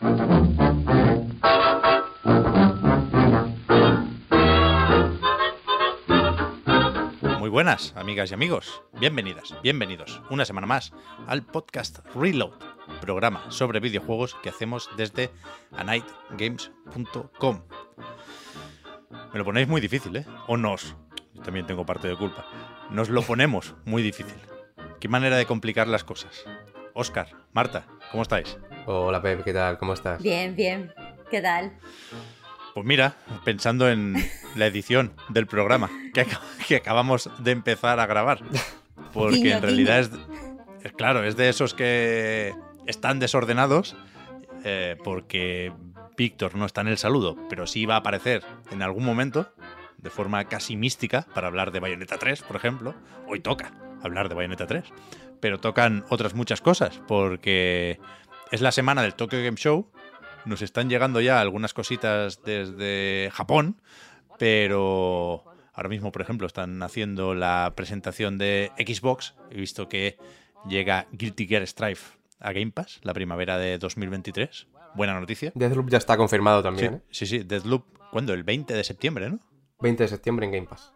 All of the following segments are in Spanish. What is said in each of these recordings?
Muy buenas, amigas y amigos. Bienvenidas, bienvenidos una semana más al podcast Reload, programa sobre videojuegos que hacemos desde anightgames.com. Me lo ponéis muy difícil, ¿eh? O nos. También tengo parte de culpa. Nos lo ponemos muy difícil. Qué manera de complicar las cosas. Oscar, Marta, ¿cómo estáis? Hola Pep, ¿qué tal? ¿Cómo estás? Bien, bien. ¿Qué tal? Pues mira, pensando en la edición del programa que, ac- que acabamos de empezar a grabar. Porque Guiño, en realidad es, es- claro, es de esos que están desordenados eh, porque Víctor no está en el saludo, pero sí va a aparecer en algún momento de forma casi mística para hablar de Bayonetta 3, por ejemplo. Hoy toca hablar de Bayonetta 3, pero tocan otras muchas cosas porque es la semana del Tokyo Game Show. Nos están llegando ya algunas cositas desde Japón, pero ahora mismo, por ejemplo, están haciendo la presentación de Xbox. He visto que llega Guilty Gear Strive a Game Pass la primavera de 2023. Buena noticia. Deathloop ya está confirmado Sí, también, ¿eh? sí, sí, Deadloop, ¿cuándo? El 20 de septiembre, ¿no? 20 de septiembre en Game Pass.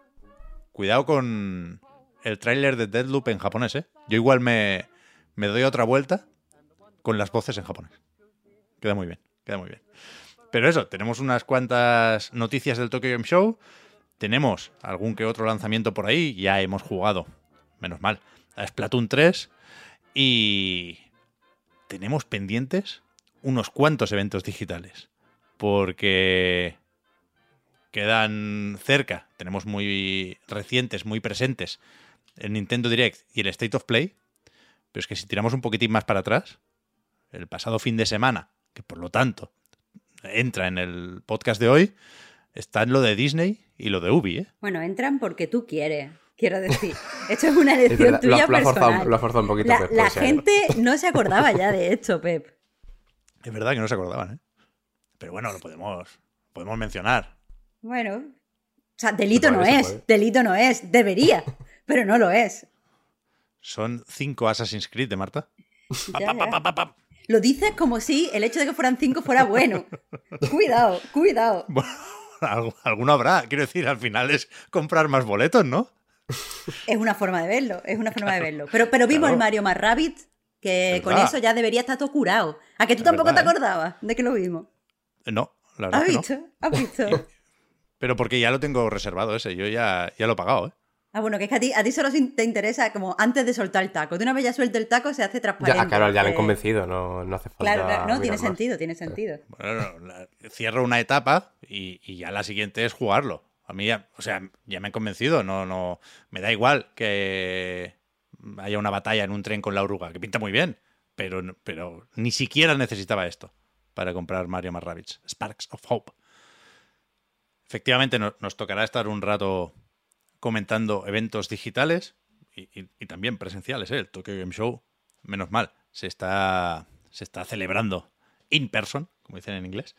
Cuidado con el tráiler de Deadloop en japonés, ¿eh? Yo igual me, me doy otra vuelta con las voces en japonés. Queda muy bien, queda muy bien. Pero eso, tenemos unas cuantas noticias del Tokyo Game Show. Tenemos algún que otro lanzamiento por ahí. Ya hemos jugado, menos mal, a Splatoon 3. Y tenemos pendientes unos cuantos eventos digitales. Porque quedan cerca, tenemos muy recientes, muy presentes, el Nintendo Direct y el State of Play, pero es que si tiramos un poquitín más para atrás, el pasado fin de semana, que por lo tanto entra en el podcast de hoy, están lo de Disney y lo de Ubi, ¿eh? Bueno, entran porque tú quieres. Quiero decir, esto es una Es elección verdad, lo, tuya ha- lo ha forzado, personal. lo ha forzado un poquito la Pep, la gente no se acordaba ya de esto, Pep. Es verdad que no se acordaban, ¿eh? Pero bueno, lo podemos, podemos mencionar. Bueno, o sea, delito no es, puede. delito no es, debería, pero no lo es. Son cinco Assassin's Creed de Marta. Pa, Ya, pa, pa, ya. pa, pa, pa. Lo dices como si el hecho de que fueran cinco fuera bueno. Cuidado, cuidado. Bueno, alguno habrá. Quiero decir, al final es comprar más boletos, ¿no? Es una forma de verlo, es una forma de verlo. Pero, pero vimos Claro. el Mario más Rabbit, que Es con verdad. eso ya debería estar todo curado. ¿A que tú Es tampoco verdad, te ¿eh? acordabas de que lo vimos? No, la verdad ¿Has que no. visto? ¿Has visto? Pero porque ya lo tengo reservado ese, yo ya, ya lo he pagado, ¿eh? Ah, bueno, que es que a ti, a ti solo te interesa como antes de soltar el taco. De una vez ya suelta el taco, se hace transparente. Ya, claro, ya le han Eh, convencido, no, no hace falta. Claro, claro, no, tiene más. sentido, tiene sentido. Bueno, la- cierro una etapa y, y ya la siguiente es jugarlo. A mí ya, o sea, ya me han convencido, no, no, me da igual que haya una batalla en un tren con la oruga, que pinta muy bien, pero, pero ni siquiera necesitaba esto para comprar Mario más Rabbids, Sparks of Hope. Efectivamente, no- nos tocará estar un rato comentando eventos digitales y, también presenciales, ¿eh? El Tokyo Game Show, menos mal, se está, se está celebrando in person, como dicen en inglés.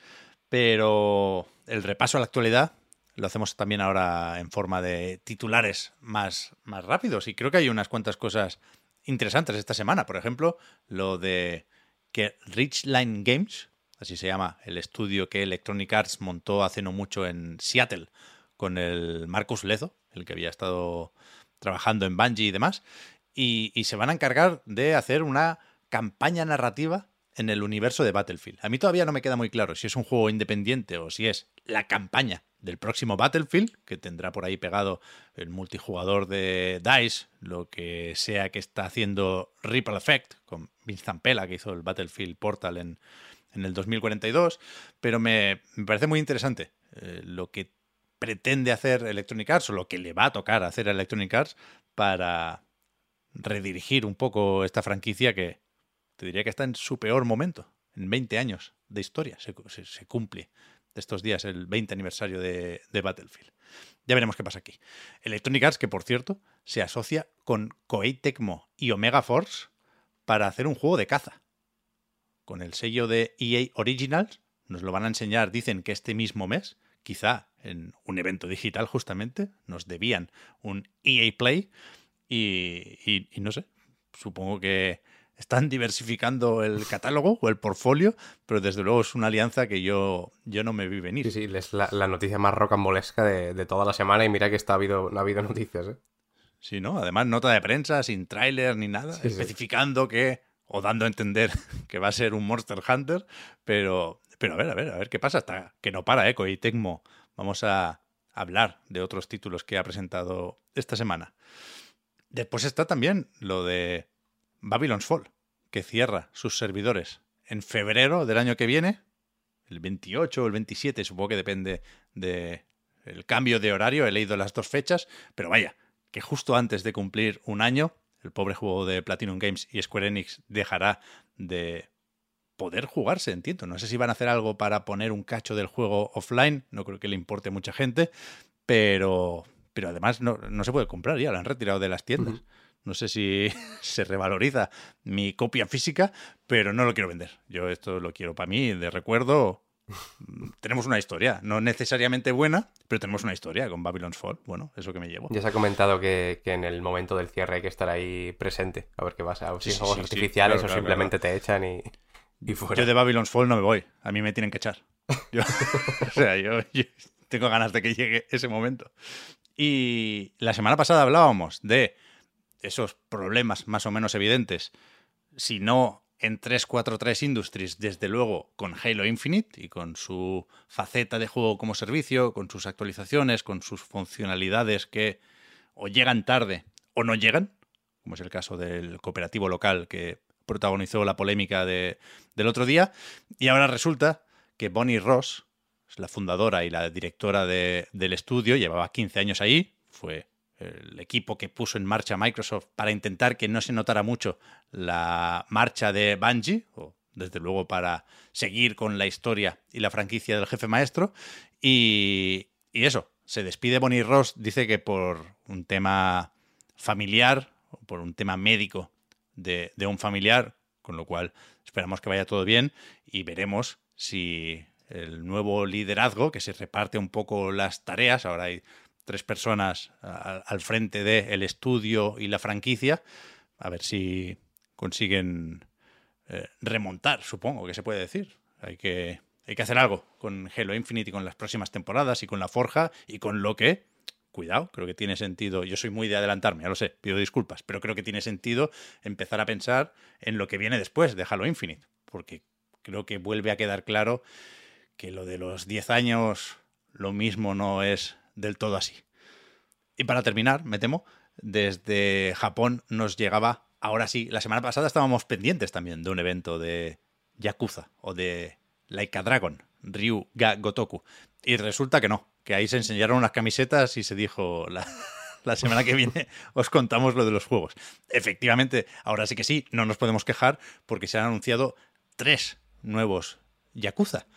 Pero el repaso a la actualidad lo hacemos también ahora en forma de titulares más, más rápidos. Y creo que hay unas cuantas cosas interesantes esta semana. Por ejemplo, lo de que Richline Games, así se llama el estudio que Electronic Arts montó hace no mucho en Seattle con el Marcus Lezo, el que había estado trabajando en Bungie y demás, y, se van a encargar de hacer una campaña narrativa en el universo de Battlefield. A mí todavía no me queda muy claro si es un juego independiente o si es la campaña del próximo Battlefield, que tendrá por ahí pegado el multijugador de DICE, lo que sea que está haciendo Ripple Effect, con Vince Zampella, que hizo el Battlefield Portal en, el 2042, pero me, me parece muy interesante eh, lo que pretende hacer Electronic Arts o lo que le va a tocar hacer a Electronic Arts para redirigir un poco esta franquicia que te diría que está en su peor momento, en 20 años de historia. Se, se- cumple estos días el 20 aniversario de, de Battlefield. Ya veremos qué pasa aquí. Electronic Arts, que por cierto, se asocia con Koei Tecmo y Omega Force para hacer un juego de caza. Con el sello de EA Originals, nos lo van a enseñar, dicen que este mismo mes, quizá en un evento digital justamente, nos debían un EA Play y, y- y no sé, supongo que están diversificando el catálogo o el portfolio, pero desde luego es una alianza que yo, yo no me vi venir. Sí, sí, es la, la noticia más rocambolesca de, de toda la semana y mira que está ha habido, no ha habido noticias, ¿eh? Sí, ¿no? Además, nota de prensa, sin tráiler ni nada, Sí, sí. especificando que, o dando a entender que va a ser un Monster Hunter, pero, pero a ver, a ver, a ver qué pasa hasta que no para, ¿eh? Koei Tecmo. Vamos a hablar de otros títulos que ha presentado esta semana. Después está también lo de Babylon's Fall, que cierra sus servidores en febrero del año que viene, el 28 o el 27, supongo que depende de el cambio de horario, he leído las dos fechas, pero vaya, que justo antes de cumplir un año, el pobre juego de Platinum Games y Square Enix dejará de poder jugarse, entiendo. No sé si van a hacer algo para poner un cacho del juego offline, no creo que le importe a mucha gente, pero, pero además no, no se puede comprar ya, lo han retirado de las tiendas. Ujú. No sé si se revaloriza mi copia física, pero no lo quiero vender. Yo esto lo quiero para mí, de recuerdo. Tenemos una historia, no necesariamente buena, pero tenemos una historia con Babylon's Fall. Bueno, eso que me llevo. Ya se ha comentado que, que en el momento del cierre hay que estar ahí presente. A ver qué pasa. O si Sí, sí, juegos sí, sí. artificiales Claro, o claro, simplemente te echan y, y fuera. Yo de Babylon's Fall no me voy. A mí me tienen que echar. Yo- o sea, yo, yo tengo ganas de que llegue ese momento. Y la semana pasada hablábamos de esos problemas más o menos evidentes, si no en 343 Industries, desde luego con Halo Infinite y con su faceta de juego como servicio, con sus actualizaciones, con sus funcionalidades que o llegan tarde o no llegan, como es el caso del cooperativo local que protagonizó la polémica de- del otro día. Y ahora resulta que Bonnie Ross, la fundadora y la directora de- del estudio, llevaba 15 años ahí, fue el equipo que puso en marcha Microsoft para intentar que no se notara mucho la marcha de Bungie, o desde luego para seguir con la historia y la franquicia del jefe maestro. Y, y eso, se despide Bonnie Ross, dice que por un tema familiar, por un tema médico de, de un familiar, con lo cual esperamos que vaya todo bien y veremos si el nuevo liderazgo, que se reparte un poco las tareas, ahora hay tres personas al frente del estudio y la franquicia, a ver si consiguen eh, remontar, supongo que se puede decir. Hay que, hay que hacer algo con Halo Infinite y con las próximas temporadas y con la Forja y con lo que, cuidado, creo que tiene sentido. Yo soy muy de adelantarme, ya lo sé, pido disculpas, pero creo que tiene sentido empezar a pensar en lo que viene después de Halo Infinite, porque creo que vuelve a quedar claro que lo de los 10 años lo mismo no es del todo así. Y para terminar, me temo, desde Japón nos llegaba, ahora sí, la semana pasada estábamos pendientes también de un evento de Yakuza o de Laika Dragon, Ryu Ga Gotoku. Y resulta que no, que ahí se enseñaron unas camisetas y se dijo la, la semana que viene os contamos lo de los juegos. Efectivamente, ahora sí que sí, no nos podemos quejar porque se han anunciado tres nuevos Yakuza,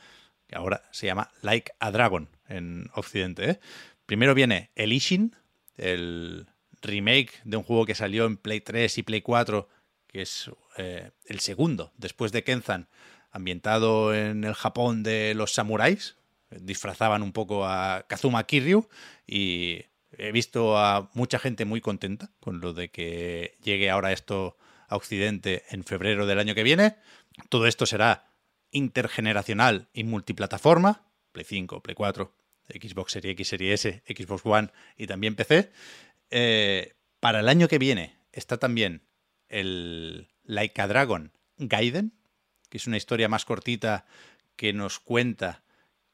que ahora se llama Like a Dragon en Occidente. ¿eh? Primero viene el Ishin, el remake de un juego que salió en Play 3 y Play 4, que es eh, el segundo, después de Kenzan, ambientado en el Japón de los samuráis. Disfrazaban un poco a Kazuma Kiryu y he visto a mucha gente muy contenta con lo de que llegue ahora esto a Occidente en febrero del año que viene. Todo esto será intergeneracional y multiplataforma, Play 5, Play 4, Xbox Series X, Series S, Xbox One y también PC. Eh, para el año que viene está también el Like a Dragon Gaiden, que es una historia más cortita que nos cuenta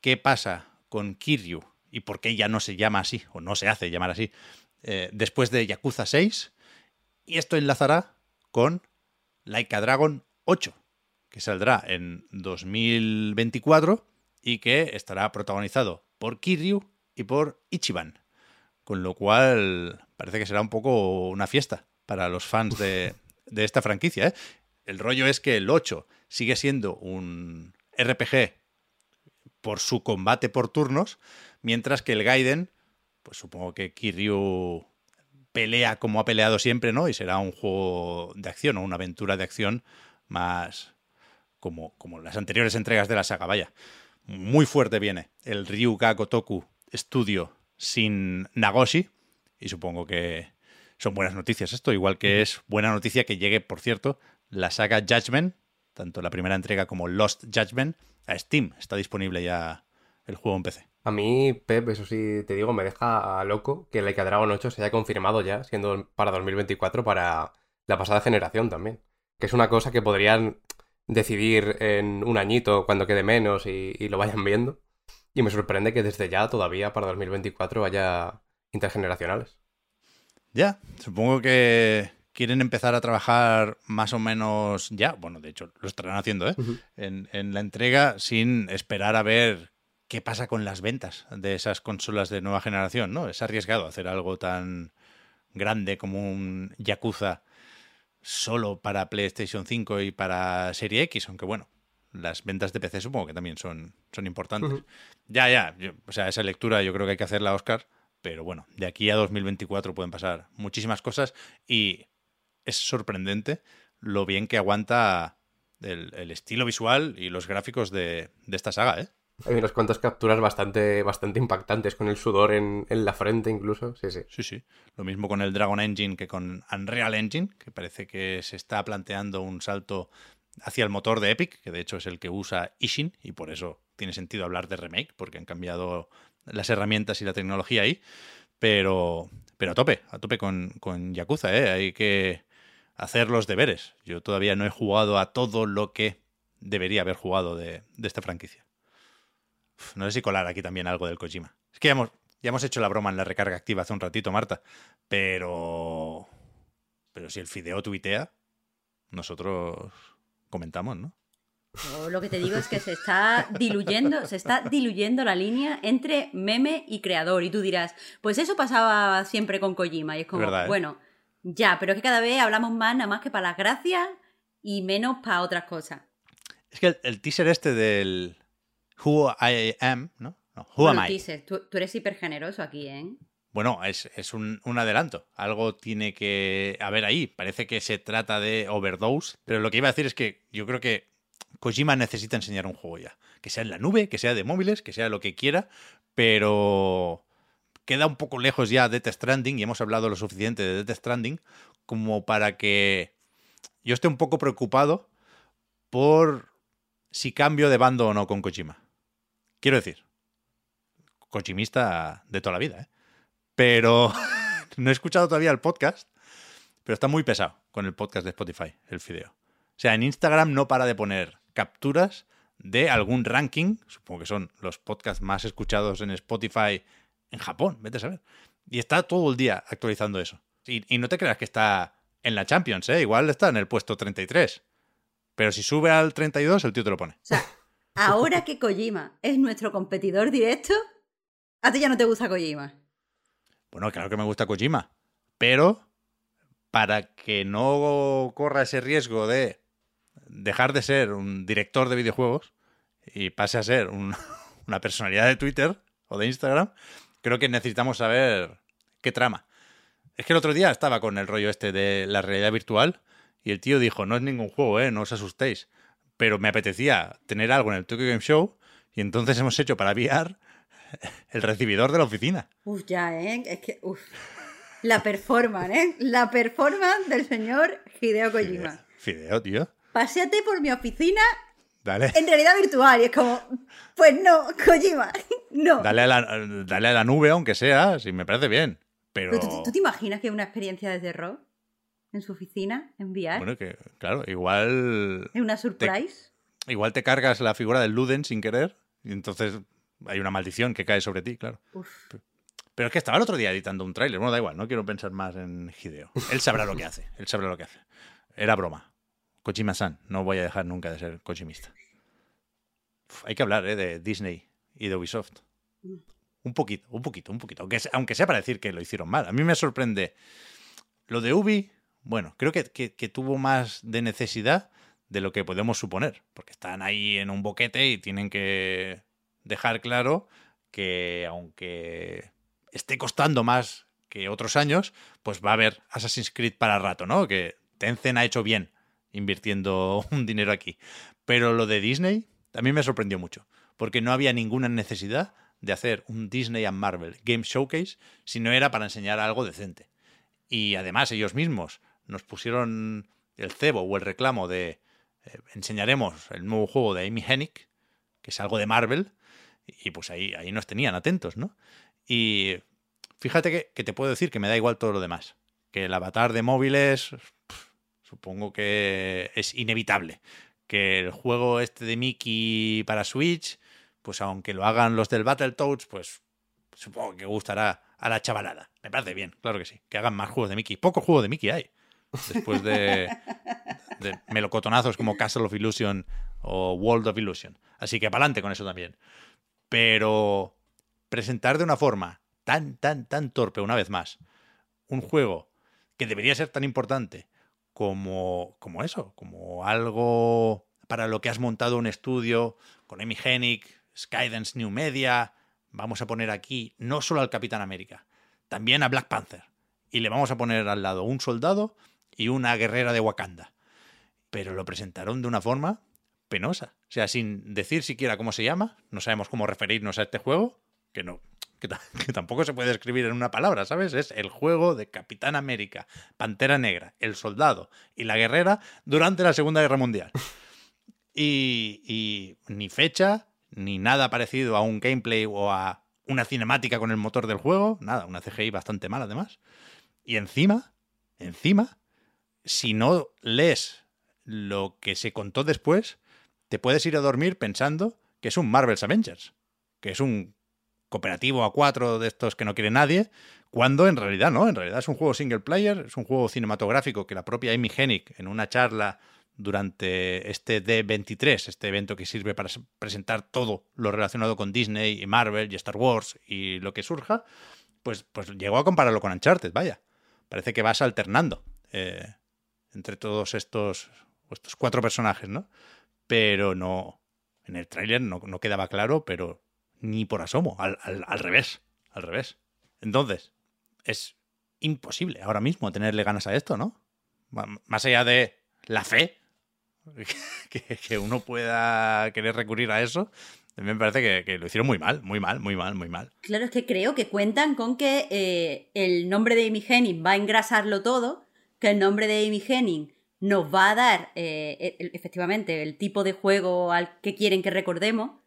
qué pasa con Kiryu y por qué ya no se llama así, o no se hace llamar así, eh, después de Yakuza 6. Y esto enlazará con Like a Dragon 8, que saldrá en 2024 y que estará protagonizado por Kiryu y por Ichiban. Con lo cual parece que será un poco una fiesta para los fans de, de esta franquicia. ¿eh? el rollo es que el 8 sigue siendo un RPG por su combate por turnos, mientras que el Gaiden, pues supongo que Kiryu pelea como ha peleado siempre, ¿no? Y será un juego de acción o una aventura de acción más como, como las anteriores entregas de la saga, vaya. Muy fuerte viene el Ryuga Gotoku Studio sin Nagoshi, y supongo que son buenas noticias esto, igual que es buena noticia que llegue, por cierto, la saga Judgment, tanto la primera entrega como Lost Judgment, a Steam. Está disponible ya el juego en PC. A mí, Pep, eso sí te digo, me deja loco que el Like a Dragon 8 se haya confirmado ya, siendo para 2024, para la pasada generación también. Que es una cosa que podrían decidir en un añito cuando quede menos y, y lo vayan viendo. Y me sorprende que desde ya, todavía para 2024, vaya intergeneracionales. Ya, supongo que quieren empezar a trabajar más o menos ya, bueno, de hecho lo estarán haciendo, ¿eh? en, en la entrega sin esperar a ver qué pasa con las ventas de esas consolas de nueva generación, ¿no? Es arriesgado hacer algo tan grande como un Yakuza solo para PlayStation 5 y para Serie X, aunque bueno, las ventas de PC supongo que también son, son importantes. Ya, ya, yo- o sea, esa lectura yo creo que hay que hacerla, Oscar, pero bueno, de aquí a 2024 pueden pasar muchísimas cosas y es sorprendente lo bien que aguanta el, el estilo visual y los gráficos de, de esta saga, ¿eh? Hay unas cuantas capturas bastante, bastante impactantes, con el sudor en, en la frente incluso. Sí, sí. Sí, sí. Lo mismo con el Dragon Engine que con Unreal Engine, que parece que se está planteando un salto hacia el motor de Epic, que de hecho es el que usa Ishin, y por eso tiene sentido hablar de remake, porque han cambiado las herramientas y la tecnología ahí. Pero, pero a tope, a tope con, con Yakuza, ¿eh? Hay que hacer los deberes. Yo todavía no he jugado a todo lo que debería haber jugado de, de esta franquicia. Uf, no sé si colar aquí también algo del Kojima. Es que ya hemos, ya hemos hecho la broma en la recarga activa hace un ratito, Marta. Pero. Pero si el Fideo tuitea, nosotros comentamos, ¿no? Yo lo que te digo es que se está diluyendo, se está diluyendo la línea entre meme y creador. Y tú dirás, pues eso pasaba siempre con Kojima. Y es como, Verdad, ¿eh? bueno, ya, pero es que cada vez hablamos más nada más que para las gracias y menos para otras cosas. Es que el, el teaser este del Who I Am, ¿no? No, Who Bueno, Am I? teaser, tú, tú eres hiper generoso aquí, ¿eh? Bueno, es, es un, un adelanto. Algo tiene que haber ahí. Parece que se trata de overdose. Pero lo que iba a decir es que yo creo que Kojima necesita enseñar un juego ya. Que sea en la nube, que sea de móviles, que sea lo que quiera. Pero queda un poco lejos ya de Death Stranding. Y hemos hablado lo suficiente de Death Stranding como para que yo esté un poco preocupado por si cambio de bando o no con Kojima. Quiero decir, Kojimista de toda la vida, ¿eh? Pero no he escuchado todavía el podcast, pero está muy pesado con el podcast de Spotify, el Fideo. O sea, en Instagram no para de poner capturas de algún ranking, supongo que son los podcasts más escuchados en Spotify en Japón, vete a saber. Y está todo el día actualizando eso. Y, y no te creas que está en la Champions, ¿eh? Igual está en el puesto 33. Pero si sube al 32, el tío te lo pone. O sea, ahora que Kojima es nuestro competidor directo, a ti ya no te gusta Kojima. Bueno, claro que me gusta Kojima, pero para que no corra ese riesgo de dejar de ser un director de videojuegos y pase a ser un- una personalidad de Twitter o de Instagram, creo que necesitamos saber qué trama. Es que el otro día estaba con el rollo este de la realidad virtual y el tío dijo, no es ningún juego, ¿eh? no os asustéis, pero me apetecía tener algo en el Tokyo Game Show y entonces hemos hecho para VR el recibidor de la oficina. Uf, ya, ¿eh? Es que, uf. La performance, ¿eh? La performance del señor Hideo Kojima. Fideo, tío. Paseate por mi oficina Dale. en realidad virtual y es como, pues no, Kojima, no. Dale a, la, dale a la nube, aunque sea, si me parece bien. Pero, Pero ¿tú, tú te imaginas que es una experiencia de terror en su oficina, en VR? bueno, que claro, igual, ¿Es una surprise? igual te cargas la figura del Luden sin querer y entonces hay una maldición que cae sobre ti, claro. Uf. Pero es que estaba el otro día editando un tráiler. Bueno, da igual, no quiero pensar más en Hideo. Él sabrá lo que hace, él sabrá lo que hace. Era broma. Kojima-san, no voy a dejar nunca de ser kojimista. Uf, hay que hablar ¿eh? de Disney y de Ubisoft. Un poquito, un poquito, un poquito. Aunque sea, aunque sea para decir que lo hicieron mal. A mí me sorprende lo de Ubi, bueno, creo que, que, que tuvo más de necesidad de lo que podemos suponer, porque están ahí en un boquete y tienen que dejar claro que aunque esté costando más que otros años, pues va a haber Assassin's Creed para rato, ¿no? Que Tencent ha hecho bien invirtiendo un dinero aquí. Pero lo de Disney también me sorprendió mucho, porque no había ninguna necesidad de hacer un Disney and Marvel Game Showcase si no era para enseñar algo decente. Y además ellos mismos nos pusieron el cebo o el reclamo de eh, enseñaremos el nuevo juego de Amy Hennig, que es algo de Marvel, y pues ahí, ahí nos tenían atentos, ¿no? Y fíjate que, que, te puedo decir que me da igual todo lo demás. Que el avatar de móviles, supongo que es inevitable. Que el juego este de Mickey para Switch, pues aunque lo hagan los del Battletoads, pues supongo que gustará a la chavalada. Me parece bien, claro que sí. Que hagan más juegos de Mickey. Poco juego de Mickey hay. Después de, melocotonazos como Castle of Illusion o World of Illusion. Así que para adelante con eso también. Pero presentar de una forma tan, tan, tan torpe una vez más un juego que debería ser tan importante como, como eso, como algo para lo que has montado un estudio con Hennig, Skydance New Media, vamos a poner aquí no solo al Capitán América, también a Black Panther. Y le vamos a poner al lado un soldado y una guerrera de Wakanda. Pero lo presentaron de una forma penosa. O sea, sin decir siquiera cómo se llama, no sabemos cómo referirnos a este juego, que no, que, tampoco se puede escribir en una palabra, ¿sabes? Es el juego de Capitán América, Pantera Negra, el soldado y la guerrera durante la Segunda Guerra Mundial. Y, y ni fecha, ni nada parecido a un gameplay o a una cinemática con el motor del juego, nada, una CGI bastante mala además. Y encima, encima, si no lees lo que se contó después, te puedes ir a dormir pensando que es un Marvel's Avengers, que es un cooperativo a cuatro de estos que no quiere nadie, cuando en realidad no, en realidad es un juego single player, es un juego cinematográfico que la propia Amy Hennig en una charla durante este D23, este evento que sirve para presentar todo lo relacionado con Disney y Marvel y Star Wars y lo que surja, pues, pues llegó a compararlo con Uncharted, vaya. Parece que vas alternando eh, entre todos estos, estos cuatro personajes, ¿no? Pero no, en el tráiler no, no, quedaba claro, pero ni por asomo, al, al, al revés, al revés. Entonces, es imposible ahora mismo tenerle ganas a esto, ¿no? Más allá de la fe que, que, uno pueda querer recurrir a eso, me parece que, que, lo hicieron muy mal, muy mal, muy mal, muy mal. Claro, es que creo que cuentan con que eh, el nombre de Amy Henning va a engrasarlo todo, que el nombre de Amy Henning nos va a dar eh, efectivamente el tipo de juego al que quieren que recordemos.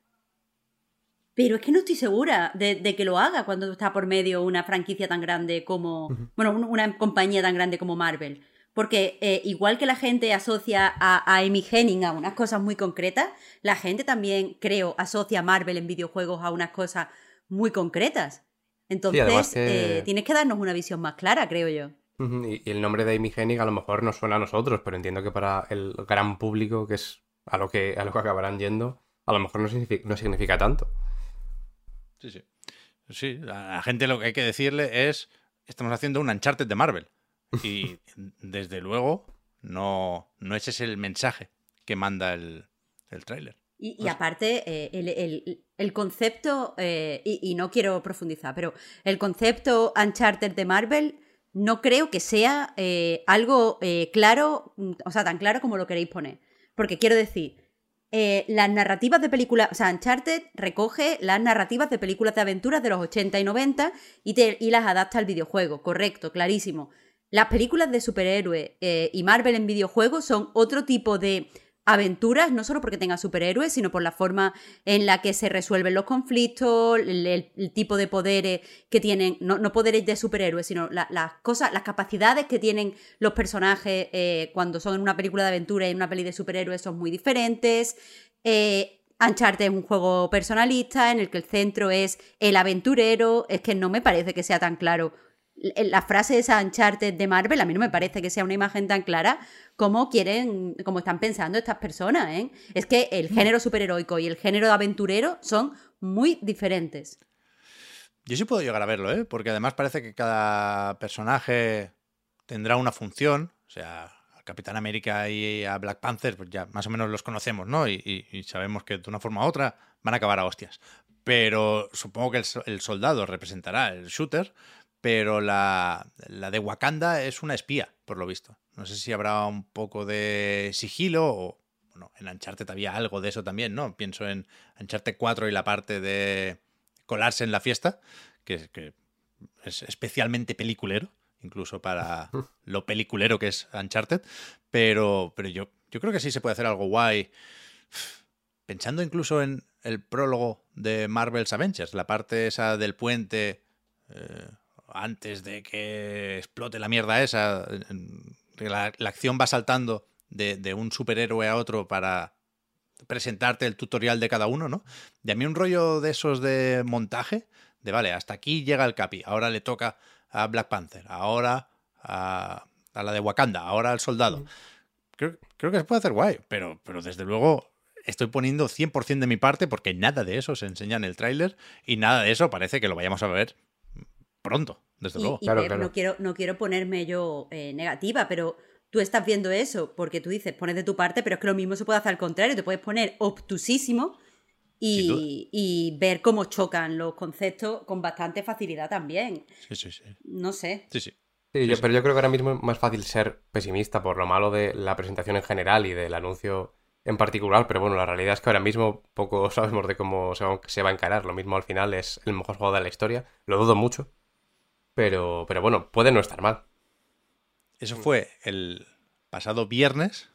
Pero es que no estoy segura de, de, que lo haga cuando está por medio una franquicia tan grande como. Uh -huh. Bueno, una compañía tan grande como Marvel. Porque eh, igual que la gente asocia a, a, Amy Henning a unas cosas muy concretas, la gente también, creo, asocia a Marvel en videojuegos a unas cosas muy concretas. Entonces, sí, que... eh, tienes que darnos una visión más clara, creo yo. Y el nombre de Amy Hennig a lo mejor no suena a nosotros, pero entiendo que para el gran público, que es a lo que, a lo que acabarán yendo, a lo mejor no significa, no significa tanto. Sí, sí. Sí, a la gente lo que hay que decirle es, estamos haciendo un Uncharted de Marvel. Y desde luego, no, no ese es el mensaje que manda el, el tráiler. Y, y, aparte, eh, el, el, el, concepto, eh, y, y, no quiero profundizar, pero el concepto Uncharted de Marvel no creo que sea eh, algo eh, claro, o sea, tan claro como lo queréis poner. Porque quiero decir, eh, las narrativas de películas, o sea, Uncharted recoge las narrativas de películas de aventuras de los 80 y 90 y, te, y las adapta al videojuego, correcto, clarísimo. Las películas de superhéroes eh, y Marvel en videojuegos son otro tipo de aventuras, no solo porque tenga superhéroes, sino por la forma en la que se resuelven los conflictos, el, tipo de poderes que tienen, no, no poderes de superhéroes, sino la, las cosas, las capacidades que tienen los personajes eh, cuando son en una película de aventura y en una peli de superhéroes son muy diferentes. Eh, es un juego personalista en el que el centro es el aventurero, es que no me parece que sea tan claro la frase de esa Uncharted de Marvel a mí no me parece que sea una imagen tan clara como quieren, como están pensando estas personas, ¿eh? Es que el género superheroico y el género de aventurero son muy diferentes. Yo sí puedo llegar a verlo, ¿eh? Porque además parece que cada personaje tendrá una función O sea, a Capitán América y a Black Panther, pues ya más o menos los conocemos, ¿no? Y, y sabemos que de una forma u otra van a acabar a hostias. Pero supongo que el, el soldado representará el shooter, pero la, la, de Wakanda es una espía, por lo visto. No sé si habrá un poco de sigilo o, bueno, en Uncharted había algo de eso también, ¿no? Pienso en Uncharted 4 y la parte de colarse en la fiesta, que, que es especialmente peliculero, incluso para lo peliculero que es Uncharted, pero, pero yo, yo creo que sí se puede hacer algo guay. Pensando incluso en el prólogo de Marvel's Avengers, la parte esa del puente, eh, antes de que explote la mierda esa, la, la acción va saltando de, de, un superhéroe a otro para presentarte el tutorial de cada uno, ¿no? Y a mí un rollo de esos de montaje, de vale, hasta aquí llega el Capi, ahora le toca a Black Panther, ahora a, a la de Wakanda, ahora al soldado. Creo, creo, que se puede hacer guay, pero, pero desde luego estoy poniendo 100% de mi parte porque nada de eso se enseña en el tráiler y nada de eso parece que lo vayamos a ver pronto, desde y, luego. Y claro, ver, claro. No, quiero, no quiero ponerme yo eh, negativa, pero tú estás viendo eso porque tú dices, pones de tu parte, pero es que lo mismo se puede hacer al contrario, te puedes poner obtusísimo y, y ver cómo chocan los conceptos con bastante facilidad también. Sí, sí, sí. No sé. Sí, sí. Sí, yo, pero yo creo que ahora mismo es más fácil ser pesimista por lo malo de la presentación en general y del anuncio en particular, pero bueno, la realidad es que ahora mismo poco sabemos de cómo se va, se va a encarar. Lo mismo al final es el mejor juego de la historia. Lo dudo mucho. Pero, pero bueno, puede no estar mal. Eso fue el pasado viernes.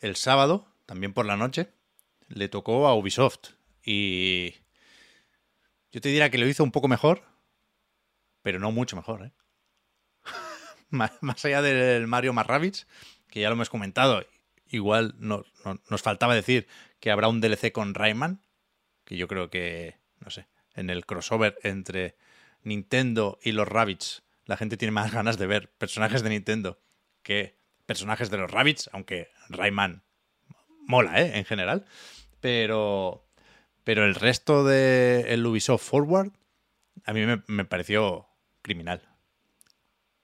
El sábado, también por la noche, le tocó a Ubisoft. Y yo te diría que lo hizo un poco mejor, pero no mucho mejor. ¿eh? más allá del Mario más que ya lo hemos comentado, igual no, no, nos faltaba decir que habrá un DLC con Rayman, que yo creo que, no sé, en el crossover entre Nintendo y los Rabbits, la gente tiene más ganas de ver personajes de Nintendo que personajes de los Rabbits, aunque Rayman mola, ¿eh? En general. Pero, pero el resto del el Ubisoft Forward a mí me, me, pareció criminal.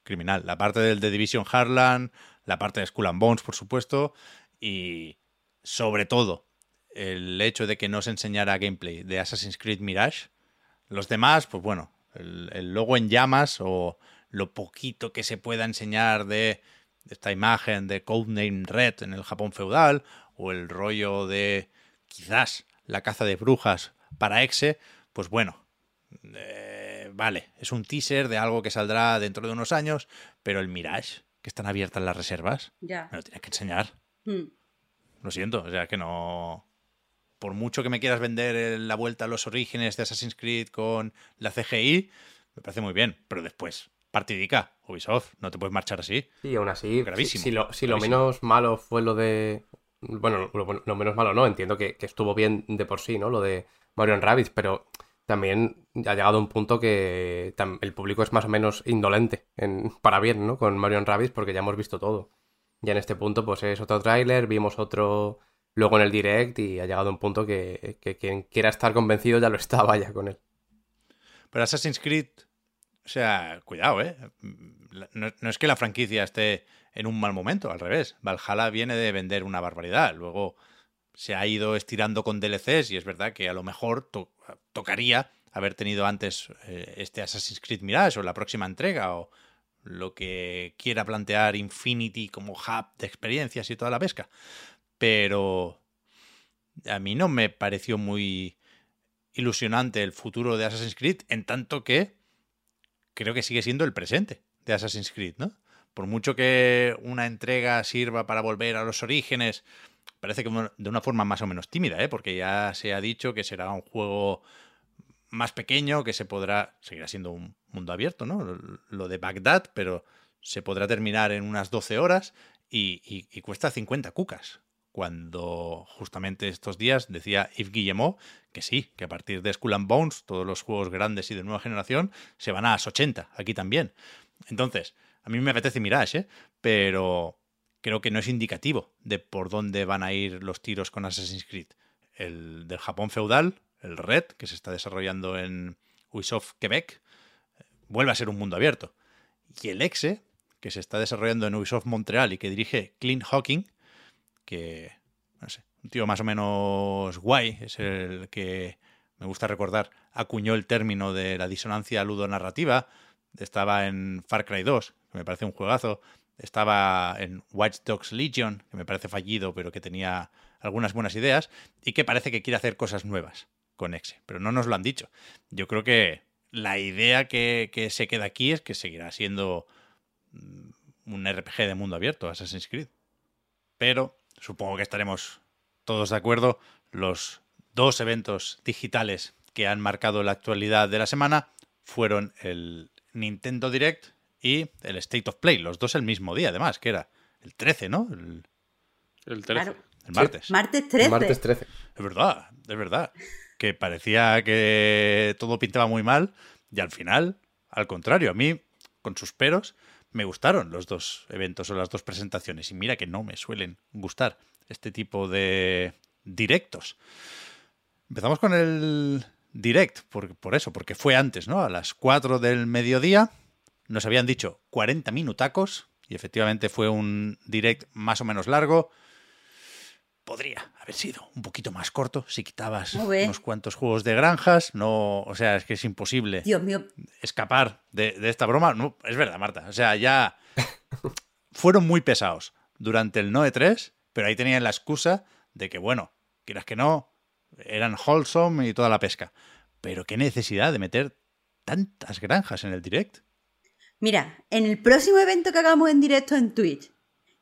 Criminal. La parte del The Division Heartland, la parte de Skull and Bones, por supuesto, y sobre todo el hecho de que no se enseñara gameplay de Assassin's Creed Mirage. Los demás, pues bueno, el, el logo en llamas o lo poquito que se pueda enseñar de esta imagen de Codename Red en el Japón feudal o el rollo de quizás la caza de brujas para Exe, pues bueno, eh, vale, es un teaser de algo que saldrá dentro de unos años, pero el Mirage, que están abiertas las reservas, ya. me lo tienes que enseñar. Hmm. Lo siento, o sea que no. Por mucho que me quieras vender la vuelta a los orígenes de Assassin's Creed con la CGI, me parece muy bien, pero después, partidica, Ubisoft, no te puedes marchar así. Sí, aún así, Gravísimo, si, si, lo, si lo, gravísimo. menos malo fue lo de... Bueno, lo, lo menos malo no, entiendo que, que, estuvo bien de por sí, ¿no? Lo de Mario Rabbids, pero también ha llegado un punto que el público es más o menos indolente, en, para bien, ¿no? Con Mario Rabbids, porque ya hemos visto todo. Ya en este punto, pues es otro tráiler, vimos otro luego en el direct y ha llegado un punto que, quien quiera estar convencido ya lo está, vaya con él. Pero Assassin's Creed, o sea, cuidado, ¿eh? No, no, es que la franquicia esté en un mal momento, al revés. Valhalla viene de vender una barbaridad. Luego se ha ido estirando con DLCs y es verdad que a lo mejor to tocaría haber tenido antes eh, este Assassin's Creed Mirage o la próxima entrega o lo que quiera plantear Infinity como hub de experiencias y toda la pesca. Pero a mí no me pareció muy ilusionante el futuro de Assassin's Creed, en tanto que creo que sigue siendo el presente de Assassin's Creed, ¿no? Por mucho que una entrega sirva para volver a los orígenes, parece que de una forma más o menos tímida, ¿eh? Porque ya se ha dicho que será un juego más pequeño, que se podrá, seguirá siendo un mundo abierto, ¿no? Lo de Bagdad, pero se podrá terminar en unas 12 horas y, cuesta 50 cucas. Cuando justamente estos días decía Yves Guillemot que sí, que a partir de Skull and Bones, todos los juegos grandes y de nueva generación se van a las 80, aquí también. Entonces, a mí me apetece Mirage, ¿eh? pero creo que no es indicativo de por dónde van a ir los tiros con Assassin's Creed. El del Japón feudal, el Red, que se está desarrollando en Ubisoft Quebec, vuelve a ser un mundo abierto. Y el Exe, que se está desarrollando en Ubisoft Montreal y que dirige Clint Hawking, que, no sé, un tío más o menos guay, es el que me gusta recordar, acuñó el término de la disonancia ludonarrativa, estaba en Far Cry 2, que me parece un juegazo, estaba en Watch Dogs Legion, que me parece fallido, pero que tenía algunas buenas ideas, y que parece que quiere hacer cosas nuevas con Exe, pero no nos lo han dicho. Yo creo que la idea que, que se queda aquí es que seguirá siendo mm, un RPG de mundo abierto, Assassin's Creed. Pero supongo que estaremos todos de acuerdo, los dos eventos digitales que han marcado la actualidad de la semana fueron el Nintendo Direct y el State of Play, los dos el mismo día, además, que era el 13, ¿no? El, El 13. Claro. el martes. Martes 13. Martes 13. Es verdad, es verdad. Que parecía que todo pintaba muy mal y al final, al contrario, a mí, con sus peros, me gustaron los dos eventos o las dos presentaciones. Y mira que no me suelen gustar este tipo de directos. Empezamos con el direct, por, por eso, porque fue antes, ¿no? A las 4 del mediodía. Nos habían dicho 40 minutacos y efectivamente fue un direct más o menos largo. Podría haber sido un poquito más corto si quitabas unos cuantos juegos de granjas. No, o sea, es que es imposible Dios mío, escapar de, de esta broma. No, es verdad, Marta. O sea, ya fueron muy pesados durante el Noe 3, pero ahí tenían la excusa de que, bueno, quieras que no, eran wholesome y toda la pesca. Pero qué necesidad de meter tantas granjas en el direct. Mira, en el próximo evento que hagamos en directo en Twitch,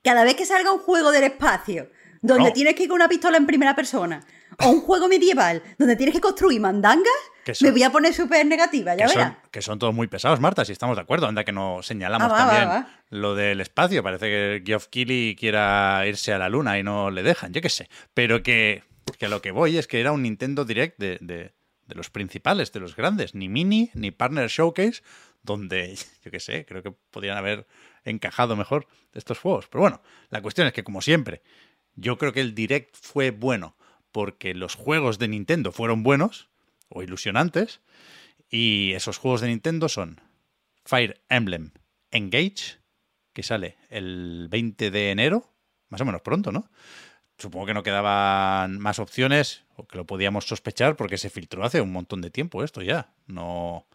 cada vez que salga un juego del espacio, donde No. tienes que ir con una pistola en primera persona, o un juego medieval, donde tienes que construir mandangas, Que son- me voy a poner súper negativa, ya Que son, verás. que son todos muy pesados, Marta, si estamos de acuerdo. Anda que no señalamos Ah, va, también va, va. lo del espacio. Parece que Geoff Keighley quiera irse a la luna y no le dejan, yo qué sé. Pero que, que a lo que voy es que era un Nintendo Direct de, de- de los principales, de los grandes. Ni Mini, ni Partner Showcase, donde, yo qué sé, creo que podrían haber encajado mejor estos juegos. Pero bueno, la cuestión es que, como siempre, yo creo que el Direct fue bueno porque los juegos de Nintendo fueron buenos o ilusionantes. Y esos juegos de Nintendo son Fire Emblem Engage, que sale el 20 de enero, más o menos pronto, ¿no? Supongo que no quedaban más opciones, o que lo podíamos sospechar, porque se filtró hace un montón de tiempo esto ya. No,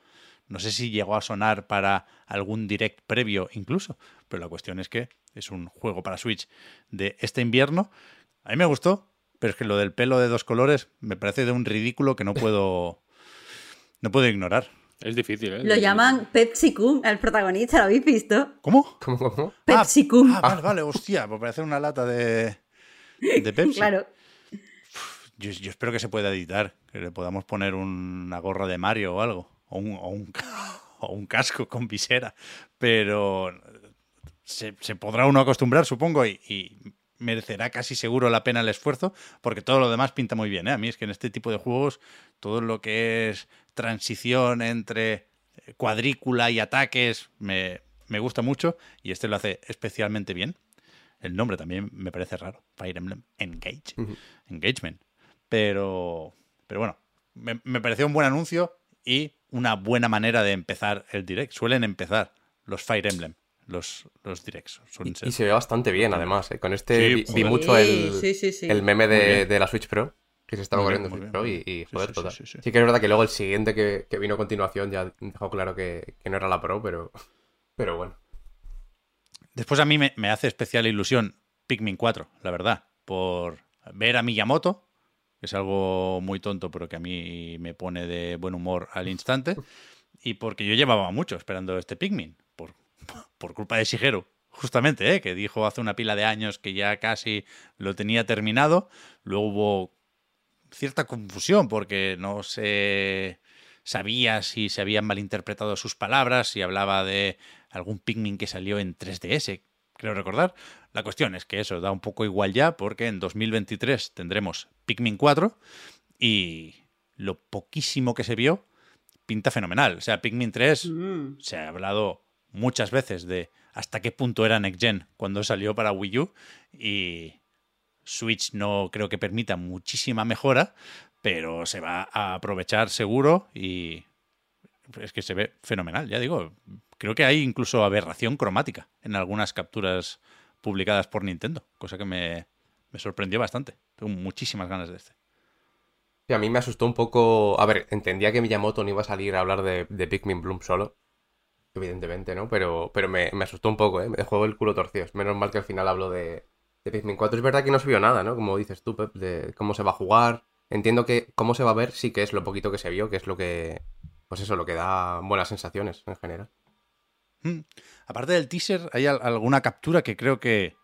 no sé si llegó a sonar para algún direct previo incluso, pero la cuestión es que es un juego para Switch de este invierno. A mí me gustó, pero es que lo del pelo de dos colores me parece de un ridículo que no puedo, no puedo ignorar. Es difícil, ¿eh? Lo llaman Pepsi Kun, al protagonista, ¿lo habéis visto? ¿Cómo? ¿Cómo, cómo? Pepsi Kun. Ah, vale, vale, hostia, pues parece una lata de, de Pepsi. Claro. Yo, yo espero que se pueda editar, que le podamos poner una gorra de Mario o algo, o un, o un, o un casco con visera, pero se, se podrá uno acostumbrar, supongo, y, y merecerá casi seguro la pena el esfuerzo, porque todo lo demás pinta muy bien. ¿eh? A mí es que en este tipo de juegos, todo lo que es transición entre eh, cuadrícula y ataques me, me gusta mucho, y este lo hace especialmente bien. El nombre también me parece raro, Fire Emblem Engage, Engagement. Pero, pero bueno, me, me pareció un buen anuncio y una buena manera de empezar el direct. Suelen empezar los Fire Emblem, los, los directs. Suelen Y, se ve bastante bien, además. ¿eh? Con este Sí, vi, mucho el, Sí, sí, sí. el meme de, de la Switch Pro, que se estaba Muy bien, corriendo muy Switch bien. Pro y, joder, sí, total. sí, Sí, sí, sí. que es verdad que luego el siguiente que, que vino a continuación ya dejó claro que, que no era la Pro, pero, pero bueno. Después a mí me, me hace especial ilusión Pikmin 4, la verdad, por ver a Miyamoto, que es algo muy tonto, pero que a mí me pone de buen humor al instante, y porque yo llevaba mucho esperando este Pikmin, por, culpa de Shigeru, justamente, ¿eh? que dijo hace una pila de años que ya casi lo tenía terminado, luego hubo cierta confusión porque no se sabía si se habían malinterpretado sus palabras, si hablaba de algún Pikmin que salió en 3DS, creo recordar. La cuestión es que eso da un poco igual ya porque en 2023 tendremos Pikmin 4 y lo poquísimo que se vio pinta fenomenal. O sea, Pikmin 3 Mm. se ha hablado muchas veces de hasta qué punto era Next Gen cuando salió para Wii U y Switch no creo que permita muchísima mejora, pero se va a aprovechar seguro y es que se ve fenomenal, ya digo. Creo que hay incluso aberración cromática en algunas capturas publicadas por Nintendo, cosa que me, me sorprendió bastante. Tengo muchísimas ganas de este. A mí me asustó un poco. A ver, entendía que Miyamoto no iba a salir a hablar de Pikmin Bloom solo. Evidentemente, ¿no? Pero, pero me, me asustó un poco, ¿eh? Me dejó el culo torcido. Menos mal que al final hablo de, de Pikmin 4. Es verdad que no se vio nada, ¿no? Como dices tú, Pep, de cómo se va a jugar. Entiendo que cómo se va a ver sí que es lo poquito que se vio, que es lo que. Pues eso, lo que da buenas sensaciones en general. Hmm. Aparte del teaser, hay al- alguna captura que creo que,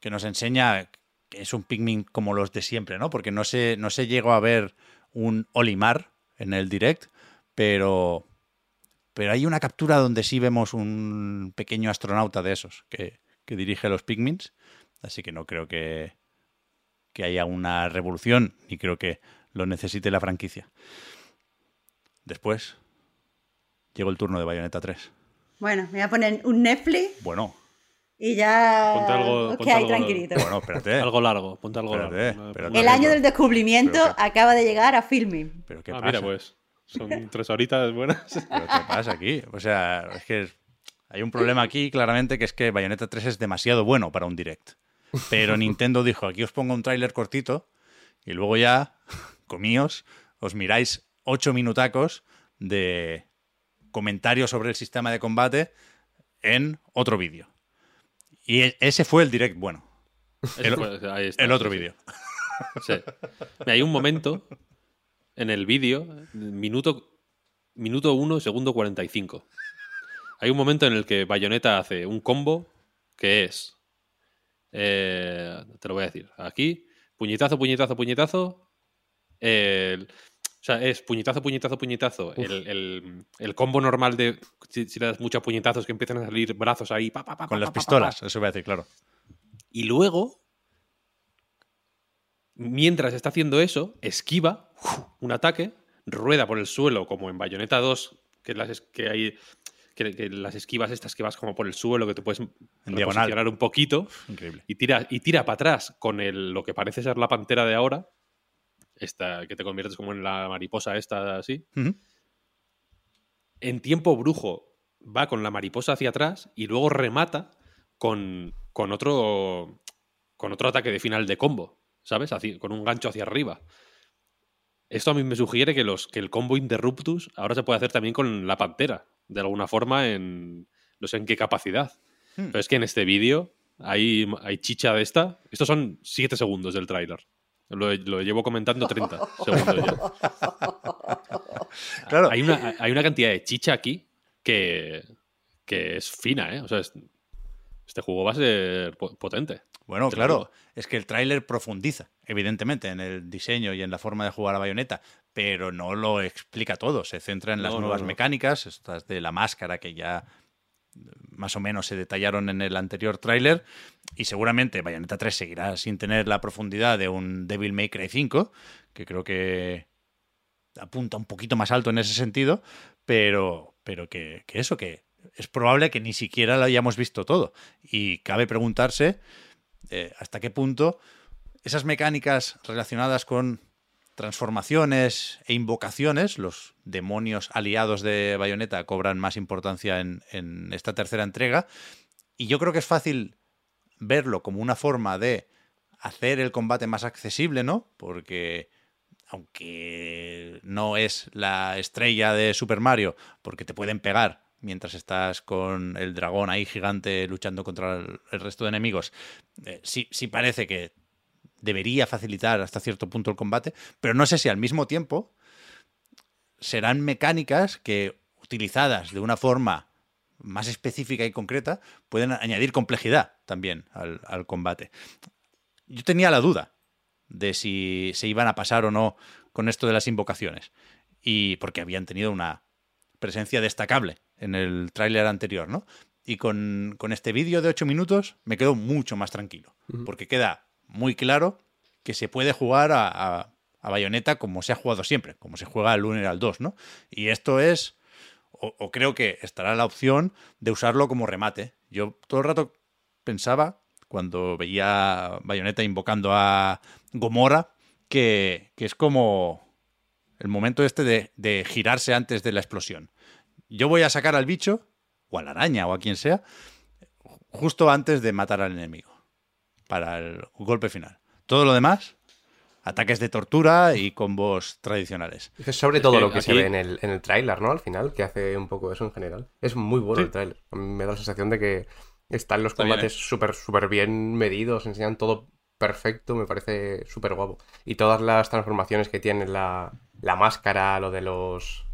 que nos enseña que es un Pikmin como los de siempre, ¿no? Porque no se, no se llegó a ver un Olimar en el direct, pero, pero hay una captura donde sí vemos un pequeño astronauta de esos que, que dirige los Pikmins, así que no creo que, que haya una revolución, ni creo que lo necesite la franquicia. Después llegó el turno de Bayonetta 3. Bueno, me voy a poner un Netflix Bueno, y ya Ponte algo- ponte algo- tranquilitos. bueno, espérate. Algo largo, ponte algo Espérate, largo. espérate. El año del descubrimiento acaba de llegar a filming. Pero ¿qué Ah, pasa? mira, pues. Son tres horitas buenas. ¿Pero qué pasa aquí? O sea, es que hay un problema aquí claramente que es que Bayonetta 3 es demasiado bueno para un direct. Pero Nintendo dijo, aquí os pongo un tráiler cortito y luego ya, comíos, os miráis ocho minutacos de comentarios sobre el sistema de combate en otro vídeo. Y e- ese fue el direct bueno, Eso fue- está, el otro sí. vídeo. Sí. Mira, Hay un momento en el vídeo, minuto, minuto 1, segundo 45. Hay un momento en el que Bayonetta hace un combo que es. eh, te lo voy a decir. Aquí, puñetazo, puñetazo, puñetazo. o sea, es puñetazo, puñetazo, puñetazo. El, el- el combo normal de. Si, si le das muchos puñetazos que empiezan a salir brazos ahí. pa, pa, pa, Con pa, las pistolas, eso voy a decir, claro. Y luego, mientras está haciendo eso, esquiva un ataque, rueda por el suelo como en Bayonetta 2, que, las, es- que hay que, que las esquivas estas que vas como por el suelo, que te puedes diagonal. un poquito, Increíble. y tira, y tira para atrás con el, lo que parece ser la pantera de ahora, esta, que te conviertes como en la mariposa esta así. En tiempo brujo va con la mariposa hacia atrás y luego remata con, con otro con otro ataque de final de combo, ¿sabes? Con un gancho hacia arriba. Esto a mí me sugiere que, los, que el combo Interruptus ahora se puede hacer también con la pantera, de alguna forma, en no sé en qué capacidad. Hmm. Pero es que en este vídeo hay, hay chicha de esta. Estos son 7 segundos del tráiler. Lo, lo llevo comentando 30 segundos ya. Claro. Hay una, hay una cantidad de chicha aquí que, que es fina, ¿eh? O sea, es- este juego va a ser po- potente. Bueno, claro, es que el tráiler profundiza, evidentemente, en el diseño y en la forma de jugar a Bayonetta, pero no lo explica todo. Se centra en las No, nuevas no. mecánicas, estas de la máscara que ya eh, más o menos se detallaron en el anterior tráiler, y seguramente Bayonetta 3 seguirá sin tener la profundidad de un Devil May Cry 5, que creo que apunta un poquito más alto en ese sentido, pero, pero que, que eso, que es probable que ni siquiera lo hayamos visto todo. Y cabe preguntarse eh, hasta qué punto esas mecánicas relacionadas con transformaciones e invocaciones, los demonios aliados de Bayonetta cobran más importancia en, en esta tercera entrega. Y yo creo que es fácil verlo como una forma de hacer el combate más accesible, ¿no? Porque aunque no es la estrella de Super Mario, porque te pueden pegar mientras estás con el dragón ahí gigante luchando contra el, resto de enemigos, eh, sí, sí parece que debería facilitar hasta cierto punto el combate, pero no sé si al mismo tiempo serán mecánicas que utilizadas de una forma más específica y concreta pueden añadir complejidad también al, al combate. Yo tenía la duda de si se iban a pasar o no con esto de las invocaciones. Y porque habían tenido una presencia destacable en el tráiler anterior, ¿no? Y con, con este vídeo de 8 minutos me quedo mucho más tranquilo. Porque queda muy claro que se puede jugar a, a, a Bayonetta como se ha jugado siempre, como se juega al 1 y al 2, ¿no? Y esto es. O, o creo que estará la opción de usarlo como remate. Yo todo el rato pensaba cuando veía Bayonetta invocando a Gomorra, que, que es como El momento este de, de girarse antes de la explosión. Yo voy a sacar al bicho, o a la araña, o a quien sea, justo antes de matar al enemigo. Para el golpe final. Todo lo demás, ataques de tortura y combos tradicionales. Es sobre todo que lo que se ve en el, en el tráiler, ¿no? Al final, que hace un poco eso en general. Es muy bueno Sí. el tráiler. Me da la sensación de que están los Está combates súper súper bien medidos, enseñan todo perfecto, me parece súper guapo. Y todas las transformaciones que tiene la, la máscara, lo de los...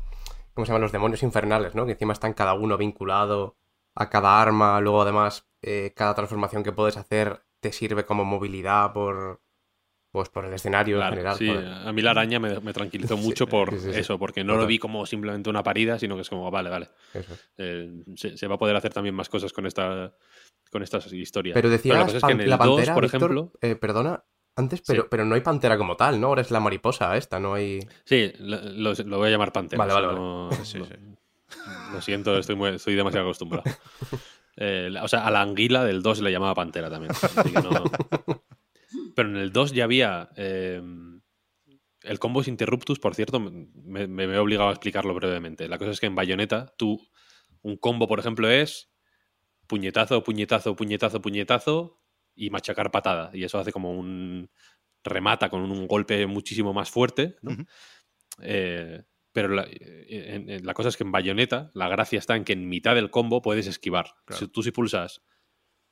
¿Cómo se llaman? Los demonios infernales, ¿no? Que encima están cada uno vinculado a cada arma. Luego, además, eh, cada transformación que puedes hacer te sirve como movilidad por... Pues por el escenario Claro, en general. sí, a mí la araña me, me tranquilizó mucho por sí, sí, sí. eso, porque no lo vi como simplemente una parida, sino que es como, vale, vale. Eso eh, se, se va a poder hacer también más cosas con esta con estas historias. Pero decías la cosa es que en pan- el la 2, pantera, por Víctor, ejemplo. eh, perdona, antes, pero, Sí. pero no hay pantera como tal, ¿no? Ahora es la mariposa esta, no hay... Sí, lo, voy a llamar Pantera. Vale, vale, no- no- Lo siento, estoy, muy- estoy demasiado acostumbrado. Eh, o sea, a la anguila del 2 le llamaba Pantera también. así que no- Pero en el 2 ya había. eh, el combos interruptus, por cierto, me, me veo obligado a explicarlo brevemente. La cosa es que en Bayonetta, tú. Un combo, por ejemplo, es puñetazo, puñetazo, puñetazo, puñetazo y machacar patada. Y eso hace como un. remata con un golpe muchísimo más fuerte. ¿no? Eh, pero la, eh, en- en- la cosa es que en Bayonetta la gracia está en que en mitad del combo puedes esquivar. Claro. Si tú si pulsas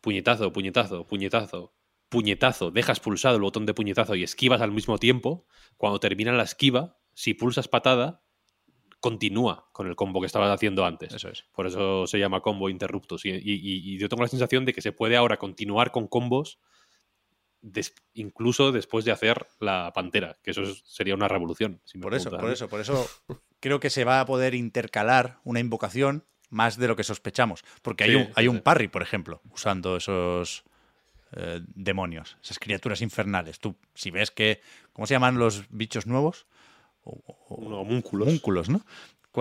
puñetazo, puñetazo, puñetazo, puñetazo, dejas pulsado el botón de puñetazo y esquivas al mismo tiempo, cuando termina la esquiva, si pulsas patada, continúa con el combo que estabas haciendo antes. Eso es. Por eso se llama combo interruptus. Y, y- y- y yo tengo la sensación de que se puede ahora continuar con combos des- incluso después de hacer la pantera, que eso es- sería una revolución. si Por eso, por eso, por eso creo que se va a poder intercalar una invocación más de lo que sospechamos. Porque hay, Sí, un, hay sí, un parry, por ejemplo, usando esos eh, demonios, esas criaturas infernales. Tú, si ves que. ¿Cómo se llaman los bichos nuevos? O- o- homúnculos, ¿no?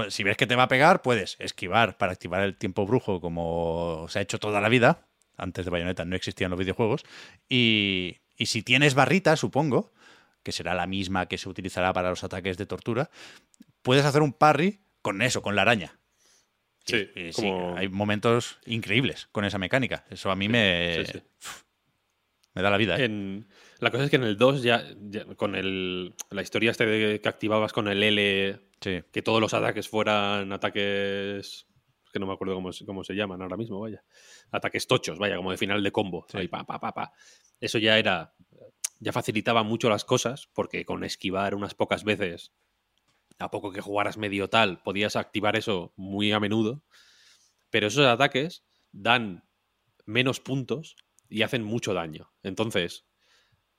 Si ves que te va a pegar, puedes esquivar para activar el tiempo brujo como se ha hecho toda la vida. Antes de Bayonetta no existían los videojuegos. Y, y si tienes barrita, supongo, que será la misma que se utilizará para los ataques de tortura, puedes hacer un parry con eso, con la araña. Sí, Y- y sí, hay momentos increíbles con esa mecánica. Eso a mí me, sí. Me da la vida. ¿eh? En- la cosa es que en el 2 ya, ya con el, la historia este de que activabas con el L, Sí. que todos los ataques fueran ataques que no me acuerdo cómo, se- cómo se llaman ahora mismo, vaya. Ataques tochos, vaya, como de final de combo. Sí. Ahí, pa, pa, pa, pa. Eso ya era. Ya facilitaba mucho las cosas, porque con esquivar unas pocas veces, a poco que jugaras medio tal, podías activar eso muy a menudo. Pero esos ataques dan menos puntos y hacen mucho daño. Entonces,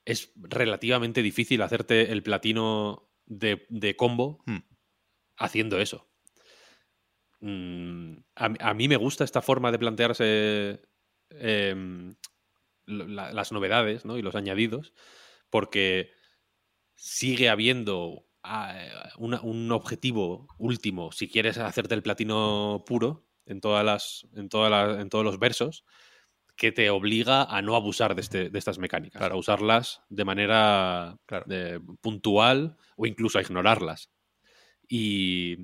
es relativamente difícil hacerte el platino de, de combo Hmm. haciendo eso. Mm, a, a mí me gusta esta forma de plantearse em, la- las novedades ¿no? y los añadidos, porque sigue habiendo ah, una- un objetivo último, si quieres hacerte el platino puro en, todas las, en, todas las- en todos los versos, que te obliga a no abusar de, este- de estas mecánicas, a usarlas de manera Claro. eh, puntual o incluso a ignorarlas. Y,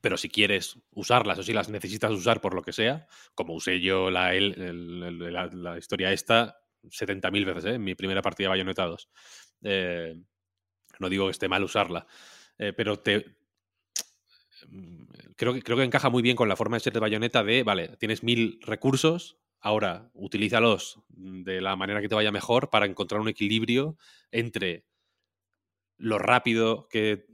pero si quieres usarlas o si las necesitas usar por lo que sea, como usé yo la, el- el- el- la, la historia esta 70.000 veces ¿eh? en mi primera partida de Bayonetta 2. Eh, no digo que esté mal usarla, eh, pero te, creo, que, creo que encaja muy bien con la forma de ser de Bayonetta de, vale, tienes mil recursos, ahora utilízalos de la manera que te vaya mejor para encontrar un equilibrio entre lo rápido que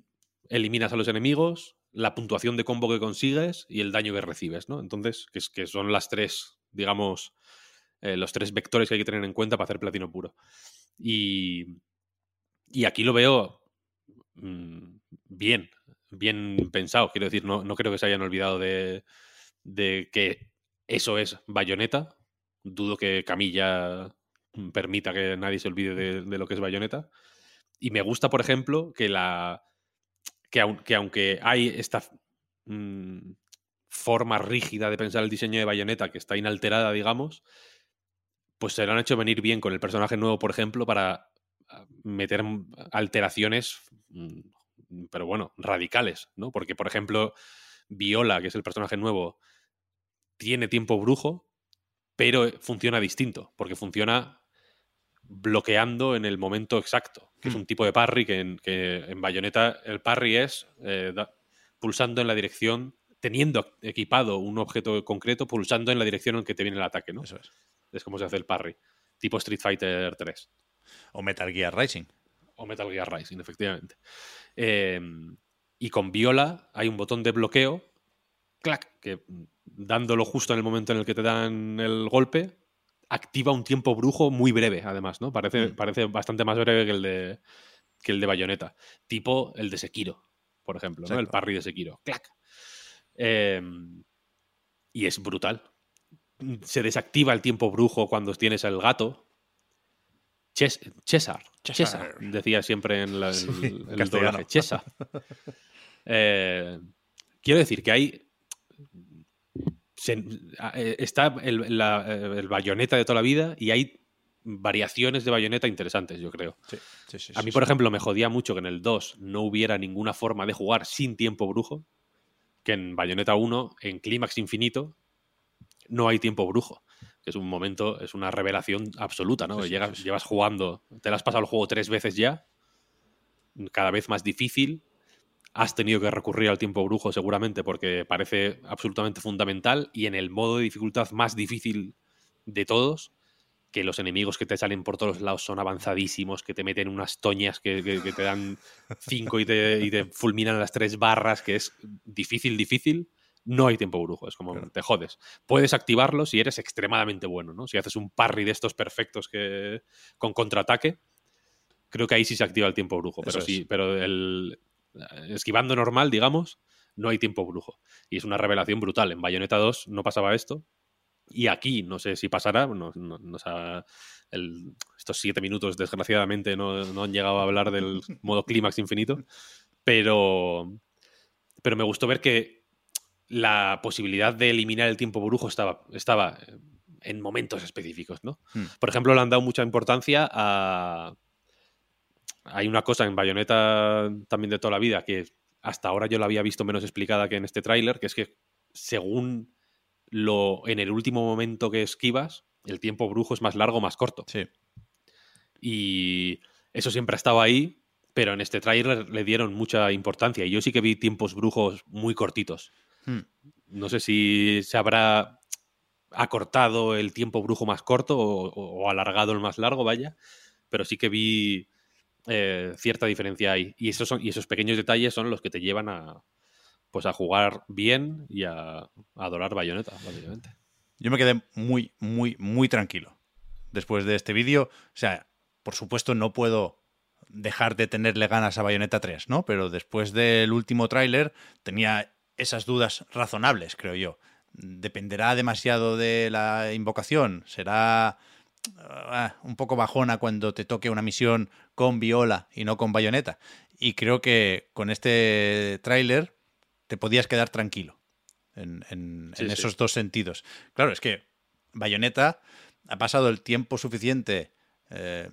eliminas a los enemigos, la puntuación de combo que consigues y el daño que recibes, ¿no? Entonces, que, es- que son las tres, digamos, eh, los tres vectores que hay que tener en cuenta para hacer platino puro. Y, y aquí lo veo mm, bien, bien pensado. Quiero decir, no, no creo que se hayan olvidado de, de que eso es bayoneta. Dudo que Camilla permita que nadie se olvide de, lo que es bayoneta. Y me gusta, por ejemplo, que la. que, aun- que aunque hay esta mm, forma rígida de pensar el diseño de bayoneta que está inalterada, digamos, pues se lo han hecho venir bien con el personaje nuevo, por ejemplo, para ah, meter alteraciones mm, pero bueno, radicales, ¿no? Porque, por ejemplo, Viola, que es el personaje nuevo, tiene tiempo brujo, pero funciona distinto, porque funciona bloqueando en el momento exacto, que es Hmm. un tipo de parry que en, que en Bayonetta el parry es eh, da- pulsando en la dirección, teniendo equipado un objeto concreto, pulsando en la dirección en que te viene el ataque, ¿no? Eso es. Es como se hace el parry, tipo Street Fighter 3 O Metal Gear Rising. o Metal Gear Rising, efectivamente. Eh, y con Viola hay un botón de bloqueo, clac, que dándolo justo en el momento en el que te dan el golpe, activa un tiempo brujo muy breve, además, ¿no? Parece, Mm. parece bastante más breve que el de que el de Bayonetta. Tipo el de Sekiro, por ejemplo, ¿no? El parry de Sekiro. ¡Clac! Eh, y es brutal. Se desactiva el tiempo brujo cuando tienes el gato. Ches- César, decía siempre en, la- en Sí, el- el doblaje. César. Eh, quiero decir que hay. Se- eh, está el, la- eh, el bayoneta de toda la vida y hay variaciones de bayoneta interesantes, yo creo. Sí, sí, sí, A mí, por ejemplo, me jodía mucho que en el 2 no hubiera ninguna forma de jugar sin tiempo brujo. Que en Bayonetta 1, en Clímax Infinito, no hay tiempo brujo. Que es un momento, es una revelación absoluta, ¿no? Llegas-. Llevas jugando, te lo has pasado el juego tres veces ya, cada vez más difícil. Has tenido que recurrir al tiempo brujo seguramente porque parece absolutamente fundamental y en el modo de dificultad más difícil de todos, que los enemigos que te salen por todos lados son avanzadísimos, que te meten unas toñas que, que- que te dan cinco y te, y te fulminan las tres barras, que es difícil, difícil, no hay tiempo brujo, es como Claro. te jodes. Puedes activarlo si eres extremadamente bueno, ¿no? Si haces un parry de estos perfectos que con contraataque, creo que ahí sí se activa el tiempo brujo, pero Eso sí, es. pero el esquivando normal, digamos, no hay tiempo brujo. Y es una revelación brutal. En Bayonetta 2 no pasaba esto. Y aquí, no sé si pasará, no, no- nos ha- el- estos siete minutos, desgraciadamente, no, no han llegado a hablar del modo clímax infinito, pero, pero me gustó ver que la posibilidad de eliminar el tiempo brujo estaba, estaba eh, en momentos específicos, ¿no? Hmm. Por ejemplo, le han dado mucha importancia a... Hay una cosa en Bayonetta también de toda la vida que hasta ahora yo la había visto menos explicada que en este tráiler, que es que según lo en el último momento que esquivas, el tiempo brujo es más largo o más corto. Sí. Y eso siempre ha estado ahí, pero en este tráiler le dieron mucha importancia. Y yo sí que vi tiempos brujos muy cortitos. Hmm. No sé si se habrá acortado el tiempo brujo más corto o, alargado el más largo, vaya. Pero sí que vi eh, cierta diferencia ahí. Y esos, son, y esos pequeños detalles son los que te llevan a, pues a jugar bien y a, a adorar Bayonetta, básicamente. Yo me quedé muy, muy, muy tranquilo después de este vídeo. O sea, por supuesto no puedo dejar de tenerle ganas a Bayonetta 3, ¿no? Pero después del último tráiler tenía esas dudas razonables, creo yo. Dependerá demasiado de la invocación. Será ah, un poco bajona cuando te toque una misión con Viola y no con Bayonetta. Y creo que con este tráiler te podías quedar tranquilo en, en- Sí, en sí. esos dos sentidos. Claro, es que Bayonetta ha pasado el tiempo suficiente eh,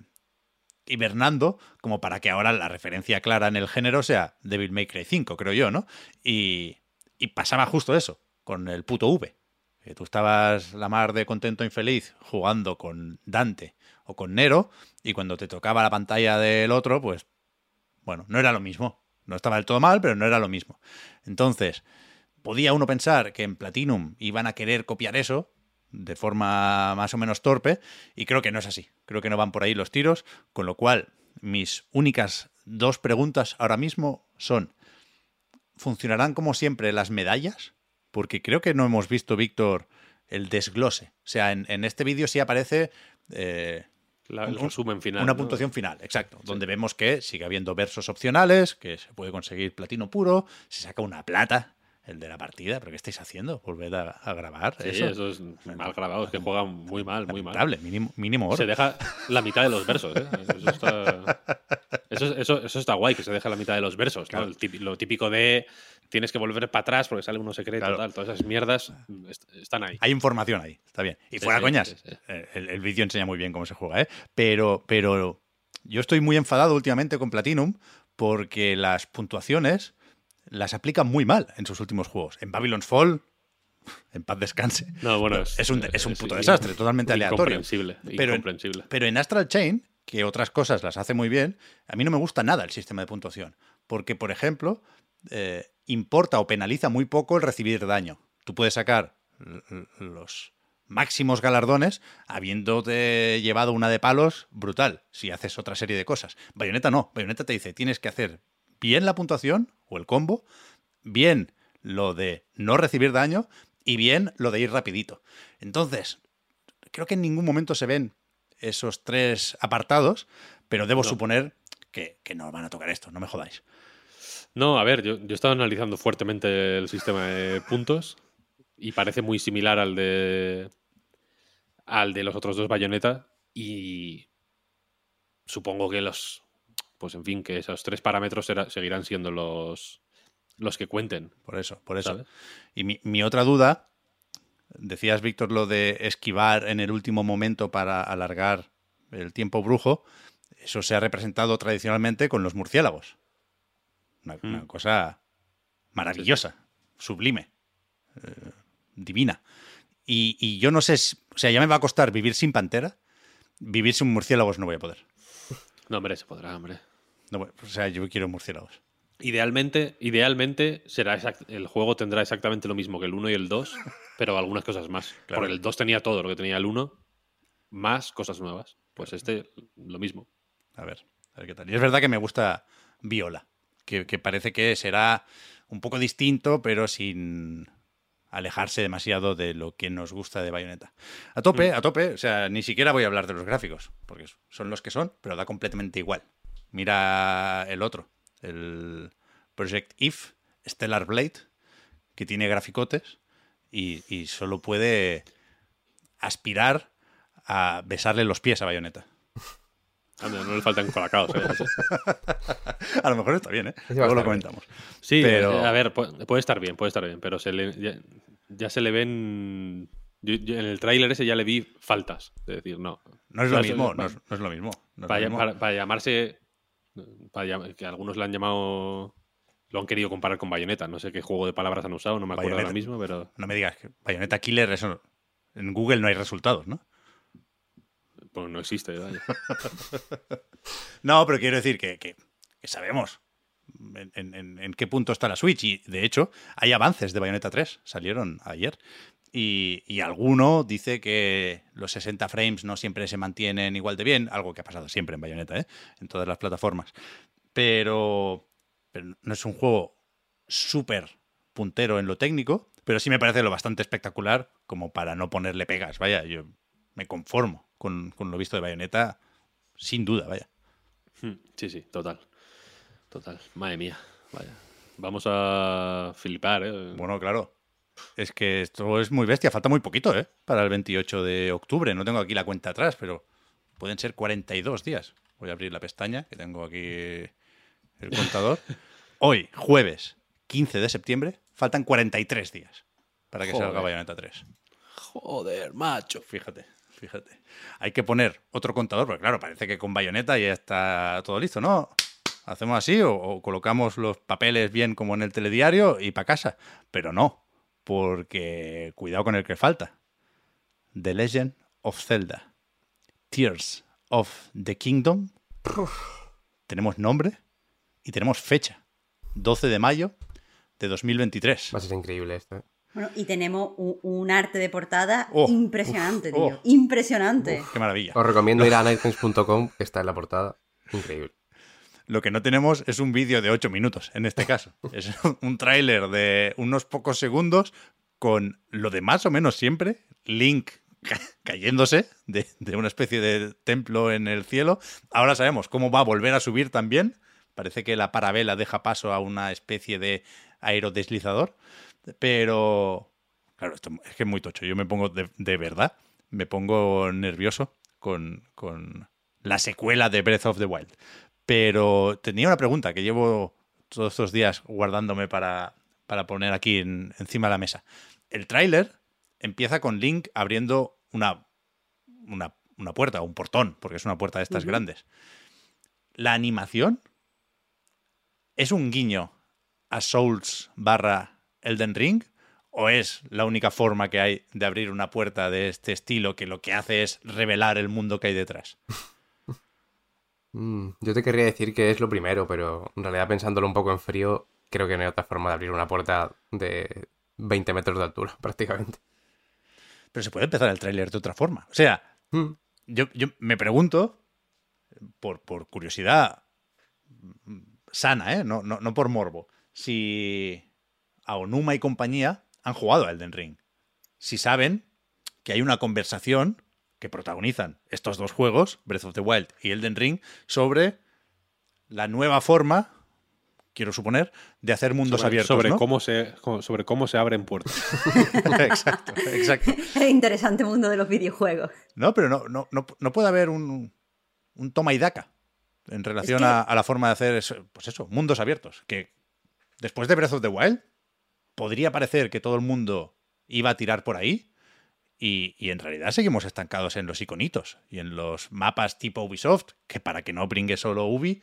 hibernando como para que ahora la referencia clara en el género sea Devil May Cry 5, creo yo, ¿no? Y, y pasaba justo eso, con el puto V. Que tú estabas la mar de contento e infeliz jugando con Dante o con Nero, y cuando te tocaba la pantalla del otro, pues, bueno, no era lo mismo. No estaba del todo mal, pero no era lo mismo. Entonces, podía uno pensar que en Platinum iban a querer copiar eso de forma más o menos torpe, y creo que no es así. Creo que no van por ahí los tiros, con lo cual mis únicas dos preguntas ahora mismo son, ¿funcionarán como siempre las medallas? Porque creo que no hemos visto, Víctor, el desglose. O sea, en, este vídeo sí aparece eh, La- el Un- resumen final. una ¿no? puntuación final, exacto, donde vemos que sigue habiendo versos opcionales, que se puede conseguir platino puro, se saca una plata, el de la partida, pero ¿qué estáis haciendo? ¿Volved a, a grabar Sí, eso? eso, es mal grabado, es que juegan muy mal, muy mal. Mínimo, mínimo oro. Se deja la mitad de los versos, ¿eh? Eso está, eso, eso- eso está guay, que se deja la mitad de los versos, ¿no? Claro. El típi- lo típico de tienes que volver para atrás porque sale uno secreto, Claro. tal, todas esas mierdas est- están ahí. Hay información ahí, está bien. Y fuera sí, coñas, sí, sí. eh, el, el vídeo enseña muy bien cómo se juega, ¿eh? Pero, pero yo estoy muy enfadado últimamente con Platinum porque las puntuaciones las aplica muy mal en sus últimos juegos. En Babylon's Fall, en paz descanse. No, bueno, es, un, es un puto desastre, totalmente aleatorio. Incomprensible, Pero, incomprensible. pero en Astral Chain, que otras cosas las hace muy bien, a mí no me gusta nada el sistema de puntuación. Porque, por ejemplo, eh, importa o penaliza muy poco el recibir daño. Tú puedes sacar los máximos galardones habiéndote llevado una de palos brutal si haces otra serie de cosas. Bayonetta no. Bayonetta te dice, tienes que hacer bien la puntuación o el combo, bien lo de no recibir daño y bien lo de ir rapidito. Entonces, creo que en ningún momento se ven esos tres apartados, pero debo No. suponer que, que no van a tocar esto, no me jodáis. No, a ver, yo, yo he estado analizando fuertemente el sistema de puntos y parece muy similar al de al de los otros dos bayonetas y supongo que los pues en fin que esos tres parámetros será- seguirán siendo los los que cuenten Por eso, por eso. ¿sabes? Y mi, mi otra duda, decías, Víctor, lo de esquivar en el último momento para alargar el tiempo brujo, eso se ha representado tradicionalmente con los murciélagos. Una, una Mm. cosa maravillosa, sublime, eh, divina. Y, y yo no sé, si- o sea, ya me va a costar vivir sin pantera, vivir sin murciélagos no voy a poder. no hombre se podrá hombre No o sea, yo quiero murciélagos. Idealmente, idealmente será exact- el juego tendrá exactamente lo mismo que el 1 y el 2, pero algunas cosas más. Claro. Porque el 2 tenía todo lo que tenía el 1, más cosas nuevas. Pues este lo mismo. A ver, a ver qué tal. Y es verdad que me gusta Viola, que, que parece que será un poco distinto, pero sin alejarse demasiado de lo que nos gusta de Bayonetta. A tope, a tope, o sea, ni siquiera voy a hablar de los gráficos, porque son los que son, pero da completamente igual. Mira el otro, el Project If, Stellar Blade, que tiene graficotes y, y solo puede aspirar a besarle los pies a Bayonetta. Anda, no le faltan colacaos. ¿eh? A lo mejor está bien, ¿eh? Luego lo bien. comentamos. Sí, Pero- eh, a ver, pu- puede estar bien, puede estar bien, pero se le, ya, ya se le ven... yo- yo en el tráiler ese ya le vi faltas. Es decir, no. No es lo mismo, no es, no es lo mismo. no es para, lo mismo. para- para llamarse... para que algunos le han llamado... Lo han querido comparar con Bayonetta. No sé qué juego de palabras han usado, no me acuerdo ahora mismo, pero No me digas que Bayonetta Killer, eso en Google no hay resultados, ¿no? pues, no existe. vaya. No, pero quiero decir que, que- que sabemos en- en qué punto está la Switch. Y de hecho, hay avances de Bayonetta 3, salieron ayer. Y, y alguno dice que los 60 frames no siempre se mantienen igual de bien, algo que ha pasado siempre en Bayonetta, ¿eh? en todas las plataformas. Pero, pero no es un juego súper puntero en lo técnico, pero sí me parece lo bastante espectacular como para no ponerle pegas. Vaya, yo me conformo con, con lo visto de Bayonetta, sin duda, vaya. Hmm, Sí, sí, total. Total. Madre mía. Vaya. Vamos a flipar, ¿eh? Bueno, claro. Es que esto es muy bestia. Falta muy poquito, ¿eh? Para el 28 de octubre. No tengo aquí la cuenta atrás, pero pueden ser 42 días. Voy a abrir la pestaña, que tengo aquí el contador. Hoy, jueves 15 de septiembre, faltan 43 días para que salga Joder. Bayonetta 3. Joder, macho. Fíjate, fíjate. Hay que poner otro contador, porque claro, parece que con Bayonetta ya está todo listo, ¿no? Hacemos así o, o colocamos los papeles bien como en el telediario y para casa. Pero no, porque cuidado con el que falta. The Legend of Zelda. Tears of the Kingdom. Tenemos nombre y tenemos fecha. 12 de mayo de 2023. Va a ser increíble esto. ¿eh? Bueno, y tenemos un, un arte de portada Oh, impresionante, uf, tío. oh. Impresionante. Qué maravilla. Os recomiendo ir a nightgames.com, que está en la portada. Increíble. Lo que no tenemos es un vídeo de 8 minutos, en este caso. Es un tráiler de unos pocos segundos con lo de más o menos siempre, Link ca- cayéndose de, de una especie de templo en el cielo. Ahora sabemos cómo va a volver a subir también. Parece que la parabela deja paso a una especie de aerodeslizador. Pero, claro, esto es que es muy tocho. Yo me pongo de, de verdad, me pongo nervioso con, con la secuela de Breath of the Wild. Pero tenía una pregunta que llevo todos estos días guardándome para, para poner aquí en- encima de la mesa. El tráiler empieza con Link abriendo una, una, una puerta, un portón, porque es una puerta de estas grandes. La animación ¿Es un guiño a Souls barra Elden Ring? ¿O es la única forma que hay de abrir una puerta de este estilo que lo que hace es revelar el mundo que hay detrás? Mm, yo te querría decir que es lo primero, pero en realidad pensándolo un poco en frío, creo que no hay otra forma de abrir una puerta de 20 metros de altura, prácticamente. Pero se puede empezar el tráiler de otra forma. O sea, Mm, yo, yo me pregunto, por, por curiosidad sana, ¿eh? no, no, no por morbo, si Aonuma y compañía han jugado a Elden Ring. Si saben que hay una conversación que protagonizan estos dos juegos, Breath of the Wild y Elden Ring, sobre la nueva forma, quiero suponer, de hacer mundos sobre, abiertos. sobre ¿no? cómo se, sobre cómo se abren puertas. exacto, exacto. El interesante mundo de los videojuegos. No, pero no, no, no, no puede haber un, un toma y daca en relación que- a, a la forma de hacer eso, pues eso, mundos abiertos. Que después de Breath of the Wild podría parecer que todo el mundo iba a tirar por ahí y, y en realidad seguimos estancados en los iconitos y en los mapas tipo Ubisoft, que para que no brinque solo Ubi,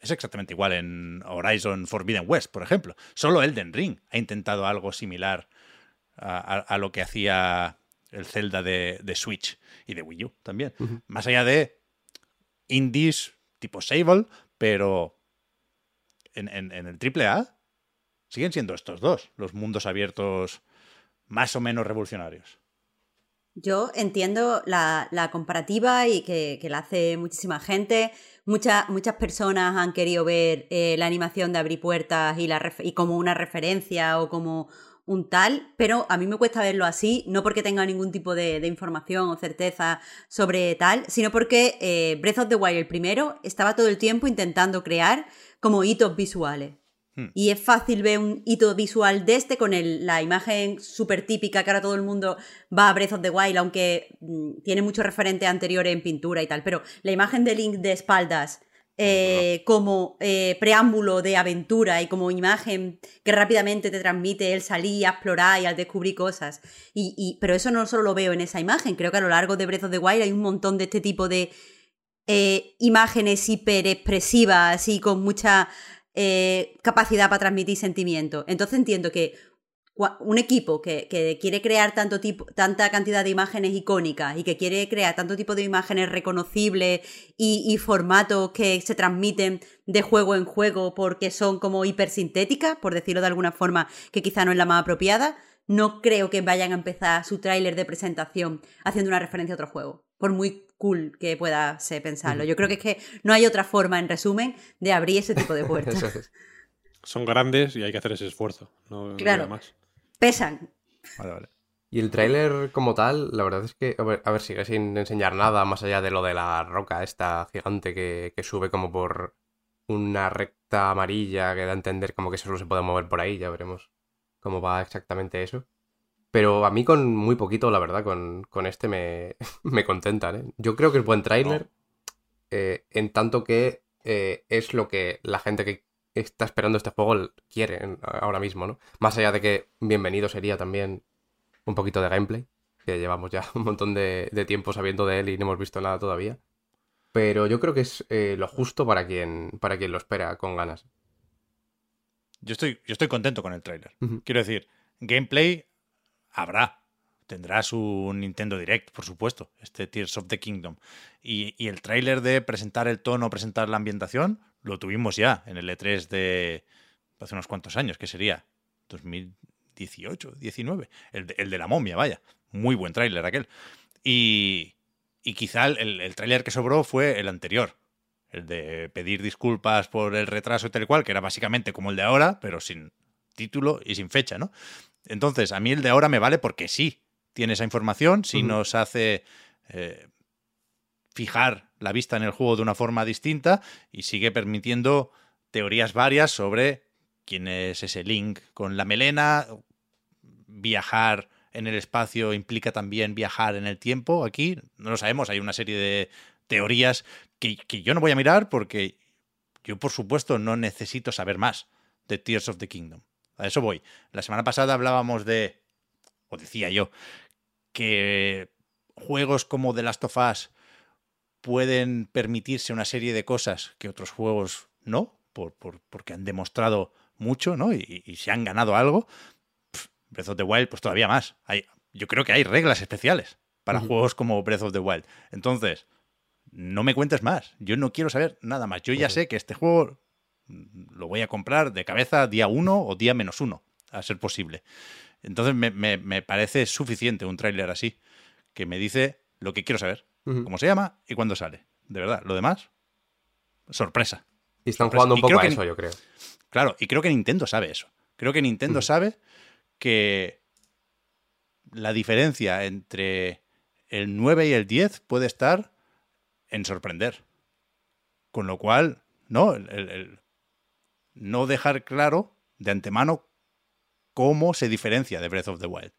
es exactamente igual en Horizon Forbidden West, por ejemplo. Solo Elden Ring ha intentado algo similar a, a- a lo que hacía el Zelda de, de Switch y de Wii U también. Más allá de indies tipo Sable, pero en, en- en el AAA siguen siendo estos dos los mundos abiertos más o menos revolucionarios. Yo entiendo la, comparativa y que, la hace muchísima gente. Mucha- muchas personas han querido ver eh, la animación de abrir puertas y como una referencia o como un tal, pero a mí me cuesta verlo así, no porque tenga ningún tipo de, de información o certeza sobre tal, sino porque eh, Breath of the Wild, el primero, estaba todo el tiempo intentando crear como hitos visuales. Hmm. Y es fácil ver un hito visual de este con el- la imagen súper típica que ahora todo el mundo va a Breath of the Wild, aunque mm, tiene muchos referentes anteriores en pintura y tal. Pero la imagen de Link de espaldas eh, como eh, preámbulo de aventura y como imagen que rápidamente te transmite el salir a explorar y al descubrir cosas. Y, y- pero eso no solo lo veo en esa imagen, creo que a lo largo de Breath of the Wild hay un montón de este tipo de eh, imágenes hiperexpresivas y con mucha eh, capacidad para transmitir sentimientos. Entonces entiendo que un equipo que, que quiere crear tanto tipo, tanta cantidad de imágenes icónicas y que quiere crear tanto tipo de imágenes reconocibles y, y formatos que se transmiten de juego en juego porque son como hipersintéticas, por decirlo de alguna forma que quizá no es la más apropiada, no creo que vayan a empezar su tráiler de presentación haciendo una referencia a otro juego, por muy cool que pueda ser pensarlo. Yo creo que es que no hay otra forma, en resumen, de abrir ese tipo de puertas. Es. Son grandes y hay que hacer ese esfuerzo. No, Claro. más. Pesan. Vale, vale. Y el tráiler como tal, la verdad es que, a ver, a ver, sigue sin enseñar nada más allá de lo de la roca esta gigante que, que sube como por una recta amarilla que da a entender como que solo se puede mover por ahí, ya veremos cómo va exactamente eso. Pero a mí con muy poquito, la verdad, con, con este me, me contentan, ¿eh? Yo creo que es buen tráiler, eh, en tanto que eh, es lo que la gente que está esperando este juego quiere ahora mismo, ¿no? Más allá de que bienvenido sería también un poquito de gameplay, que llevamos ya un montón de, de tiempo sabiendo de él y no hemos visto nada todavía. Pero yo creo que es lo justo para quien, para quien lo espera con ganas. Yo estoy, yo estoy contento con el tráiler. Quiero decir, gameplay habrá. Tendrá su Nintendo Direct, por supuesto, este Tears of the Kingdom. Y, y el tráiler de presentar el tono, presentar la ambientación, lo tuvimos ya en el E3 de hace unos cuantos años, que sería 2018, 19. El de, el de la momia, vaya. Muy buen tráiler aquel. Y, y quizá el, el tráiler que sobró fue el anterior, el de pedir disculpas por el retraso y tal y cual, que era básicamente como el de ahora, pero sin título y sin fecha, ¿no? Entonces, a mí el de ahora me vale porque sí tiene esa información, sí Ujú. nos hace eh, fijar la vista en el juego de una forma distinta y sigue permitiendo teorías varias sobre quién es ese link con la melena, viajar en el espacio implica también viajar en el tiempo. Aquí no lo sabemos, hay una serie de teorías que, que yo no voy a mirar porque yo, por supuesto, no necesito saber más de Tears of the Kingdom. A eso voy. La semana pasada hablábamos de, o decía yo, que juegos como The Last of Us pueden permitirse una serie de cosas que otros juegos no, por, por- porque han demostrado mucho, ¿no? Y, y se han ganado algo. Pff, Breath of the Wild, pues todavía más. Hay, yo creo que hay reglas especiales para juegos como Breath of the Wild. Entonces, no me cuentes más. Yo no quiero saber nada más. Yo ya Ujú. sé que este juego lo voy a comprar de cabeza día uno o día menos uno, a ser posible. Entonces me, me- me parece suficiente un tráiler así, que me dice lo que quiero saber, cómo se llama y cuándo sale. De verdad, lo demás, sorpresa. Y están sorpresa. jugando un Y poco a que eso, yo creo. Claro, y creo que Nintendo sabe eso. Creo que Nintendo sabe que la diferencia entre el 9 y el 10 puede estar en sorprender. Con lo cual, ¿no? El- el- el no dejar claro de antemano cómo se diferencia de Breath of the Wild.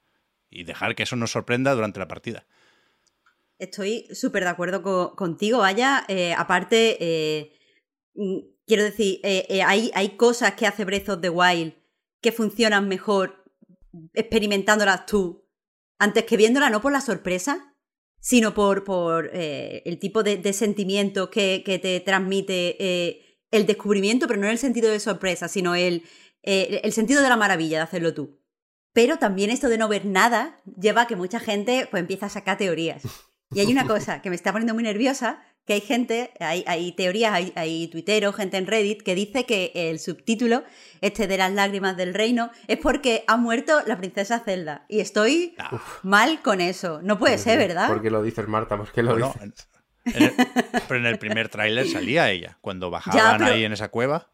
Y dejar que eso nos sorprenda durante la partida. Estoy súper de acuerdo co- contigo, vaya. Eh, aparte, eh, mm, quiero decir, eh, hay, hay cosas que hace Breath of the Wild que funcionan mejor experimentándolas tú antes que viéndola, no por la sorpresa, sino por, por el tipo de, de sentimiento que, que te transmite el descubrimiento, pero no en el sentido de sorpresa, sino el, eh, el sentido de la maravilla de hacerlo tú. Pero también esto de no ver nada lleva a que mucha gente pues empieza a sacar teorías. Y hay una cosa que me está poniendo muy nerviosa, que hay gente, hay, hay teorías, hay, hay tuiteros, gente en Reddit, que dice que el subtítulo, este de las lágrimas del reino, es porque ha muerto la princesa Zelda. Y estoy Ah, mal con eso. No puede ser, ¿verdad? ¿Por qué lo dices, Marta? ¿Por qué lo bueno, dices? En- el- pero en el primer tráiler salía ella, cuando bajaban pero- ahí en esa cueva.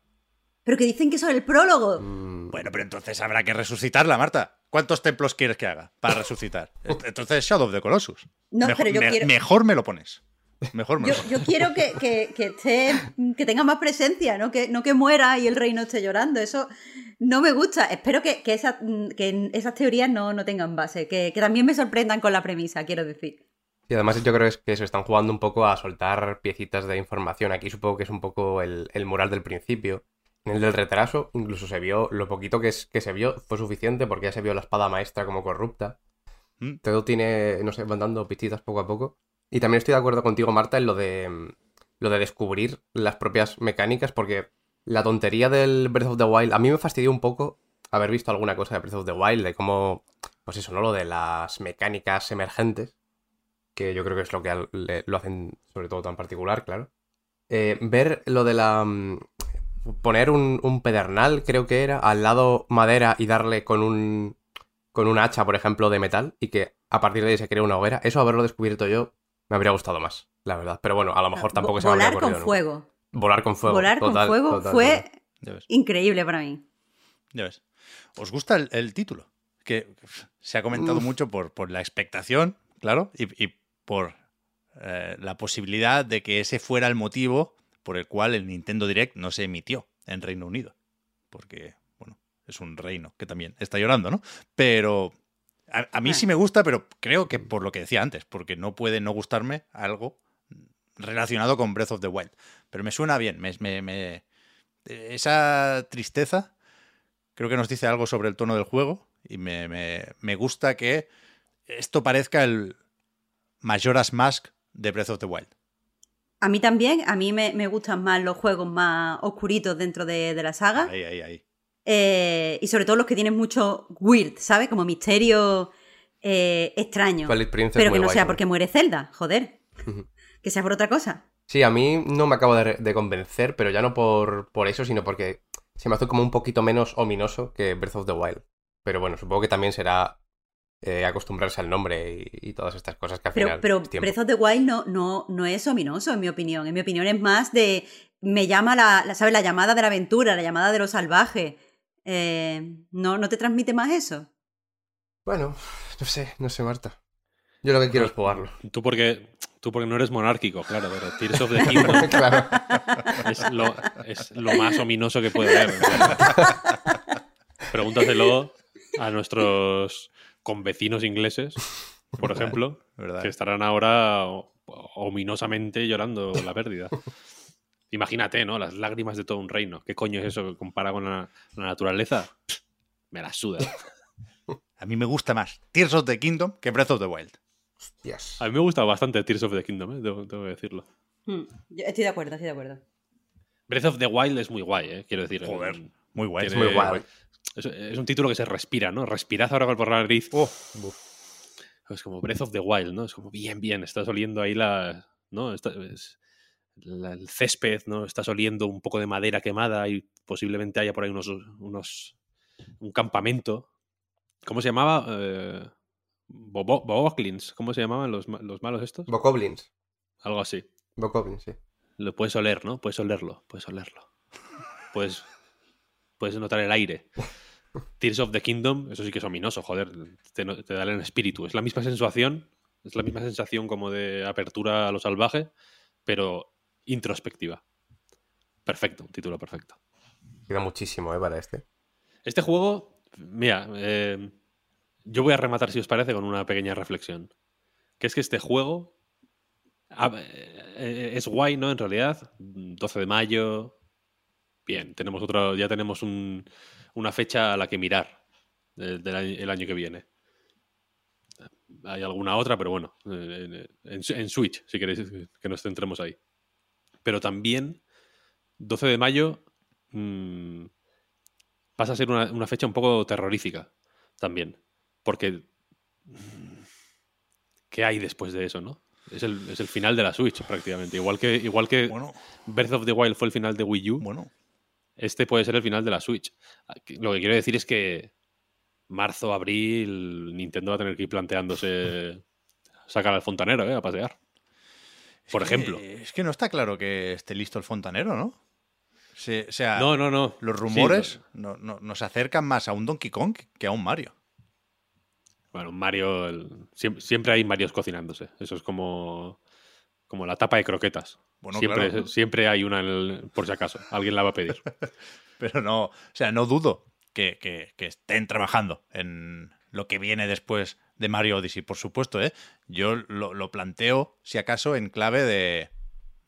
Pero que dicen que eso es el prólogo. Mm, Bueno, pero entonces habrá que resucitarla, Marta. ¿Cuántos templos quieres que haga para resucitar? Entonces Shadow of the Colossus. No, mejor, pero yo me- quiero- mejor me lo pones. Mejor me Yo, lo pones. yo quiero que, que, que esté, que tenga más presencia, ¿no? Que, no que muera y el reino esté llorando. Eso no me gusta. Espero que, que, esa- que esas teorías no, no tengan base. Que, que también me sorprendan con la premisa, quiero decir. Y además yo creo es que se están jugando un poco a soltar piecitas de información. Aquí supongo que es un poco el, el mural del principio. En el del retraso incluso se vio, lo poquito que, es, que se vio fue suficiente porque ya se vio la espada maestra como corrupta. Mm. Todo tiene, no sé, van dando pistitas poco a poco. Y también estoy de acuerdo contigo, Marta, en lo de, lo de descubrir las propias mecánicas porque la tontería del Breath of the Wild, a mí me fastidió un poco haber visto alguna cosa de Breath of the Wild, de cómo, pues eso, ¿no? Lo de las mecánicas emergentes que yo creo que es lo que al- le- lo hacen sobre todo tan particular, claro. Eh, ver lo de la... mm, poner un, un pedernal, creo que era, al lado madera y darle con un... con un hacha, por ejemplo, de metal, y que a partir de ahí se crea una hoguera, eso haberlo descubierto yo me habría gustado más, la verdad. Pero bueno, a lo mejor tampoco se me habría Volar con ocurrido nunca. fuego. Volar con fuego. Volar total, con fuego total, fue total. Increíble para mí. ya ves. ¿Os gusta el, el título? Que se ha comentado Uf. mucho por, por la expectación, claro, y, y por eh, la posibilidad de que ese fuera el motivo por el cual el Nintendo Direct no se emitió en Reino Unido. Porque, bueno, es un reino que también está llorando, ¿no? Pero a, a mí Ah. sí me gusta, pero creo que por lo que decía antes, porque no puede no gustarme algo relacionado con Breath of the Wild. Pero me suena bien, me, me- me- esa tristeza creo que nos dice algo sobre el tono del juego y me, me- me gusta que esto parezca el Majora's Mask de Breath of the Wild. A mí también, a mí me, me gustan más los juegos más oscuritos dentro de, de la saga. Ahí, ahí, ahí. Eh, y sobre todo los que tienen mucho weird, ¿sabes? Como misterio eh, extraño. Twilight Princess Pero que no guay sea porque muere Zelda, joder. Que sea por otra cosa. Sí, a mí no me acabo de, de convencer, pero ya no por, por eso, sino porque se me hace como un poquito menos ominoso que Breath of the Wild. Pero bueno, supongo que también será eh, acostumbrarse al nombre y, y todas estas cosas que al Pero, final pero. Breath of the Wild no, no, no es ominoso, en mi opinión. En mi opinión es más de. Me llama la, la- ¿sabes? La llamada de la aventura, la llamada de lo salvaje. Eh, ¿no, ¿No te transmite más eso? Bueno, no sé, no sé, Marta. Yo lo que quiero es jugarlo. Tú porque, tú porque no eres monárquico, claro, pero Tears of the Kingdom claro. es lo, es lo más ominoso que puede haber. Pregúntaselo a nuestros convecinos ingleses, por ejemplo, ¿Verdad? que estarán ahora ominosamente llorando la pérdida. Imagínate, ¿no? Las lágrimas de todo un reino. ¿Qué coño es eso comparado con la, la naturaleza? Me la suda. A mí me gusta más Tears of the Kingdom que Breath of the Wild. Hostias. A mí me gusta bastante Tears of the Kingdom, ¿eh? Tengo que decirlo. Hmm, yo estoy de acuerdo, estoy de acuerdo. Breath of the Wild es muy guay, ¿eh? quiero decir. Joder, muy guay. tiene- muy guay. Es, es un título que se respira, ¿no? Respirad ahora por la nariz. Oh, Es como Breath of the Wild, ¿no? Es como bien, bien, estás oliendo ahí la. ¿No? Está- es- la- el césped, ¿no? Estás oliendo un poco de madera quemada y posiblemente haya por ahí unos. unos un campamento. ¿Cómo se llamaba? Eh. ¿Cómo se llamaban los, los malos estos? Bokoblins. Algo así. Bokoblins, sí. Lo puedes oler, ¿no? Puedes olerlo, puedes olerlo. Puedes, puedes notar el aire. Tears of the Kingdom, eso sí que es ominoso, joder, te, da el espíritu. Es la misma sensación, es la misma sensación como de apertura a lo salvaje, pero introspectiva. Perfecto, un título perfecto. Queda muchísimo, ¿eh? Para este. Este juego, mira, eh, yo voy a rematar, si os parece, con una pequeña reflexión. Que es que este juego a- eh, es guay, ¿no? En realidad, 12 de mayo. Bien, tenemos otro, ya tenemos un- una fecha a la que mirar eh, del año, el año que viene. Hay alguna otra, pero bueno, eh, en, en Switch, si queréis que nos centremos ahí. Pero también, 12 de mayo, mm, pasa a ser una, una fecha un poco terrorífica también. Porque. mm, ¿Qué hay después de eso, no? Es el, es el final de la Switch, prácticamente. Igual que, igual que bueno, Breath of the Wild fue el final de Wii U, bueno. Este puede ser el final de la Switch. Aquí- Lo que quiero decir es que marzo, abril, Nintendo va a tener que ir planteándose sacar al fontanero, ¿eh? A pasear. Por Es que- ejemplo. Es que no está claro que esté listo el fontanero, ¿no? Se- o sea, No, no, no. los Sí, rumores no- no- nos acercan más a un Donkey Kong que a un Mario. Bueno, Mario. el- siem- siempre, hay Marios cocinándose. Eso es como. Como la tapa de croquetas. Bueno, siempre, claro. siempre hay una, en el- por si acaso. Alguien la va a pedir. Pero no, o sea, no dudo que, que- que estén trabajando en lo que viene después de Mario Odyssey, por supuesto, ¿eh? Yo lo, lo planteo, si acaso, en clave de,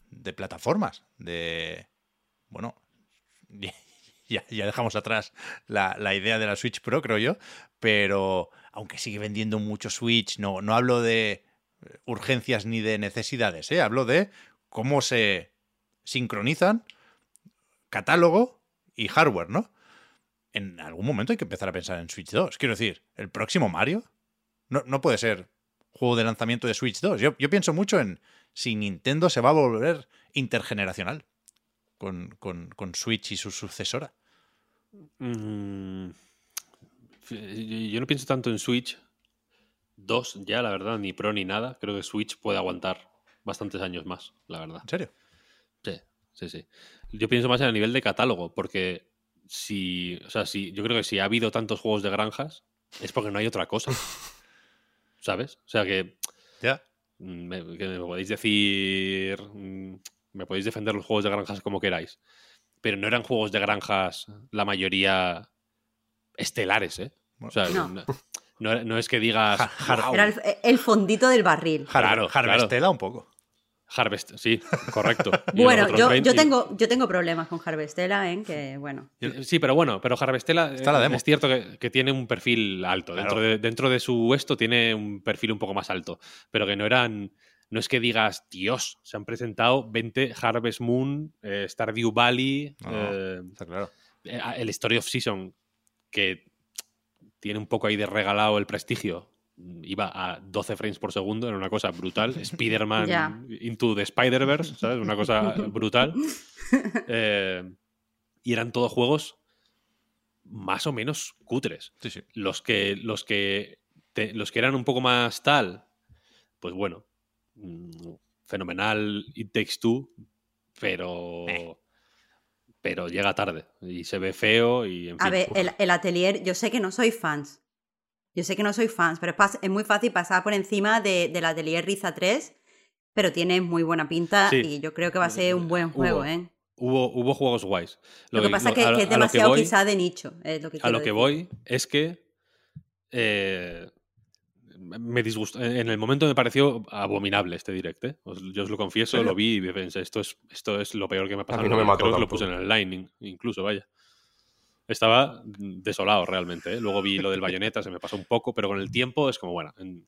de plataformas, de... Bueno, ya, ya dejamos atrás la, la idea de la Switch Pro, creo yo, pero aunque sigue vendiendo mucho Switch, no, no hablo de urgencias ni de necesidades, ¿eh? Hablo de cómo se sincronizan catálogo y hardware, ¿no? En algún momento hay que empezar a pensar en Switch 2. Quiero decir, el próximo Mario no, no puede ser juego de lanzamiento de Switch 2. Yo, yo pienso mucho en si Nintendo se va a volver intergeneracional con, con- con Switch y su sucesora. Mm, yo no pienso tanto en Switch 2 ya, la verdad, ni Pro ni nada. Creo que Switch puede aguantar bastantes años más, la verdad. ¿En serio? Sí, sí, sí. Yo pienso más en el nivel de catálogo, porque si, o sea, si, yo creo que si ha habido tantos juegos de granjas, es porque no hay otra cosa. ¿Sabes? O sea que, Ya. mm, me, que me podéis decir, mm, me podéis defender los juegos de granjas como queráis, pero no eran juegos de granjas la mayoría estelares, ¿eh? O sea, No. No, no- es que digas... Har- "Guau, Era el, el fondito del barril. Har- Claro, Harvestella un poco. Harvest, sí, correcto. Y Bueno, yo, yo y- tengo, yo tengo problemas con Harvestella, ¿eh? Que bueno. Eh, Sí, pero bueno, pero Harvestella Está la eh, demo. es cierto que, que tiene un perfil alto. Claro. Dentro, de, dentro de su esto tiene un perfil un poco más alto. Pero que no eran. No es que digas, Dios, se han presentado 20 Harvest Moon, eh, Stardew Valley, No, eh, Está claro. eh, el Story of Season, que tiene un poco ahí de regalado el prestigio. Iba a 12 frames por segundo, era una cosa brutal. Spider-Man. Into the Spider-Verse, ¿sabes? Una cosa brutal. Eh, y eran todos juegos más o menos cutres. Sí, sí. Los que, los que, te- los que eran un poco más tal, pues bueno, mm, fenomenal It Takes Two, pero, Eh. Pero llega tarde y se ve feo y en A fin. ver, el, el atelier, yo sé que no soy fans. Yo sé que no soy fans, pero es, muy fácil pasar por encima de, del atelier Riza 3, pero tiene muy buena pinta Sí. y yo creo que va a ser un buen juego, Hubo. ¿eh? Hubo, hubo juegos guays. Lo, que pasa es que, a- que a es que demasiado voy- quizá de nicho. Es lo que A lo que decir. voy es que eh, me disgustó. En el momento me pareció abominable este direct. ¿eh? Os- Yo os lo confieso, lo vi y pensé, esto es, esto es lo peor que me ha pasado. mí en no me mató Creo que lo puse en el in- incluso, vaya. Estaba desolado realmente. ¿eh? Luego vi lo del bayoneta, se me pasó un poco, pero con el tiempo es como, bueno, en-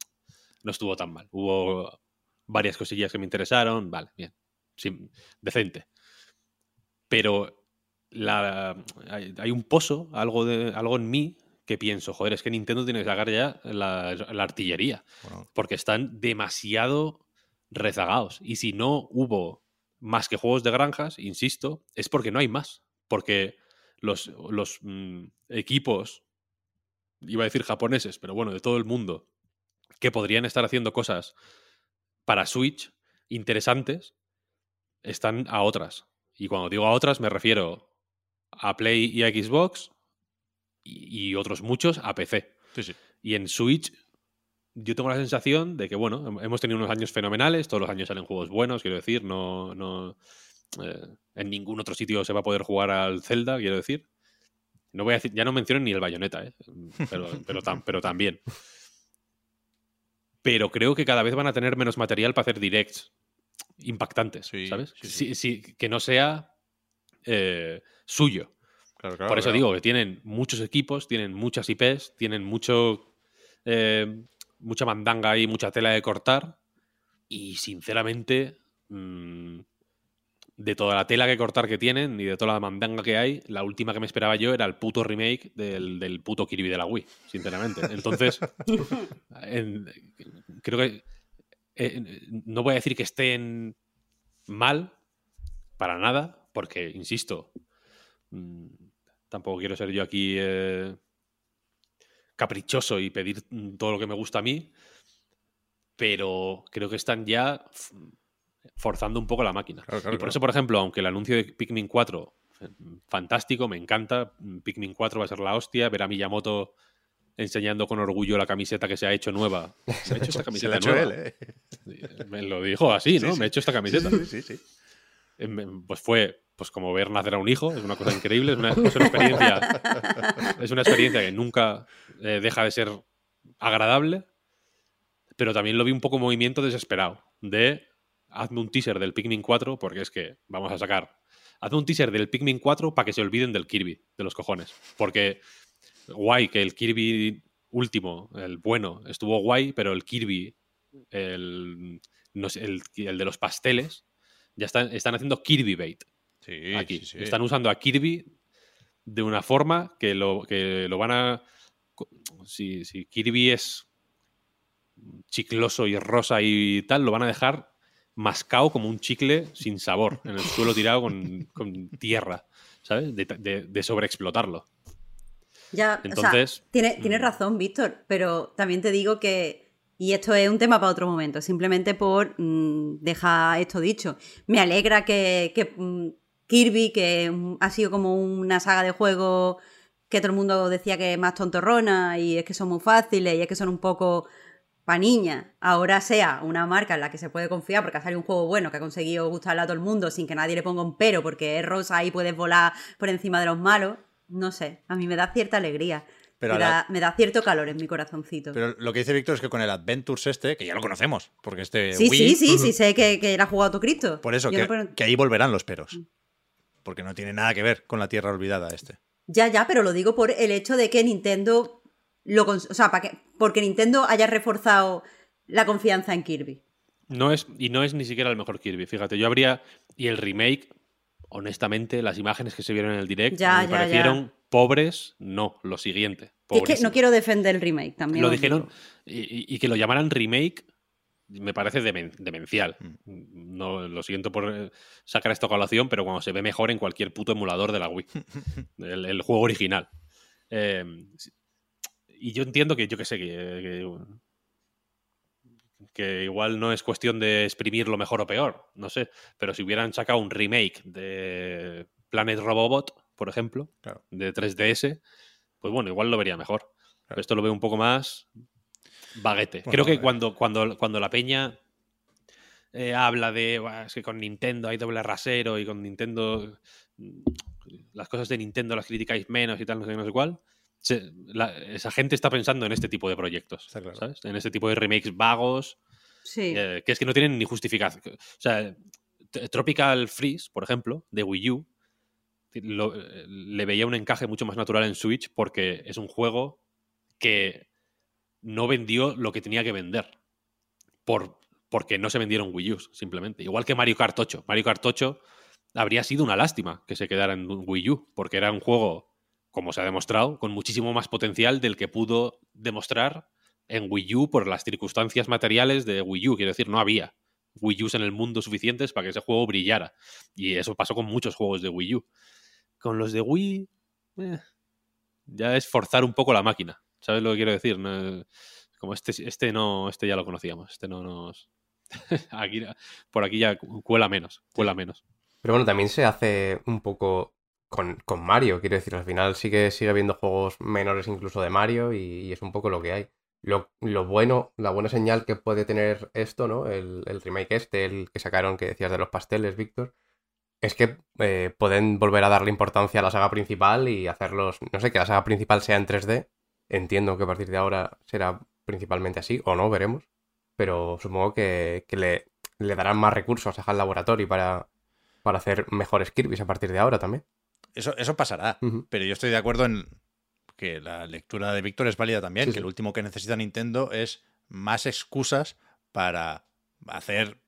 no estuvo tan mal. Hubo varias cosillas que me interesaron, vale, bien. Sí, decente. pero la, hay, hay un pozo, algo, de, algo en mí que pienso, joder, es que Nintendo tiene que sacar ya la, la artillería, Bueno, porque están demasiado rezagados. Y si no hubo más que juegos de granjas, insisto, es porque no hay más. Porque los, los mm, equipos, iba a decir japoneses, pero bueno, de todo el mundo, que podrían estar haciendo cosas para Switch interesantes, están a otras. Y cuando digo a otras, me refiero a Play y a Xbox y, y otros muchos a PC. sí, sí. Y en Switch, yo tengo la sensación de que, bueno, hem- hemos tenido unos años fenomenales, todos los años salen juegos buenos, quiero decir, no. no eh, en ningún otro sitio se va a poder jugar al Zelda, quiero decir. No voy a decir, ya no mencionen ni el bayoneta, ¿eh? pero, pero, tam- pero también. Pero creo que cada vez van a tener menos material para hacer directs impactantes, Sí, ¿sabes? sí, sí. Sí, sí, que no sea eh, suyo. Claro, claro, Por eso claro. digo que tienen muchos equipos, tienen muchas IPs, tienen mucho eh, mucha mandanga y mucha tela de cortar. Y sinceramente, mm, de toda la tela que cortar que tienen y de toda la mandanga que hay, la última que me esperaba yo era el puto remake del, del puto Kirby de la Wii, sinceramente. Entonces, en- creo que eh, no voy a decir que estén mal, para nada, porque, insisto, mm, tampoco quiero ser yo aquí eh, caprichoso y pedir todo lo que me gusta a mí, pero creo que están ya forzando un poco la máquina. Claro, claro, y por claro. eso, por ejemplo, aunque el anuncio de Pikmin 4, eh, fantástico, me encanta, Pikmin 4 va a ser la hostia, ver a Miyamoto enseñando con orgullo la camiseta que se ha hecho nueva. Se ha hecho esta Se la camiseta ha hecho nueva. él, ¿eh? Me lo dijo así, ¿no? Sí, sí. Me he hecho esta camiseta. Sí, sí, sí. Pues fue pues como ver nacer a un hijo, es una cosa increíble, es una, es una experiencia, es una experiencia que nunca eh, deja de ser agradable, pero también lo vi un poco movimiento desesperado de hazme un teaser del Pikmin 4 porque es que vamos a sacar hazme un teaser del Pikmin 4 para que se olviden del Kirby, de los cojones, porque guay que el Kirby último, el bueno, estuvo guay, pero el Kirby el, no sé, el, el de los pasteles ya están, están haciendo Kirby bait Sí, aquí. sí, sí. Están usando a Kirby de una forma que lo, que lo van a. Si, si Kirby es chicloso y rosa y tal, lo van a dejar mascado como un chicle sin sabor, en el suelo tirado con, con tierra, ¿sabes? De, de- de sobreexplotarlo. Ya, Entonces, o sea, tiene- tienes mm. razón, Víctor, pero también te digo que, y esto es un tema para otro momento, simplemente por mm, dejar esto dicho. Me alegra que, que, mm, Kirby, que mm, ha sido como una saga de juegos que todo el mundo decía que es más tontorrona y es que son muy fáciles y es que son un poco pa' niña, ahora sea una marca en la que se puede confiar porque ha salido un juego bueno que ha conseguido gustarle a todo el mundo sin que nadie le ponga un pero porque es rosa y puedes volar por encima de los malos, no sé, a mí me da cierta alegría. Pero me, la- da, me da cierto calor en mi corazoncito. Pero lo que dice Víctor es que con el Adventures este, que ya lo conocemos, porque este sí, Wii, sí, sí, sí, sé que, que era jugado tu Cristo. por eso, que, no puedo- que ahí volverán los peros. Porque no tiene nada que ver con la Tierra Olvidada este. Ya, ya, pero lo digo por el hecho de que Nintendo lo cons- o sea, para que, porque Nintendo haya reforzado la confianza en Kirby. No es, y no es ni siquiera el mejor Kirby. Fíjate, yo habría. Y el remake, honestamente, las imágenes que se vieron en el direct Ya, me ya, parecieron pobres. No, lo siguiente. Es que no quiero defender el remake también. Lo dijeron. Y, que lo llamaran remake me parece demen- demencial. Mm. No, lo siento por eh, sacar esta colación, pero cuando se ve mejor en cualquier puto emulador de la Wii. el, el juego original. Eh, y yo entiendo que, yo qué sé, que, que, que igual no es cuestión de exprimirlo mejor o peor, no sé. Pero si hubieran sacado un remake de Planet Robobot, por ejemplo, Claro. de 3DS, pues bueno, igual lo vería mejor. Esto lo veo un poco más baguete. Bueno, Creo que eh. cuando, cuando, cuando la peña eh, habla de "Buah, es que con Nintendo hay doble rasero y con Nintendo mm, las cosas de Nintendo las criticáis menos y tal, no sé no sé cuál. Se- la- esa gente está pensando en este tipo de proyectos, Está claro. ¿sabes? En este tipo de remakes vagos, Sí. eh, que es que no tienen ni justificación. O sea, Tropical Freeze, por ejemplo, de Wii U, lo- eh, le veía un encaje mucho más natural en Switch porque es un juego que no vendió lo que tenía que vender. Por, porque no se vendieron Wii U, simplemente. Igual que Mario Kart 8. Mario Kart 8 habría sido una lástima que se quedara en Wii U, porque era un juego, como se ha demostrado, con muchísimo más potencial del que pudo demostrar en Wii U por las circunstancias materiales de Wii U. Quiero decir, no había Wii U's en el mundo suficientes para que ese juego brillara. Y eso pasó con muchos juegos de Wii U. Con los de Wii, eh, ya es forzar un poco la máquina. ¿Sabes lo que quiero decir? No, como este, este no, este ya lo conocíamos. Este no nos. aquí, por aquí ya cuela menos, cuela menos. Pero bueno, también se hace un poco con, con Mario, quiero decir, al final sí que sigue habiendo juegos menores incluso de Mario y, es un poco lo que hay. Lo, lo, bueno, la buena señal que puede tener esto, ¿no? El, el, remake este, el que sacaron que decías de los pasteles, Víctor, es que eh, pueden volver a darle importancia a la saga principal y hacerlos, no sé, que la saga principal sea en 3D. Entiendo que a partir de ahora será principalmente así, o no, veremos. Pero supongo que, que le, le, darán más recursos a HAL Laboratory para, para hacer mejores Kirby's a partir de ahora también. Eso, eso pasará, uh -huh. pero yo estoy de acuerdo en que la lectura de Víctor es válida también, sí, que sí. lo último que necesita Nintendo es más excusas para hacer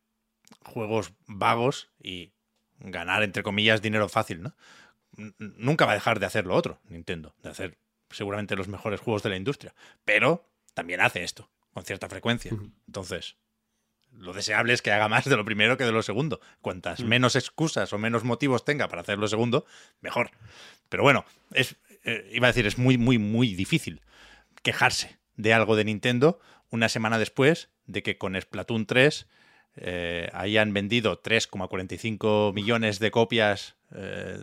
juegos vagos y ganar, entre comillas, dinero fácil, ¿no? Nunca va a dejar de hacer lo otro, Nintendo, de hacer seguramente los mejores juegos de la industria, pero también hace esto con cierta frecuencia. Uh -huh. Entonces, lo deseable es que haga más de lo primero que de lo segundo. Cuantas -huh. menos excusas o menos motivos tenga para hacer lo segundo, mejor. Pero bueno, es, eh, iba a decir, es muy, muy, muy difícil quejarse de algo de Nintendo una semana después de que con Splatoon 3 eh, hayan vendido 3,45 millones de copias eh,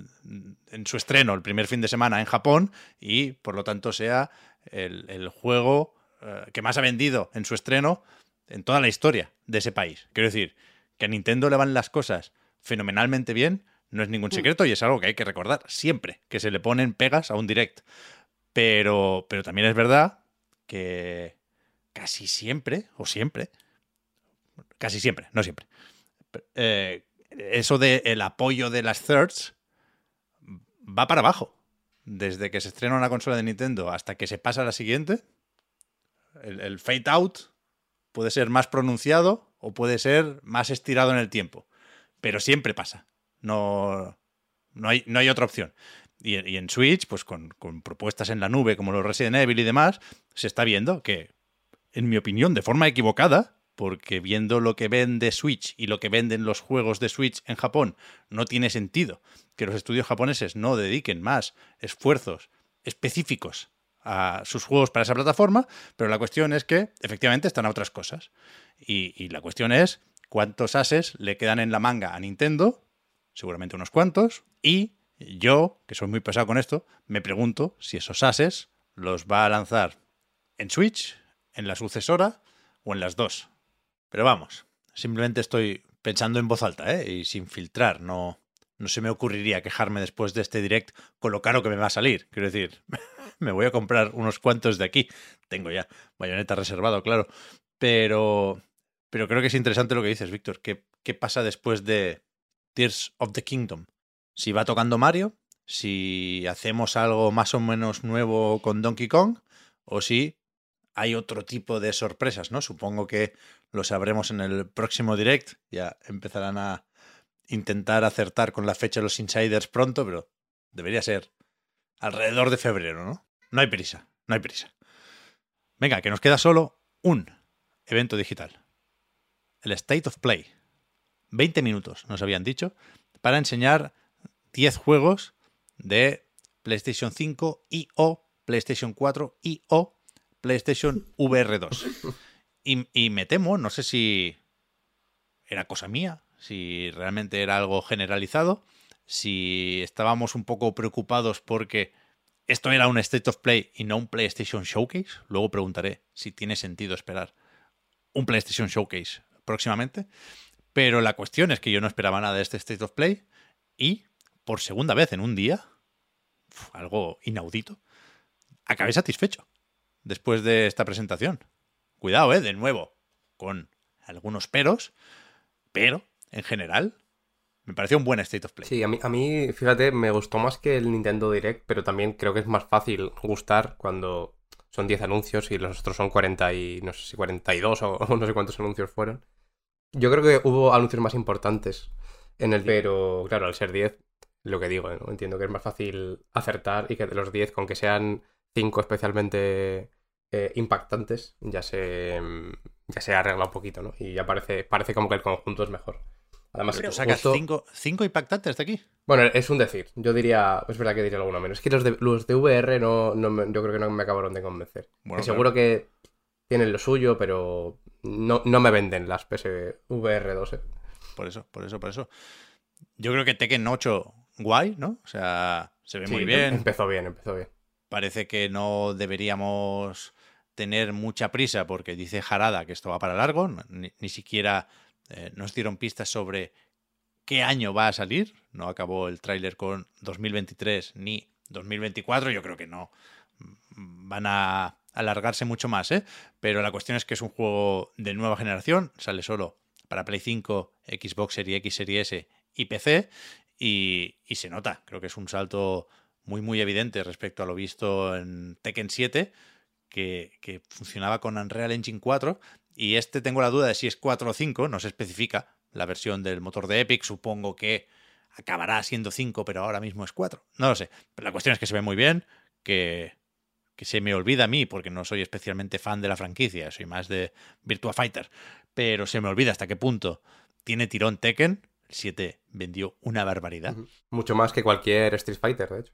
en su estreno el primer fin de semana en Japón y por lo tanto sea el, el juego que más ha vendido en su estreno en toda la historia de ese país. Quiero decir, que a Nintendo le van las cosas fenomenalmente bien no es ningún secreto y es algo que hay que recordar siempre, que se le ponen pegas a un direct. Pero, pero también es verdad que casi siempre, o siempre, casi siempre, no siempre, eh, eso del el apoyo de las thirds va para abajo. Desde que se estrena una consola de Nintendo hasta que se pasa a la siguiente, el, el fade out puede ser más pronunciado o puede ser más estirado en el tiempo. Pero siempre pasa. No, no, hay, no hay otra opción. Y, en Switch, pues con, con, propuestas en la nube como los Resident Evil y demás, se está viendo que, en mi opinión, de forma equivocada, porque viendo lo que vende Switch y lo que venden los juegos de Switch en Japón, no tiene sentido que los estudios japoneses no dediquen más esfuerzos específicos a sus juegos para esa plataforma, pero la cuestión es que efectivamente están a otras cosas. Y, la cuestión es cuántos ases le quedan en la manga a Nintendo, seguramente unos cuantos, y yo, que soy muy pesado con esto, me pregunto si esos ases los va a lanzar en Switch, en la sucesora o en las dos. Pero vamos, simplemente estoy pensando en voz alta ¿eh? y sin filtrar. No, no se me ocurriría quejarme después de este direct con lo caro que me va a salir. Quiero decir, me voy a comprar unos cuantos de aquí. Tengo ya bayoneta reservado, claro. Pero, pero creo que es interesante lo que dices, Víctor. ¿Qué, ¿Qué pasa después de Tears of the Kingdom? Si va tocando Mario, si hacemos algo más o menos nuevo con Donkey Kong, o si hay otro tipo de sorpresas, ¿no? Supongo que lo sabremos en el próximo direct. Ya empezarán a intentar acertar con la fecha de los insiders pronto, pero debería ser alrededor de febrero, ¿no? No hay prisa, no hay prisa. Venga, que nos queda solo un evento digital. El State of Play. 20 minutos, nos habían dicho, para enseñar 10 juegos de PlayStation 5 y o PlayStation 4 y o PlayStation VR2. Y, y, me temo, no sé si era cosa mía, si realmente era algo generalizado, si estábamos un poco preocupados porque esto era un State of Play y no un PlayStation Showcase. Luego preguntaré si tiene sentido esperar un PlayStation Showcase próximamente. Pero la cuestión es que yo no esperaba nada de este State of Play y por segunda vez en un día, algo inaudito, acabé satisfecho después de esta presentación. Cuidado, eh, de nuevo, con algunos peros, pero en general me pareció un buen State of Play. Sí, a mí, a mí, fíjate, me gustó más que el Nintendo Direct, pero también creo que es más fácil gustar cuando son 10 anuncios y los otros son 40 y no sé si 42 o, o no sé cuántos anuncios fueron. Yo creo que hubo anuncios más importantes. En el, pero claro, al ser 10, lo que digo, ¿no? entiendo que es más fácil acertar y que de los 10, con que sean 5 especialmente eh, impactantes, ya se, ya se arregla un poquito, ¿no? Y ya parece, parece como que el conjunto es mejor. Además, Pero tú sacas justo- cinco, cinco impactantes de aquí. Bueno, es un decir. Yo diría, es verdad que diría alguno menos. Es que los de, los de VR no, no me- yo creo que no me acabaron de convencer. Bueno, Que seguro que tienen lo suyo, pero no, no me venden las PSVR 2. eh. Por eso, por eso, por eso. Yo creo que Tekken 8, guay, ¿no? O sea, se ve Sí, muy bien. Empezó bien, empezó bien. Parece que no deberíamos tener mucha prisa porque dice Jarada que esto va para largo. Ni, ni siquiera eh, nos dieron pistas sobre qué año va a salir. No acabó el tráiler con 2023 ni 2024. Yo creo que no mm, van a alargarse mucho más, ¿eh? Pero la cuestión es que es un juego de nueva generación. Sale solo para Play 5, Xbox Series X, Series S y PC. Y, se nota. Creo que es un salto muy, muy evidente respecto a lo visto en Tekken 7, que, que funcionaba con Unreal Engine 4. Y este tengo la duda de si es 4 o 5, no se especifica la versión del motor de Epic. Supongo que acabará siendo 5, pero ahora mismo es 4. No lo sé. Pero la cuestión es que se ve muy bien, que, que se me olvida a mí, porque no soy especialmente fan de la franquicia, soy más de Virtua Fighter. Pero se me olvida hasta qué punto tiene tirón Tekken. El 7 vendió una barbaridad. Mucho más que cualquier Street Fighter, de hecho.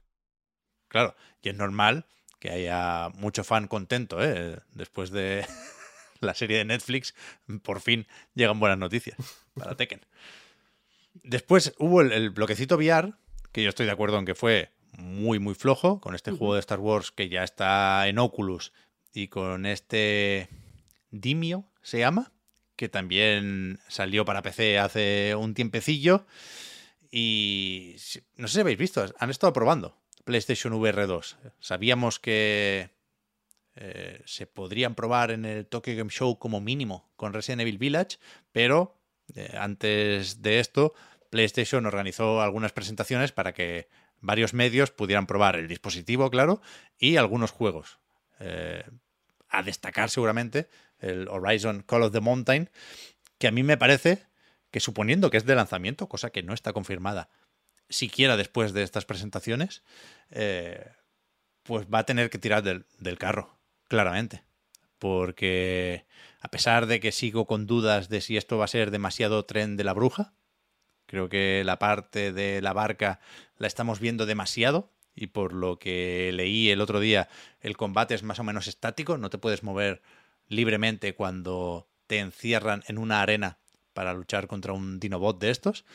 Claro, y es normal que haya mucho fan contento, ¿eh? Después de la serie de Netflix, por fin llegan buenas noticias para Tekken. Después hubo el, el bloquecito VR, que yo estoy de acuerdo en que fue muy, muy flojo, con este juego de Star Wars que ya está en Oculus y con este Dimio, se llama, que también salió para PC hace un tiempecillo. Y no sé si habéis visto, han estado probando PlayStation VR 2. Sabíamos que eh, se podrían probar en el Tokyo Game Show como mínimo con Resident Evil Village, pero eh, antes de esto, PlayStation organizó algunas presentaciones para que varios medios pudieran probar el dispositivo, claro, y algunos juegos. Eh, a destacar seguramente el Horizon Call of the Mountain, que a mí me parece que suponiendo que es de lanzamiento, cosa que no está confirmada siquiera después de estas presentaciones, pues va a tener que tirar del carro, claramente. Porque a pesar de que sigo con dudas de si esto va a ser demasiado tren de la bruja, creo que la parte de la barca la estamos viendo demasiado. Y por lo que leí el otro día, el combate es más o menos estático, no te puedes mover libremente cuando te encierran en una arena para luchar contra un dinobot de estos,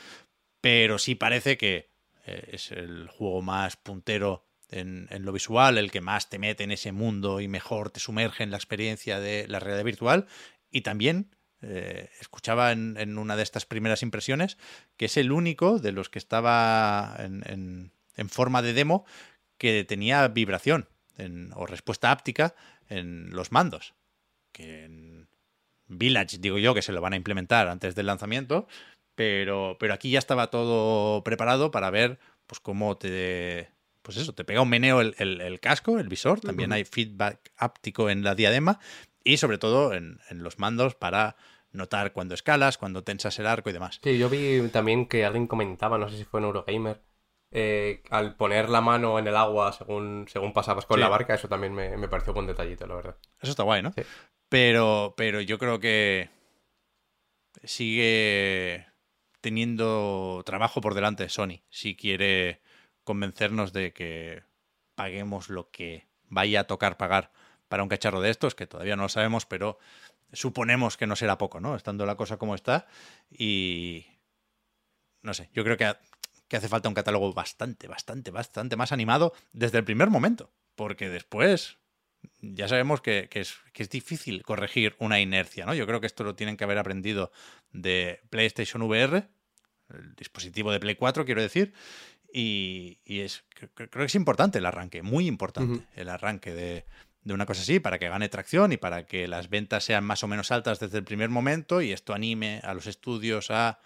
pero sí parece que eh, es el juego más puntero en, lo visual, el que más te mete en ese mundo y mejor te sumerge en la experiencia de la realidad virtual. Y también eh, escuchaba en, una de estas primeras impresiones que es el único de los que estaba en, forma de demo que tenía vibración o respuesta áptica en los mandos. Que en Village, digo yo, que se lo van a implementar antes del lanzamiento, pero, pero aquí ya estaba todo preparado para ver pues cómo te... Pues eso, te pega un meneo el, el- el casco, el visor, también hay feedback áptico en la diadema y sobre todo en, en los mandos para notar cuando escalas, cuando tensas el arco y demás. Sí, yo vi también que alguien comentaba, no sé si fue en Eurogamer, eh, al poner la mano en el agua según, según pasabas con Sí. la barca, eso también me, me pareció buen detallito, la verdad. Eso está guay, ¿no? Sí. Pero, pero yo creo que sigue teniendo trabajo por delante Sony si quiere convencernos de que paguemos lo que vaya a tocar pagar para un cacharro de estos, que todavía no lo sabemos, pero suponemos que no será poco, ¿no? Estando la cosa como está. Y no sé, yo creo que, ha- que hace falta un catálogo bastante, bastante, bastante más animado desde el primer momento. Porque después ya sabemos que, que es, que es difícil corregir una inercia, ¿no? Yo creo que esto lo tienen que haber aprendido de PlayStation VR, el dispositivo de Play 4, quiero decir, y, y es, cre- cre- creo que es importante el arranque, muy importante el arranque de, de una cosa así, para que gane tracción y para que las ventas sean más o menos altas desde el primer momento y esto anime a los estudios a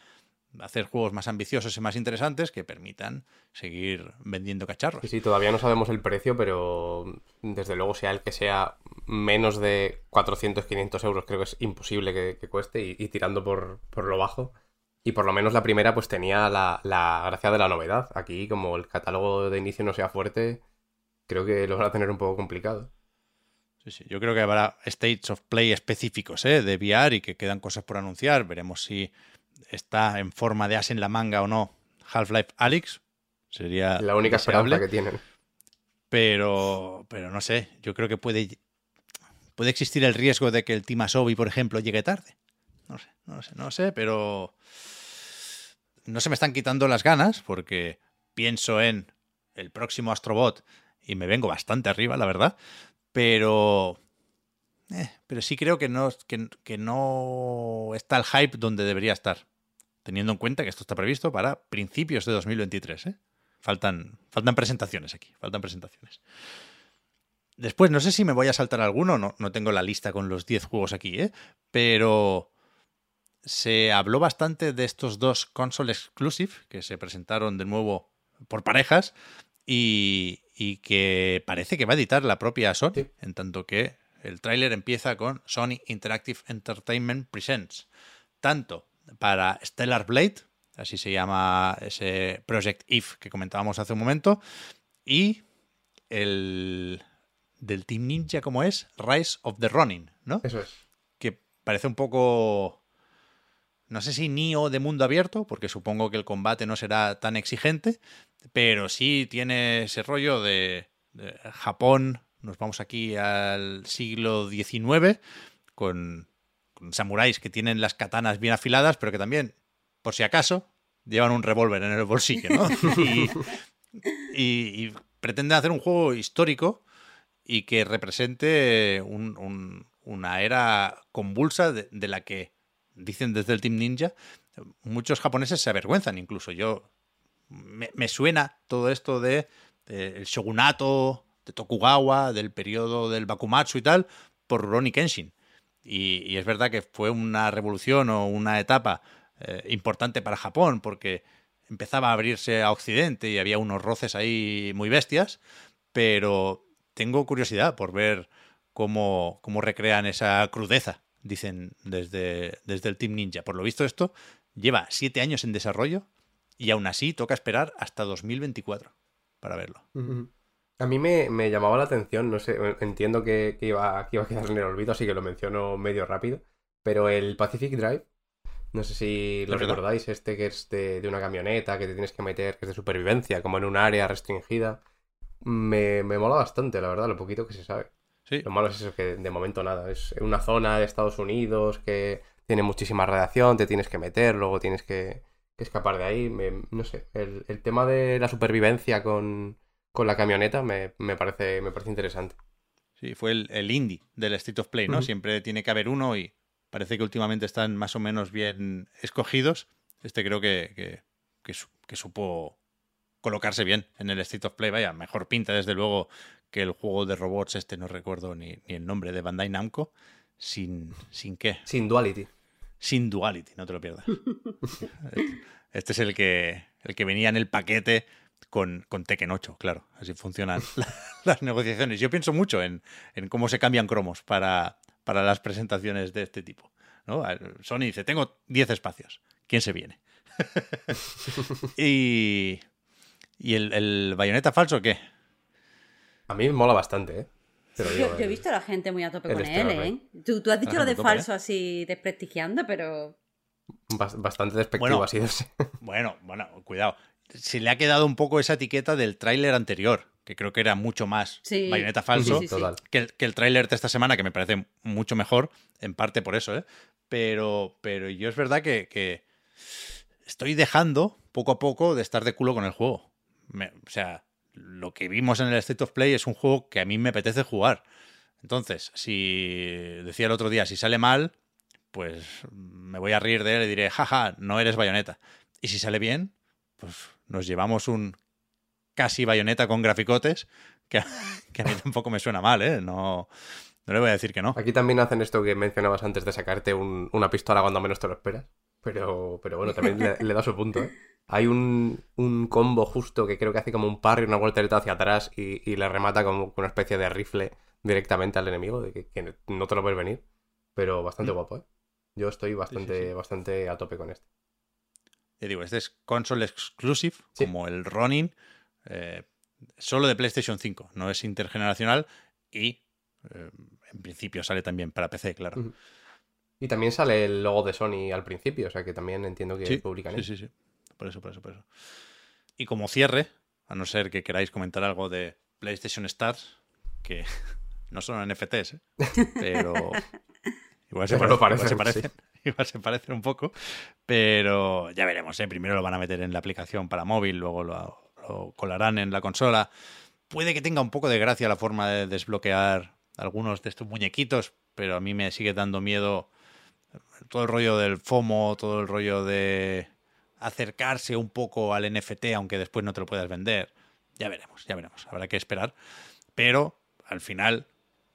hacer juegos más ambiciosos y más interesantes que permitan seguir vendiendo cacharros. Sí, sí, todavía no sabemos el precio, pero desde luego sea el que sea menos de 400, 500 euros, creo que es imposible que, que cueste y, y tirando por, por lo bajo, Y por lo menos la primera pues tenía la, la gracia de la novedad. Aquí, como el catálogo de inicio no sea fuerte, creo que lo van a tener un poco complicado. Sí, sí. Yo creo que habrá states of play específicos ¿eh? de VR y que quedan cosas por anunciar. Veremos si está en forma de as en la manga o no Half-Life Alyx. Sería La única esperanza que tienen. Pero, pero no sé, yo creo que puede, puede existir el riesgo de que el Team Asobi, por ejemplo, llegue tarde. No sé, no sé, no sé, pero no se me están quitando las ganas porque pienso en el próximo Astrobot y me vengo bastante arriba, la verdad. Pero, eh, pero sí creo que no, que, que no está el hype donde debería estar, teniendo en cuenta que esto está previsto para principios de 2023. ¿eh? Faltan, faltan presentaciones aquí, faltan presentaciones. Después, no sé si me voy a saltar alguno, no, no tengo la lista con los 10 juegos aquí, ¿eh? pero se habló bastante de estos dos console exclusive que se presentaron de nuevo por parejas y, y que parece que va a editar la propia Sony, Sí. en tanto que el tráiler empieza con Sony Interactive Entertainment Presents, tanto para Stellar Blade, así se llama ese Project If que comentábamos hace un momento, y el del Team Ninja como es Rise of the Ronin, ¿no? Eso es. que parece un poco. No sé si Nio de mundo abierto, porque supongo que el combate no será tan exigente, pero sí tiene ese rollo de, de Japón. Nos vamos aquí al siglo XIX con, con samuráis que tienen las katanas bien afiladas, pero que también, por si acaso, llevan un revólver en el bolsillo, ¿no? y, y- y pretenden hacer un juego histórico y que represente un- un- una era convulsa de, de la que dicen desde el Team Ninja muchos japoneses se avergüenzan incluso. Yo me, me suena todo esto de, el shogunato de Tokugawa del periodo del Bakumatsu y tal por Rurouni Kenshin. Y, y es verdad que fue una revolución o una etapa eh, importante para Japón porque empezaba a abrirse a Occidente y había unos roces ahí muy bestias, pero tengo curiosidad por ver cómo, cómo recrean esa crudeza, dicen desde, desde el Team Ninja. Por lo visto esto lleva siete años en desarrollo y aún así toca esperar hasta 2024 para verlo. A mí me, me llamaba la atención, no sé, entiendo que, que iba, que iba a quedar en el olvido, así que lo menciono medio rápido, pero el Pacific Drive, no sé si lo recordáis, este que es de, de una camioneta que te tienes que meter, que es de supervivencia, como en un área restringida, me, me mola bastante, la verdad, lo poquito que se sabe. Sí, Lo malo es eso, que de momento nada, es una zona de Estados Unidos que tiene muchísima radiación, te tienes que meter, luego tienes que, que escapar de ahí, me- no sé, el, el tema de la supervivencia con, con la camioneta me, me parece, me parece interesante. sí, fue el, el indie del State of Play, ¿no? Siempre tiene que haber uno y parece que últimamente están más o menos bien escogidos. Este creo que, que, que que supo colocarse bien en el State of Play. Vaya, mejor pinta desde luego que el juego de robots este, no recuerdo ni, ni el nombre, de Bandai Namco. Sin, sin qué, Sin duality. sin duality, no te lo pierdas. Este es el que, el que venía en el paquete con, con Tekken 8, claro. Así funcionan la- las negociaciones. Yo pienso mucho en, en cómo se cambian cromos para, para las presentaciones de este tipo. ¿no? Sony dice, tengo 10 espacios. ¿Quién se viene? y ¿y el, el bayoneta falso qué? A mí me mola bastante, ¿eh? Yo, he visto a la gente muy a tope el con él. ¿eh? Tú, tú has dicho lo de tope, falso así desprestigiando, pero... bas- bastante despectivo Bueno. ha sido ese. Bueno, bueno, cuidado. Se le ha quedado un poco esa etiqueta del tráiler anterior, que creo que era mucho más Sí. bayoneta falso. Sí, sí, sí. Total. que el, que el tráiler de esta semana, que me parece mucho mejor, en parte por eso, ¿eh? Pero, pero yo es verdad que, que estoy dejando poco a poco de estar de culo con el juego. Me- o sea, lo que vimos en el State of Play es un juego que a mí me apetece jugar. Entonces, si decía el otro día, si sale mal, pues me voy a reír de él y diré, jaja, no eres bayoneta. Y si sale bien, pues nos llevamos un casi bayoneta con graficotes, que, a- mí tampoco me suena mal, ¿eh? No, no le voy a decir que no. Aquí también hacen esto que mencionabas antes de sacarte un- una pistola cuando menos te lo esperas. Pero, pero bueno, también le, le da su punto, ¿eh? Hay un, un combo justo que creo que hace como un parry, una voltereta hacia atrás y, y le remata como una especie de rifle directamente al enemigo, de que, que no te lo ves venir. Pero bastante Mm. guapo, ¿eh? Yo estoy sí, bastante, sí. bastante a tope con esto. Ya digo, este es console exclusive, como el Ronin, eh, solo de PlayStation 5, no es intergeneracional y eh, en principio sale también para PC, claro. Y también sale el logo de Sony al principio, o sea que también entiendo que publican sí, sí, sí. Por eso, por eso, por eso. Y como cierre, a no ser que queráis comentar algo de PlayStation Stars, que no son NFTs, ¿eh? pero igual se, Pero lo parecen, igual se parecen, parecen, igual se parecen un poco, pero ya veremos, ¿eh? Primero lo van a meter en la aplicación para móvil, luego lo, lo colarán en la consola. Puede que tenga un poco de gracia la forma de desbloquear algunos de estos muñequitos, pero a mí me sigue dando miedo todo el rollo del FOMO, todo el rollo de acercarse un poco al NFT, aunque después no te lo puedas vender. Ya veremos, ya veremos. Habrá que esperar. Pero al final,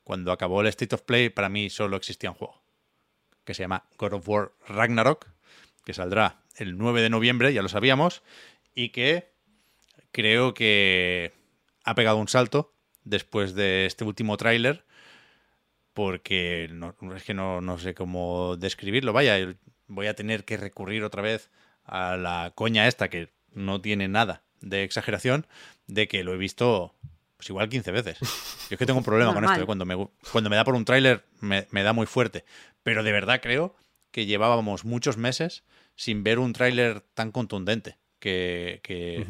cuando acabó el State of Play, para mí solo existía un juego que se llama God of War Ragnarok, que saldrá el 9 de noviembre, ya lo sabíamos, y que creo que ha pegado un salto después de este último tráiler, porque no, es que no, no sé cómo describirlo. Vaya, voy a tener que recurrir otra vez a la coña esta, que no tiene nada de exageración, de que lo he visto pues igual 15 veces. Yo es que tengo un problema con esto, ¿eh? cuando, me, cuando me da por un tráiler me, me da muy fuerte. Pero de verdad creo que llevábamos muchos meses sin ver un tráiler tan contundente que, que.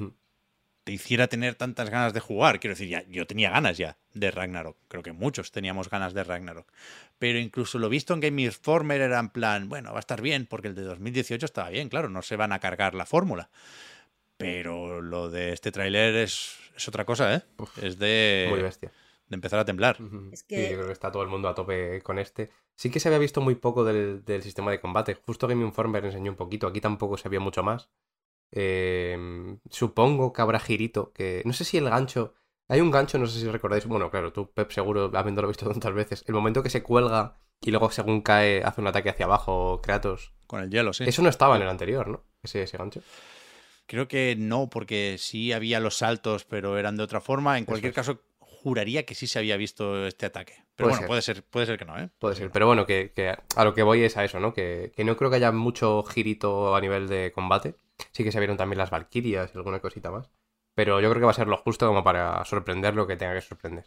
Te hiciera tener tantas ganas de jugar. Quiero decir, ya, yo tenía ganas ya de Ragnarok. Creo que muchos teníamos ganas de Ragnarok. Pero incluso lo visto en Game Informer era en plan, bueno, va a estar bien, porque el de 2018 estaba bien, claro, no se van a cargar la fórmula. Pero lo de este tráiler es, es otra cosa, ¿eh? es de, Muy bestia. de empezar a temblar. Es Sí, que- yo creo que está todo el mundo a tope con este. Sí que se había visto muy poco del, del sistema de combate. Justo Game Informer enseñó un poquito. Aquí tampoco se vio mucho más. Eh, supongo que habrá girito. Que no sé si el gancho. Hay un gancho, no sé si recordáis. Bueno, claro, tú, Pep, seguro, habiéndolo visto tantas veces. El momento que se cuelga y luego, según cae, hace un ataque hacia abajo, Kratos. Con el hielo, sí. Eso no estaba en el anterior, ¿no? Ese, ese gancho. Creo que no, porque sí había los saltos, pero eran de otra forma. En cualquier es. caso, juraría que sí se había visto este ataque. Puede Pero bueno, ser. puede ser, puede ser que no, ¿eh? Puede ser, pero bueno, que, que a lo que voy es a eso, ¿no? Que, que no creo que haya mucho girito a nivel de combate. Sí que se vieron también las Valkyrias y alguna cosita más. Pero yo creo que va a ser lo justo como para sorprender lo que tenga que sorprender.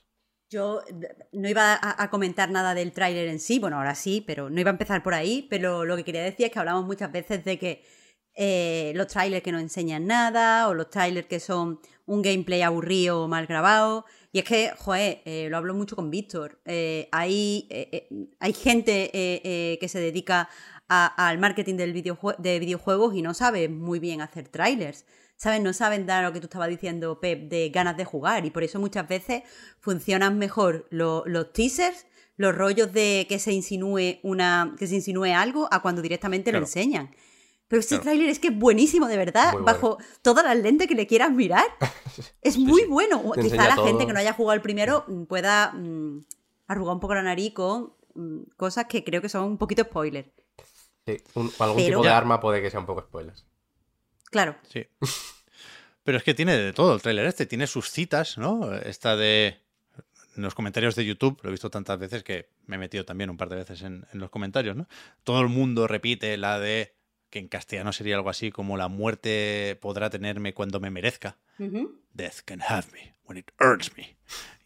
Yo no iba a, comentar nada del tráiler en sí, bueno, ahora sí, pero no iba a empezar por ahí, pero lo que quería decir es que hablamos muchas veces de que eh, los trailers que no enseñan nada o los trailers que son un gameplay aburrido o mal grabado. Y es que, joder, eh, lo hablo mucho con Víctor, eh, hay, hay gente que se dedica al marketing del videojue- de videojuegos y no sabe muy bien hacer trailers. ¿Sabes? No saben dar lo que tú estabas diciendo, Pep, de ganas de jugar. Y por eso muchas veces funcionan mejor lo- los teasers, los rollos de que se insinúe una. que se insinúe algo a cuando directamente Claro. lo enseñan. Pero este Claro. tráiler es que es buenísimo, de verdad, Muy bueno. bajo todas las lentes que le quieras mirar. Es muy bueno. Te Quizá la todo. gente que no haya jugado el primero mm, pueda mm, arrugar un poco la nariz con mm, cosas que creo que son un poquito spoiler. Sí, un- algún Pero- tipo de arma puede que sea un poco spoilers. Claro. Sí. Pero es que tiene de todo el tráiler este, tiene sus citas, ¿no? Esta de en los comentarios de YouTube, lo he visto tantas veces que me he metido también un par de veces en, en los comentarios, ¿no? Todo el mundo repite la de que en castellano sería algo así como la muerte podrá tenerme cuando me merezca. Death can have me when it hurts me.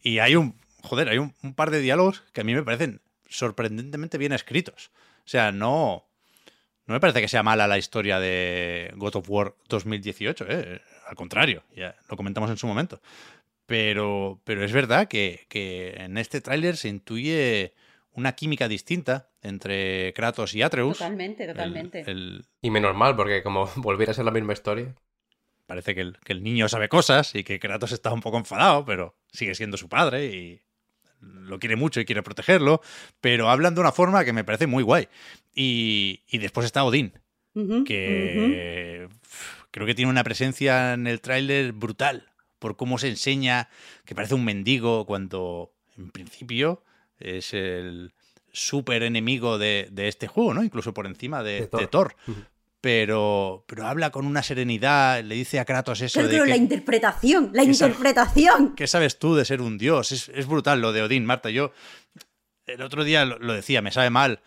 Y hay un, joder, hay un, un par de diálogos que a mí me parecen sorprendentemente bien escritos. O sea, no, no me parece que sea mala la historia de God of War 2018, ¿eh? al contrario, ya lo comentamos en su momento. Pero, pero es verdad que, que en este tráiler se intuye una química distinta entre Kratos y Atreus. Totalmente, El- totalmente. el- Y menos mal, porque como volviera a ser la misma historia. parece que el, que el niño sabe cosas y que Kratos está un poco enfadado, pero sigue siendo su padre y lo quiere mucho y quiere protegerlo, pero hablan de una forma que me parece muy guay. Y, y después está Odín, que creo que tiene una presencia en el tráiler brutal por cómo se enseña que parece un mendigo cuando en principio es el súper enemigo de, de este juego, ¿no? Incluso por encima de, De Thor. de Thor. Ujú. Pero, pero habla con una serenidad, le dice a Kratos eso Claro, de que, la interpretación, la interpretación. ¿qué sabes tú de ser un dios? Es, es brutal lo de Odín, Marta. Yo el otro día lo, lo decía, me sabe mal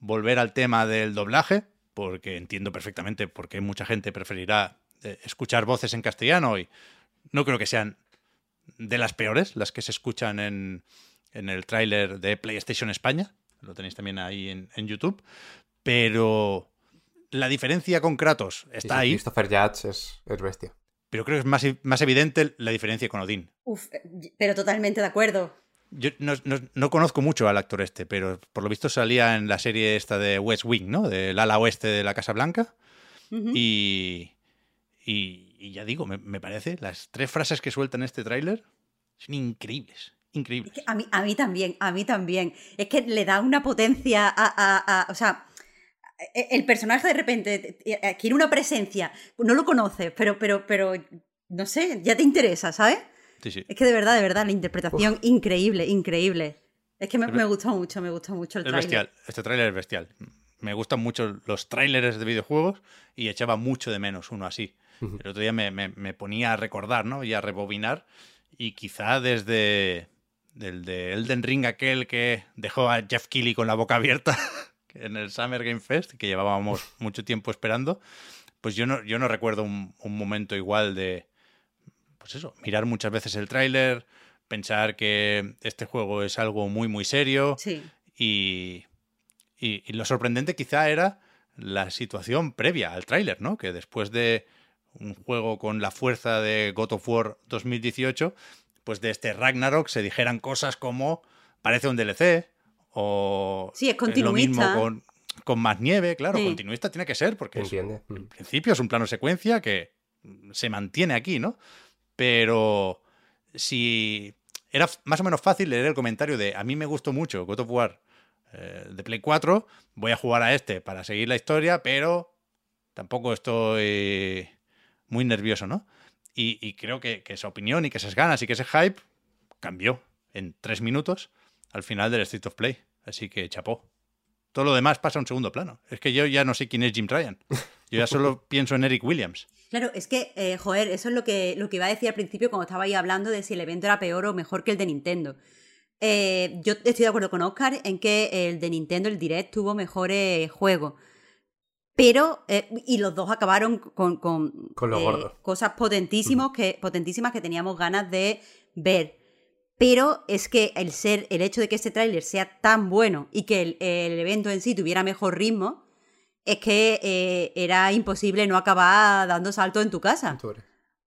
volver al tema del doblaje, porque entiendo perfectamente por qué mucha gente preferirá eh, escuchar voces en castellano y no creo que sean de las peores las que se escuchan en, en el tráiler de PlayStation España. Lo tenéis también ahí en, en YouTube. Pero la diferencia con Kratos está sí, ahí, Christopher Judge es, es bestia. pero creo que es más, más evidente la diferencia con Odín. Uf, pero totalmente de acuerdo. Yo no, no- no conozco mucho al actor este, pero por lo visto salía en la serie esta de West Wing, ¿no? Del ala oeste de la Casa Blanca. Y, y, y ya digo, me, me parece, las tres frases que suelta en este tráiler son increíbles, increíbles. Es que a mí, a mí también, a mí también. Es que le da una potencia a. a- a- o sea, el personaje de repente te- te- adquiere una presencia. No lo conoces, pero, pero, pero. No sé, ya te interesa, ¿sabes? Sí, sí. Es que de verdad, de verdad, la interpretación increíble, increíble. Es que me, me gustó mucho, me gustó mucho el Es trailer. bestial, este tráiler es bestial. Me gustan mucho los tráilers de videojuegos y echaba mucho de menos uno así. El otro día me, me- me ponía a recordar, ¿no? Y a rebobinar. Y quizá desde del de Elden Ring aquel que dejó a Jeff Keighley con la boca abierta en el Summer Game Fest, que llevábamos mucho tiempo esperando, pues yo no, yo no recuerdo un, un momento igual de, pues eso, mirar muchas veces el tráiler, pensar que este juego es algo muy, muy serio, Sí. y, y- y lo sorprendente quizá era la situación previa al tráiler, ¿no? Que después de un juego con la fuerza de God of War 2018, pues de este Ragnarok se dijeran cosas como parece un DLC o Sí, es lo mismo continuista. con, con más nieve, claro, Sí. continuista tiene que ser porque es- en principio es un plano secuencia que se mantiene aquí, ¿no? Pero si era más o menos fácil leer el comentario de a mí me gustó mucho God of War eh, de Play 4, voy a jugar a este para seguir la historia, pero tampoco estoy muy nervioso, ¿no? Y, y creo que, que esa opinión y que esas ganas y que ese hype cambió en tres minutos al final del Street of Play. Así que chapó. Todo lo demás pasa a un segundo plano. Es que yo ya no sé quién es Jim Ryan. Yo ya solo pienso en Eric Williams. Claro, es que, eh, joder, eso es lo que, lo que iba a decir al principio cuando estaba ahí hablando de si el evento era peor o mejor que el de Nintendo. Eh, yo estoy de acuerdo con Oscar en que el de Nintendo, el Direct, tuvo mejores juegos. Pero, eh, y los dos acabaron con, con, Con lo eh, gordo. cosas potentísimos que, potentísimas que teníamos ganas de ver. Pero es que el ser, el hecho de que este tráiler sea tan bueno y que el, el evento en sí tuviera mejor ritmo, es que eh, era imposible no acabar dando salto en tu casa.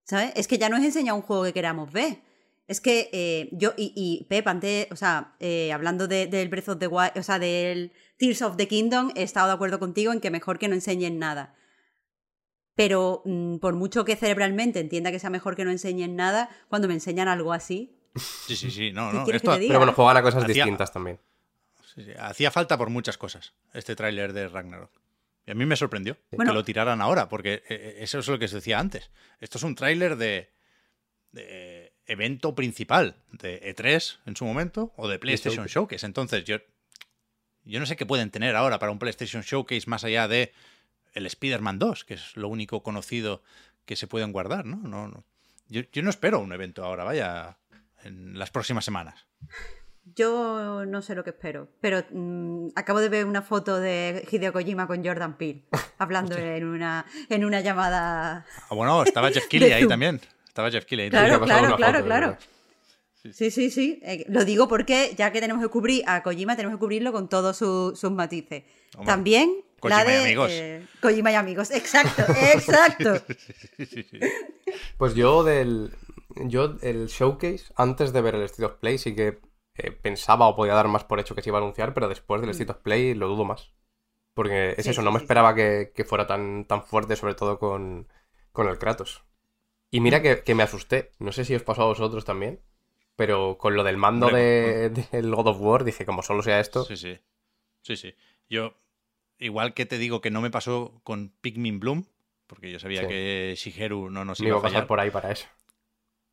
¿Sabes? Es que ya no es enseñar un juego que queramos ver. Es que eh, yo, y, y Pep, antes, o sea, eh, hablando de- del Breath of the Wild, o sea, del Tears of the Kingdom, he estado de acuerdo contigo en que mejor que no enseñen nada. Pero mm, por mucho que cerebralmente entienda que sea mejor que no enseñen nada, cuando me enseñan algo así, Sí, sí, sí. No, ¿Qué no. Esto? Pero bueno, juegan a cosas Hacía- distintas también. sí, sí, hacía falta por muchas cosas este tráiler de Ragnarok. Y a mí me sorprendió Bueno. que lo tiraran ahora, porque eh, eso es lo que os decía antes. Esto es un tráiler de, de evento principal de E3 en su momento o de PlayStation Showcase. Showcase. Entonces, yo, yo no sé qué pueden tener ahora para un PlayStation Showcase más allá de el Spider-Man 2, que es lo único conocido que se pueden guardar, ¿no? no, no. Yo, yo no espero un evento ahora, vaya, en las próximas semanas. yo no sé lo que espero. Pero mm, acabo de ver una foto de Hideo Kojima con Jordan Peele, hablando en una, en una llamada Ah, bueno, estaba Jeff Keighley ahí también. Estaba Jeff Keighley. ahí Claro, claro, claro, foto, claro. Sí, sí, sí. Eh, lo digo porque ya que tenemos que cubrir a Kojima, tenemos que cubrirlo con todos su- sus matices. Hombre, También Kojima la y de amigos. eh, Kojima y amigos. Exacto, exacto. Pues yo del. Yo el showcase, antes de ver el State of Play, sí que eh, pensaba o podía dar más por hecho que se iba a anunciar, pero después del State of Play lo dudo más. Porque es Sí, eso, sí, no me sí, esperaba que, que fuera tan, tan fuerte, sobre todo con, con el Kratos. Y mira que, que me asusté. No sé si os pasó a vosotros también. Pero con lo del mando Hombre, de, del God of War, dije, como solo sea esto. Sí, sí. Sí, sí. Yo, igual que te digo que no me pasó con Pikmin Bloom, porque yo sabía Sí. que Shigeru no nos me iba iba a a pasar fallar. por ahí para eso.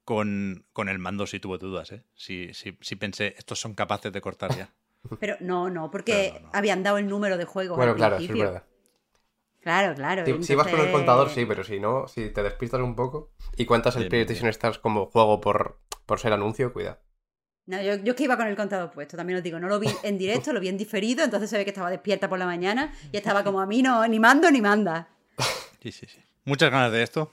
Con, con el mando sí tuve dudas, ¿eh? Sí, sí, sí pensé, estos son capaces de cortar ya. Pero no, no, porque No, no, no. habían dado el número de juegos. Bueno, al claro, sí es verdad. Claro, claro. Si, si vas con el entonces- contador, sí, pero si no, si te despistas un poco y cuentas el Bien, bien, PlayStation Stars como juego por, por ser anuncio, cuidado. No, yo, yo es que iba con el contador puesto, también os digo, no lo vi en directo, lo vi en diferido, entonces se ve que estaba despierta por la mañana y estaba como a mí no, ni mando ni manda. Sí, sí, sí. Muchas ganas de esto.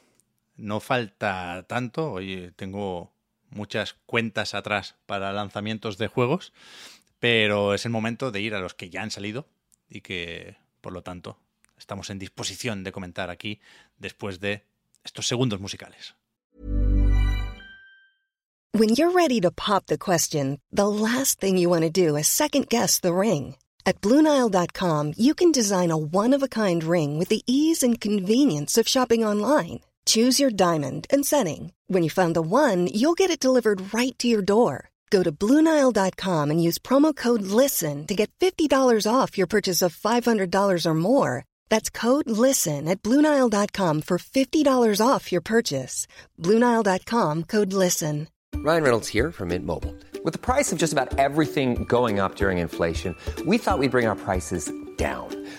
No falta tanto. Hoy tengo muchas cuentas atrás para lanzamientos de juegos, pero es el momento de ir a los que ya han salido y que, por lo tanto, estamos en disposición de comentar aquí después de estos segundos musicales. When you're ready to pop the question, the last thing you want to do is second guess the ring. At Bluenile.com, you can design a one of a kind ring with the ease and convenience of shopping online. Choose your diamond and setting. When you find the one, you'll get it delivered right to your door. Go to Bluenile.com and use promo code LISTEN to get $50 off your purchase of $500 or more. That's code LISTEN at Bluenile.com for $50 off your purchase. Bluenile.com code LISTEN. Ryan Reynolds here from Mint Mobile. With the price of just about everything going up during inflation, we thought we'd bring our prices down.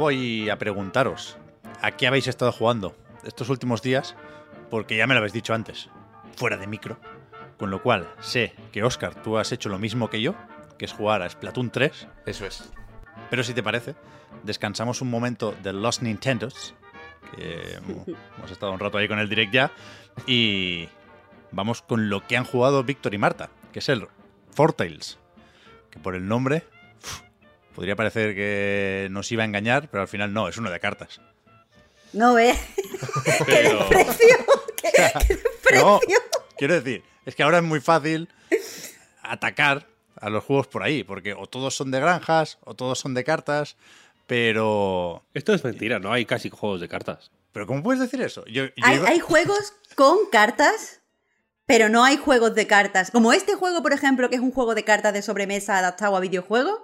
voy a preguntaros a qué habéis estado jugando estos últimos días, porque ya me lo habéis dicho antes, fuera de micro. Con lo cual, sé que Oscar, tú has hecho lo mismo que yo, que es jugar a Splatoon 3, Eso es. pero si te parece, descansamos un momento de Los Nintendos, que hemos- estado un rato ahí con el direct ya, y vamos con lo que han jugado Víctor y Marta, que es el Four Tales, que por el nombre podría parecer que nos iba a engañar, pero al final no, es uno de cartas. No ve. ¡Qué Pero- desprecio! ¡Qué, qué No, desprecio! quiero decir, es que ahora es muy fácil atacar a los juegos por ahí, porque o todos son de granjas, o todos son de cartas, pero... Esto es mentira, no hay casi juegos de cartas. ¿Pero cómo puedes decir eso? Yo, yo Hay, iba- hay juegos con cartas, pero no hay juegos de cartas. Como este juego, por ejemplo, que es un juego de cartas de sobremesa adaptado a videojuegos.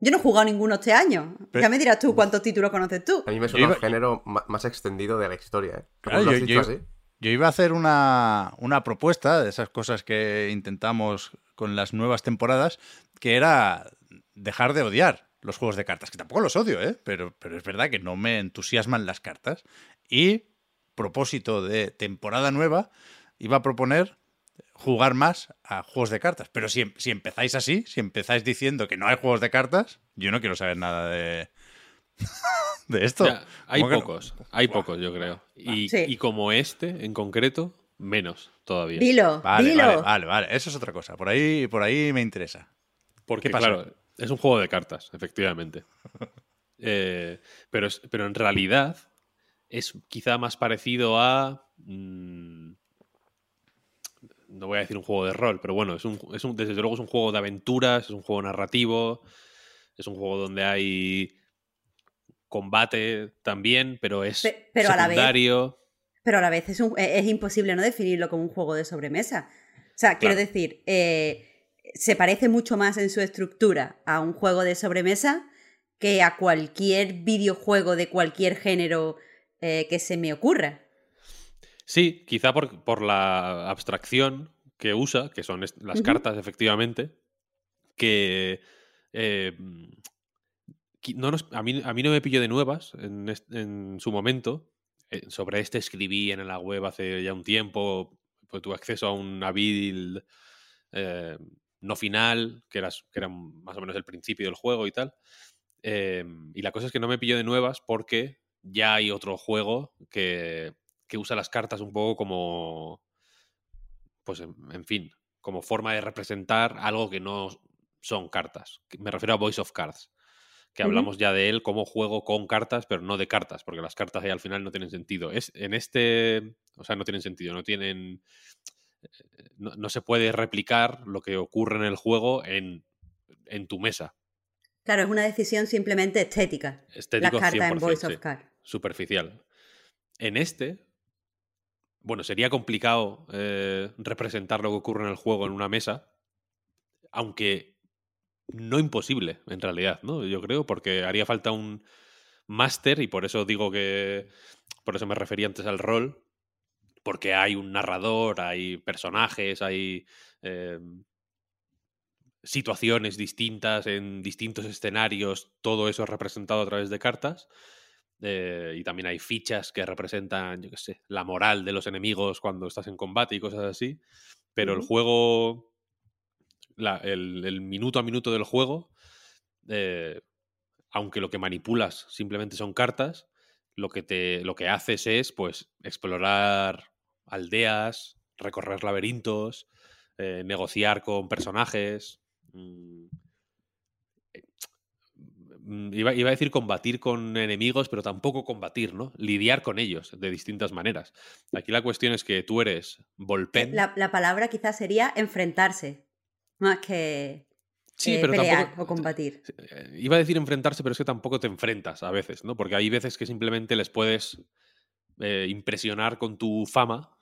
Yo no he jugado ninguno este año. Pero- ya me dirás tú cuántos títulos conoces tú. A mí me suena iba- un género más extendido de la historia, ¿eh? ¿Cómo Claro, lo has yo-? Yo iba a hacer una, una propuesta de esas cosas que intentamos con las nuevas temporadas, que era dejar de odiar los juegos de cartas, que tampoco los odio, ¿eh? pero, pero es verdad que no me entusiasman las cartas. Y propósito de temporada nueva, iba a proponer jugar más a juegos de cartas. Pero si, em- si empezáis así, si empezáis diciendo que no hay juegos de cartas, yo no quiero saber nada de, de esto. Ya, hay pocos, hay pocos, yo creo. Y, Sí. y como este, en concreto, menos todavía. Dilo, Vale, dilo. vale, vale, vale. Eso es otra cosa. Por ahí, por ahí me interesa. Porque, ¿Qué pasa? claro, es un juego de cartas, efectivamente. Eh, pero, es- pero en realidad es quizá más parecido a. mm, no voy a decir un juego de rol, pero bueno, es un, es un- desde luego es un juego de aventuras, es un juego narrativo, es un juego donde hay combate también, pero es Pe- pero a la vez- secundario. Pero a la vez es, un- e, es imposible no definirlo como un juego de sobremesa. O sea, quiero Claro. decir, eh, se parece mucho más en su estructura a un juego de sobremesa que a cualquier videojuego de cualquier género eh, que se me ocurra. Sí, quizá por, por la abstracción que usa, que son las cartas, efectivamente, que eh, no nos- a, mí, a mí no me pilló de nuevas en, su momento. Eh, sobre este escribí en la web hace ya un tiempo, pues tuve acceso a una build eh, no final, que que era más o menos el principio del juego y tal. Eh, y la cosa es que no me pilló de nuevas porque ya hay otro juego que, que usa las cartas un poco como, pues en, en fin, como forma de representar algo que no son cartas. Me refiero a Voice of Cards, que hablamos ya de él como juego con cartas, pero no de cartas, porque las cartas ahí al final no tienen sentido. Es, en este, o sea, no tienen sentido, no tienen... No, no se puede replicar lo que ocurre en el juego en, en tu mesa. Claro, es una decisión simplemente estética. Estético las cartas en 100%, Voice sí of Cards. superficial. En este, bueno, sería complicado eh, representar lo que ocurre en el juego en una mesa, aunque no imposible, en realidad, ¿no? Yo creo, porque haría falta un máster, y por eso digo que. Por eso me refería antes al rol, porque hay un narrador, hay personajes, hay eh, situaciones distintas en distintos escenarios, todo eso es representado a través de cartas. Eh, y también hay fichas que representan, yo qué sé, la moral de los enemigos cuando estás en combate y cosas así. Pero el juego, la- el, el minuto a minuto del juego, eh, aunque lo que manipulas simplemente son cartas, lo que te lo que haces es pues explorar aldeas, recorrer laberintos, eh, negociar con personajes. mm, eh, Iba, iba a decir combatir con enemigos, pero tampoco combatir, ¿no? Lidiar con ellos de distintas maneras. Aquí la cuestión es que tú eres Volpen. La, la palabra quizás sería enfrentarse, más que Sí, eh, pero pelear tampoco- o combatir. Eh, Iba a decir enfrentarse, pero es que tampoco te enfrentas a veces, ¿no? Porque hay veces que simplemente les puedes eh, impresionar con tu fama,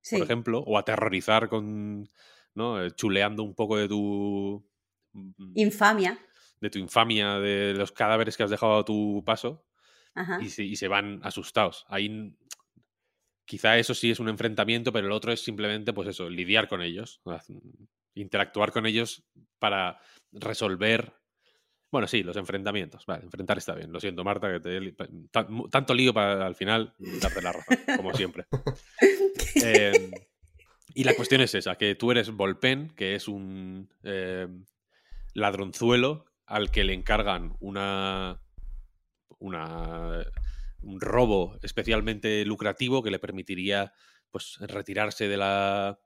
Sí. por ejemplo, o aterrorizar con, ¿no? Eh, Chuleando un poco de tu mm, Infamia. De tu infamia, de los cadáveres que has dejado a tu paso, Ajá. y se, y se van asustados. Ahí quizá eso sí es un enfrentamiento, pero el otro es simplemente, pues eso, lidiar con ellos, interactuar con ellos para resolver. Bueno, sí, los enfrentamientos. Vale, enfrentar está bien. Lo siento, Marta, que te tanto lío para al final darte la razón, como siempre. Eh, y la cuestión es esa, que tú eres Volpen, que es un eh, ladronzuelo al que le encargan una, una un robo especialmente lucrativo que le permitiría pues retirarse de la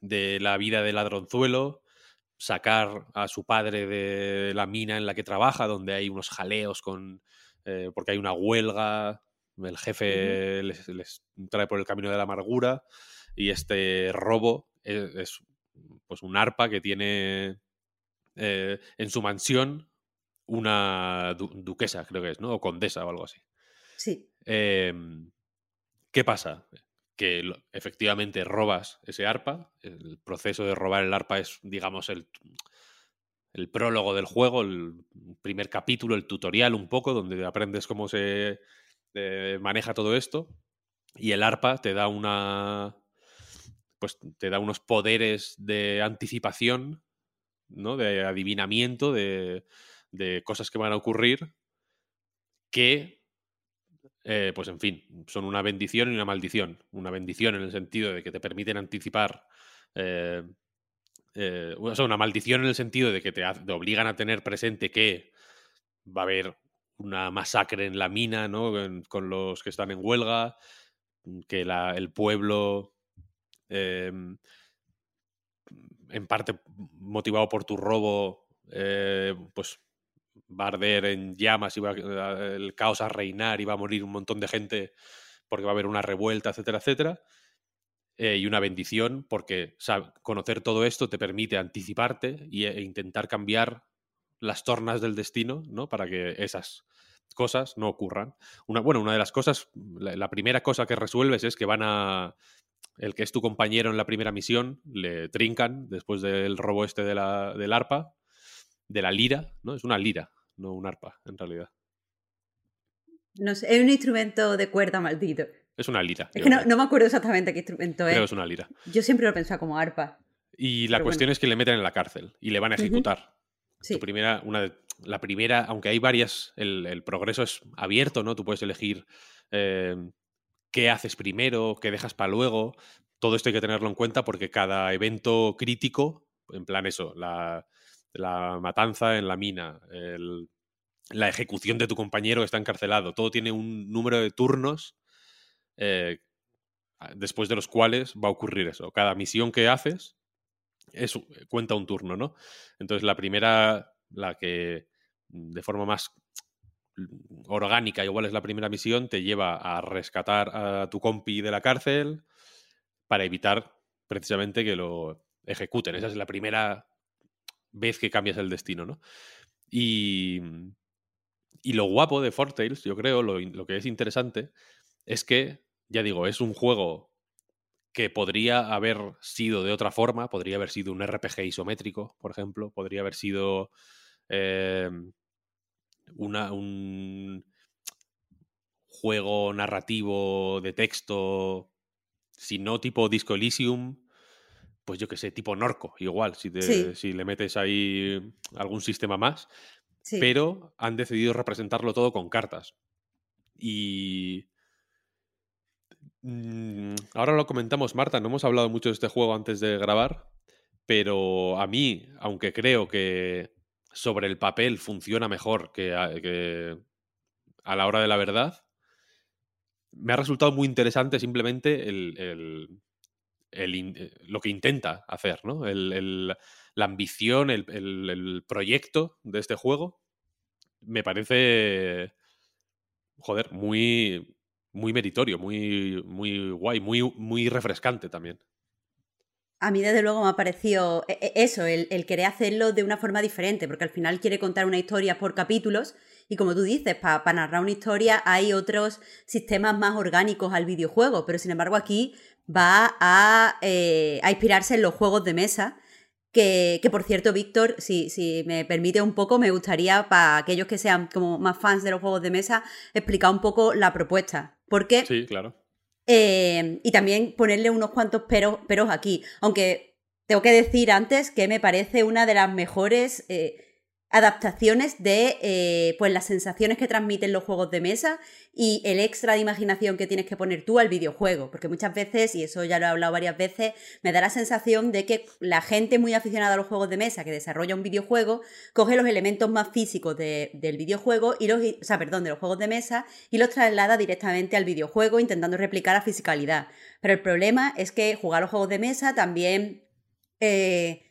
de la vida de ladronzuelo, sacar a su padre de la mina en la que trabaja, donde hay unos jaleos con eh, porque hay una huelga, el jefe les, les trae por el camino de la amargura y este robo es, es, pues un arpa que tiene eh, en su mansión una du- duquesa, creo que es, ¿no? O condesa o algo así. Sí. Eh, ¿Qué pasa? Que lo- efectivamente robas ese arpa. El proceso de robar el arpa es, digamos, el, el prólogo del juego, el primer capítulo, el tutorial un poco, donde aprendes cómo se eh, maneja todo esto. Y el arpa te da una. Pues te da unos poderes de anticipación, ¿no? De adivinamiento, de, de cosas que van a ocurrir. Que eh, pues en fin, son una bendición y una maldición. Una bendición en el sentido de que te permiten anticipar. eh, eh, o sea, una maldición en el sentido de que te, obligan a tener presente que va a haber una masacre en la mina, ¿no? Con los que están en huelga, que la- el pueblo, eh, en parte motivado por tu robo, eh, pues va a arder en llamas y va a- el caos a reinar y va a morir un montón de gente porque va a haber una revuelta, etcétera, etcétera. Eh, y una bendición porque conocer todo esto te permite anticiparte y, e intentar cambiar las tornas del destino, ¿no? Para que esas cosas no ocurran. Una, bueno, una de las cosas, la primera cosa que resuelves es que van a... El que es tu compañero en la primera misión, le trincan después del robo este de la, del arpa, de la lira, ¿no? Es una lira, no un arpa, en realidad. No sé, es un instrumento de cuerda maldito. Es una lira. Es que no, creo. no me acuerdo exactamente qué instrumento Creo que es. es una lira. Yo siempre lo pensaba como arpa. Y la cuestión bueno. es que le meten en la cárcel y le van a ejecutar. Sí. Tu primera, una de- la primera, aunque hay varias, el, el progreso es abierto, ¿no? Tú puedes elegir eh, qué haces primero, qué dejas para luego. Todo esto hay que tenerlo en cuenta porque cada evento crítico, en plan eso, la, la matanza en la mina, el- la ejecución de tu compañero que está encarcelado, todo tiene un número de turnos eh, después de los cuales va a ocurrir eso. Cada misión que haces es, cuenta un turno, ¿no? Entonces la primera, la que de forma más orgánica, igual es la primera misión, te lleva a rescatar a tu compi de la cárcel para evitar precisamente que lo ejecuten. Esa es la primera vez que cambias el destino, ¿no? Y, y lo guapo de Fortales, yo creo, lo, lo que es interesante, es que, ya digo, es un juego que podría haber sido de otra forma, podría haber sido un RPG isométrico, por ejemplo, podría haber sido eh, una, un juego narrativo de texto, si no tipo Disco Elysium, pues yo que sé, tipo Norco, igual, si, te- Sí. si le metes ahí algún sistema más, Sí. pero han decidido representarlo todo con cartas. Y... mm, Ahora lo comentamos, Marta, no hemos hablado mucho de este juego antes de grabar, pero a mí, aunque creo que sobre el papel funciona mejor que a, la hora de la verdad, me ha resultado muy interesante simplemente el, el- el eh, lo que intenta hacer, ¿no? La ambición, el proyecto de este juego. Me parece, joder, muy, muy meritorio, muy, muy guay, muy, muy refrescante también. A mí, desde luego, me ha parecido e- e- eso, el, el querer hacerlo de una forma diferente, porque al final quiere contar una historia por capítulos y como tú dices, para narrar una historia hay otros sistemas más orgánicos al videojuego, pero sin embargo aquí va a, eh, a inspirarse en los juegos de mesa, que, que por cierto, Víctor, si, si me permite un poco, me gustaría para aquellos que sean como más fans de los juegos de mesa, explicar un poco la propuesta, porque... Sí, claro. Eh, y también ponerle unos cuantos peros, peros aquí. Aunque tengo que decir antes que me parece una de las mejores eh, adaptaciones de eh, pues las sensaciones que transmiten los juegos de mesa y el extra de imaginación que tienes que poner tú al videojuego. Porque muchas veces, y eso ya lo he hablado varias veces, me da la sensación de que la gente muy aficionada a los juegos de mesa que desarrolla un videojuego coge los elementos más físicos de- del videojuego y los, o sea, perdón, de los juegos de mesa y los traslada directamente al videojuego intentando replicar la fisicalidad. Pero el problema es que jugar los juegos de mesa también eh,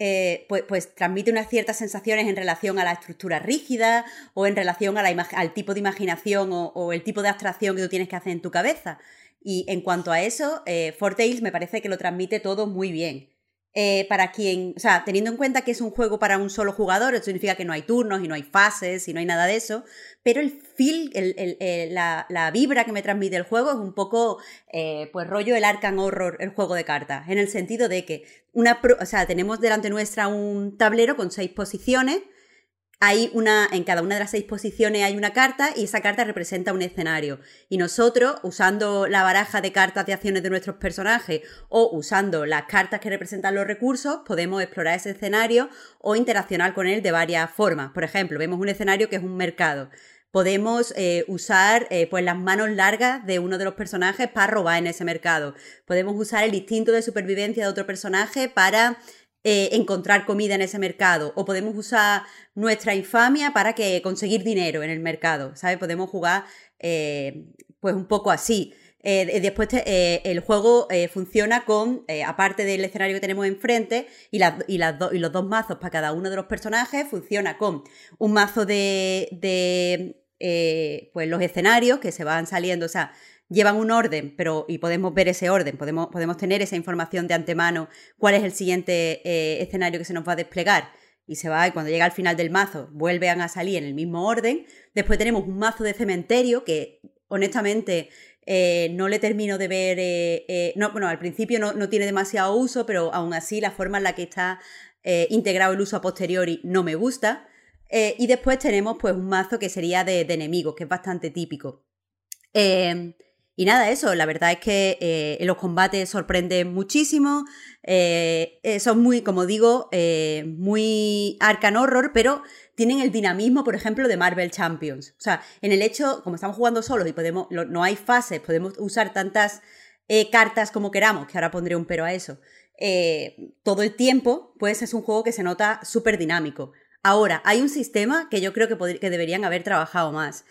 eh, pues, pues transmite unas ciertas sensaciones en relación a la estructura rígida o en relación a la al tipo de imaginación o, o el tipo de abstracción que tú tienes que hacer en tu cabeza. Y en cuanto a eso, eh, Four Tales me parece que lo transmite todo muy bien. Eh, para quien, o sea, teniendo en cuenta que es un juego para un solo jugador, eso significa que no hay turnos y no hay fases y no hay nada de eso, pero el feel, el- el- la, la vibra que me transmite el juego es un poco, eh, pues rollo el Arkham Horror, el juego de cartas, en el sentido de que una, o sea, tenemos delante nuestra un tablero con seis posiciones, hay una, en cada una de las seis posiciones hay una carta y esa carta representa un escenario. Y nosotros, usando la baraja de cartas de acciones de nuestros personajes o usando las cartas que representan los recursos, podemos explorar ese escenario o interaccionar con él de varias formas. Por ejemplo, vemos un escenario que es un mercado. Podemos eh, usar eh, pues las manos largas de uno de los personajes para robar en ese mercado. Podemos usar el instinto de supervivencia de otro personaje para eh, encontrar comida en ese mercado o podemos usar nuestra infamia para que conseguir dinero en el mercado, ¿sabes? Podemos jugar eh, pues un poco así. Eh, de- después el juego funciona con, aparte del escenario que tenemos enfrente y, las- y, los dos mazos para cada uno de los personajes, funciona con un mazo de, de, pues los escenarios que se van saliendo, o sea, llevan un orden, pero y podemos ver ese orden, podemos, podemos tener esa información de antemano, cuál es el siguiente eh, escenario que se nos va a desplegar. Y se va, y cuando llega al final del mazo, vuelven a salir en el mismo orden. Después tenemos un mazo de cementerio que, honestamente, eh, no le termino de ver. eh, no, bueno, al principio no, no tiene demasiado uso, pero aún así la forma en la que está integrado el uso a posteriori no me gusta. Y después tenemos pues un mazo que sería de, enemigos, que es bastante típico. Y nada, eso, la verdad es que eh, los combates sorprenden muchísimo. eh, eh, son muy, como digo, eh, muy arcan horror, pero tienen el dinamismo, por ejemplo, de Marvel Champions. O sea, en el hecho, como estamos jugando solos y podemos, no hay fases, podemos usar tantas cartas como queramos, que ahora pondré un pero a eso, todo el tiempo, pues es un juego que se nota súper dinámico. Ahora, hay un sistema que yo creo que, que deberían haber trabajado más,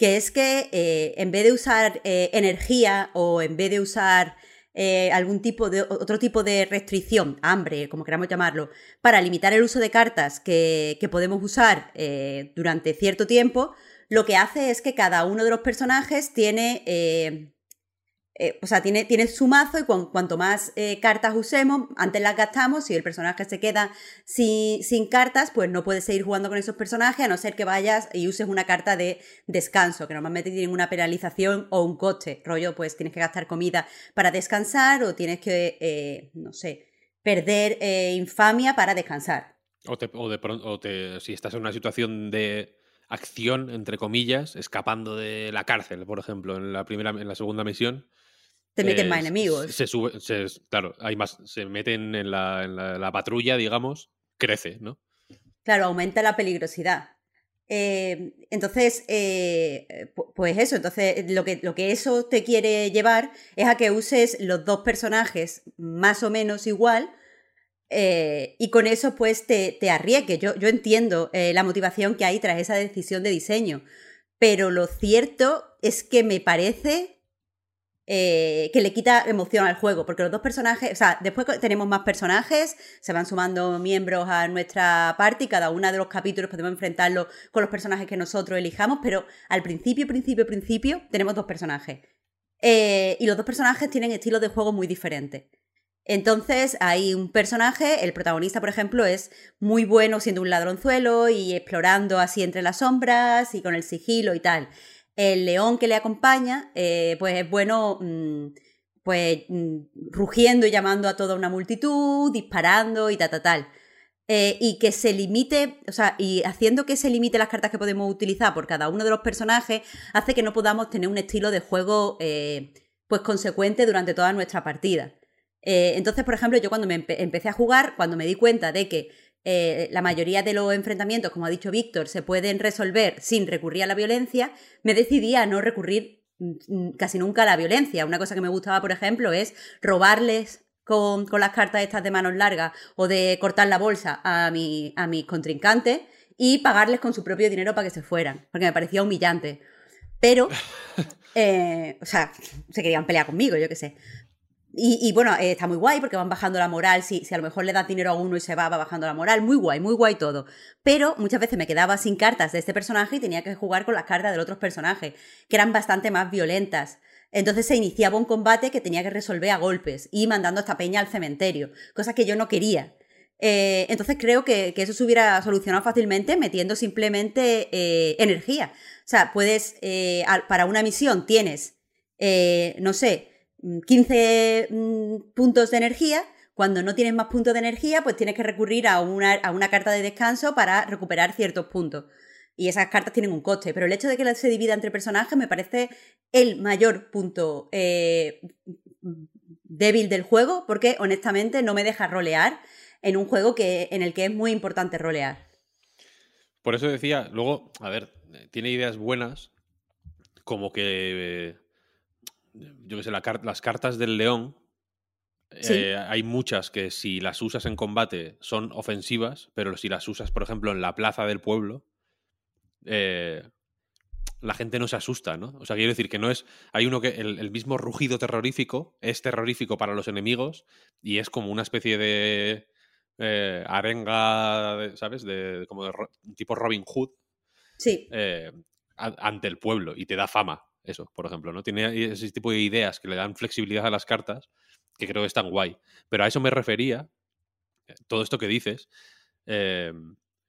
que es que eh, en vez de usar eh, energía o en vez de usar eh, algún tipo de otro tipo de restricción, hambre, como queramos llamarlo, para limitar el uso de cartas que, que podemos usar durante cierto tiempo, lo que hace es que cada uno de los personajes tiene eh, o sea, tiene, tiene su mazo y cuan- cuanto más eh, cartas usemos, antes las gastamos. Si el personaje se queda sin, sin cartas, pues no puedes seguir jugando con esos personajes a no ser que vayas y uses una carta de descanso, que normalmente tienen una penalización o un coste. Rollo, pues tienes que gastar comida para descansar o tienes que, eh, no sé, perder infamia para descansar. O, te- o de pronto, o te- si estás en una situación de acción, entre comillas, escapando de la cárcel, por ejemplo, en la primera, en la segunda misión. Te meten eh, más se- enemigos. Se, sube, se- claro, hay más, se meten en la, en la- la patrulla, digamos, crece, ¿no? Claro, aumenta la peligrosidad. Eh, entonces, eh, pu- pues eso, entonces lo que, lo que eso te quiere llevar es a que uses los dos personajes más o menos igual eh, y con eso pues te, te arriesgues. Yo, yo entiendo eh, la motivación que hay tras esa decisión de diseño, pero lo cierto es que me parece eh, que le quita emoción al juego, porque los dos personajes, o sea, después tenemos más personajes, se van sumando miembros a nuestra party, cada uno de los capítulos podemos enfrentarlo con los personajes que nosotros elijamos, pero al principio, principio, principio, tenemos dos personajes. Eh, y los dos personajes tienen estilos de juego muy diferentes. Entonces hay un personaje, el protagonista, por ejemplo, es muy bueno siendo un ladronzuelo y explorando así entre las sombras y con el sigilo y tal. El león que le acompaña, eh, pues es bueno, mm, pues mm, rugiendo y llamando a toda una multitud, disparando y tal, tal, tal. Eh, y que se limite, o sea, y haciendo que se limite las cartas que podemos utilizar por cada uno de los personajes, hace que no podamos tener un estilo de juego, eh, pues consecuente durante toda nuestra partida. Entonces, por ejemplo, yo cuando me empe- empecé a jugar, cuando me di cuenta de que eh, la mayoría de los enfrentamientos, como ha dicho Víctor, se pueden resolver sin recurrir a la violencia, me decidí a no recurrir mm, mm, casi nunca a la violencia. Una cosa que me gustaba, por ejemplo, es robarles con, con las cartas estas de manos largas o de cortar la bolsa a, mi, a mis contrincantes y pagarles con su propio dinero para que se fueran, porque me parecía humillante. Pero, eh, o sea, se querían pelear conmigo, yo qué sé. Y, bueno, eh, está muy guay porque van bajando la moral. Si, si a lo mejor le das dinero a uno y se va, va bajando la moral. Muy guay, muy guay todo. Pero muchas veces me quedaba sin cartas de este personaje y tenía que jugar con las cartas del otro personaje, que eran bastante más violentas. Entonces se iniciaba un combate que tenía que resolver a golpes y mandando a esta peña al cementerio, cosa que yo no quería. Eh, entonces creo que, que eso se hubiera solucionado fácilmente metiendo simplemente eh, energía. O sea, puedes, eh, para una misión tienes, no sé, 15 mm, puntos de energía. Cuando no tienes más puntos de energía, pues tienes que recurrir a una, a una carta de descanso para recuperar ciertos puntos. Y esas cartas tienen un coste. Pero el hecho de que se divida entre personajes me parece el mayor punto eh, débil del juego, porque honestamente no me deja rolear en un juego que, en el que es muy importante rolear. Por eso decía, luego, a ver, eh, tiene ideas buenas, como que, eh, yo qué sé, la las cartas del león, Sí. eh, hay muchas que si las usas en combate son ofensivas, pero si las usas, por ejemplo, en la plaza del pueblo, eh, la gente no se asusta, ¿no? O sea, quiero decir que no es. Hay uno que. El, el mismo rugido terrorífico es terrorífico para los enemigos y es como una especie de. eh, arenga, de- ¿sabes? De, como de tipo Robin Hood Sí, eh, a- ante el pueblo y te da fama. Eso, por ejemplo, ¿no? Tiene ese tipo de ideas que le dan flexibilidad a las cartas que creo que están guay. Pero a eso me refería, eh, todo esto que dices, eh,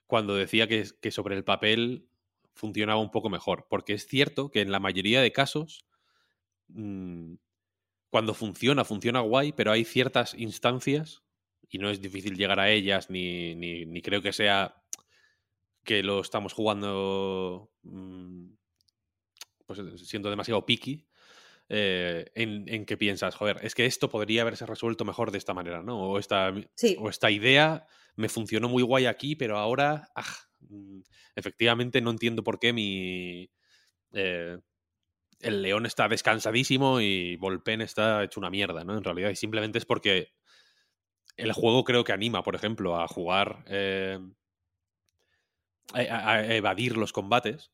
cuando decía que, sobre el papel funcionaba un poco mejor. Porque es cierto que en la mayoría de casos, mm, cuando funciona, funciona guay, pero hay ciertas instancias, y no es difícil llegar a ellas, ni, ni, ni creo que sea que lo estamos jugando mm, pues siendo demasiado picky, eh, en, en que piensas, joder, es que esto podría haberse resuelto mejor de esta manera, ¿no? O esta, Sí. o esta idea me funcionó muy guay aquí, pero ahora, ah, mm, efectivamente, no entiendo por qué mi. eh, el león está descansadísimo y Volpen está hecho una mierda, ¿no? En realidad, y simplemente es porque el juego creo que anima, por ejemplo, a jugar. eh, a, a evadir los combates.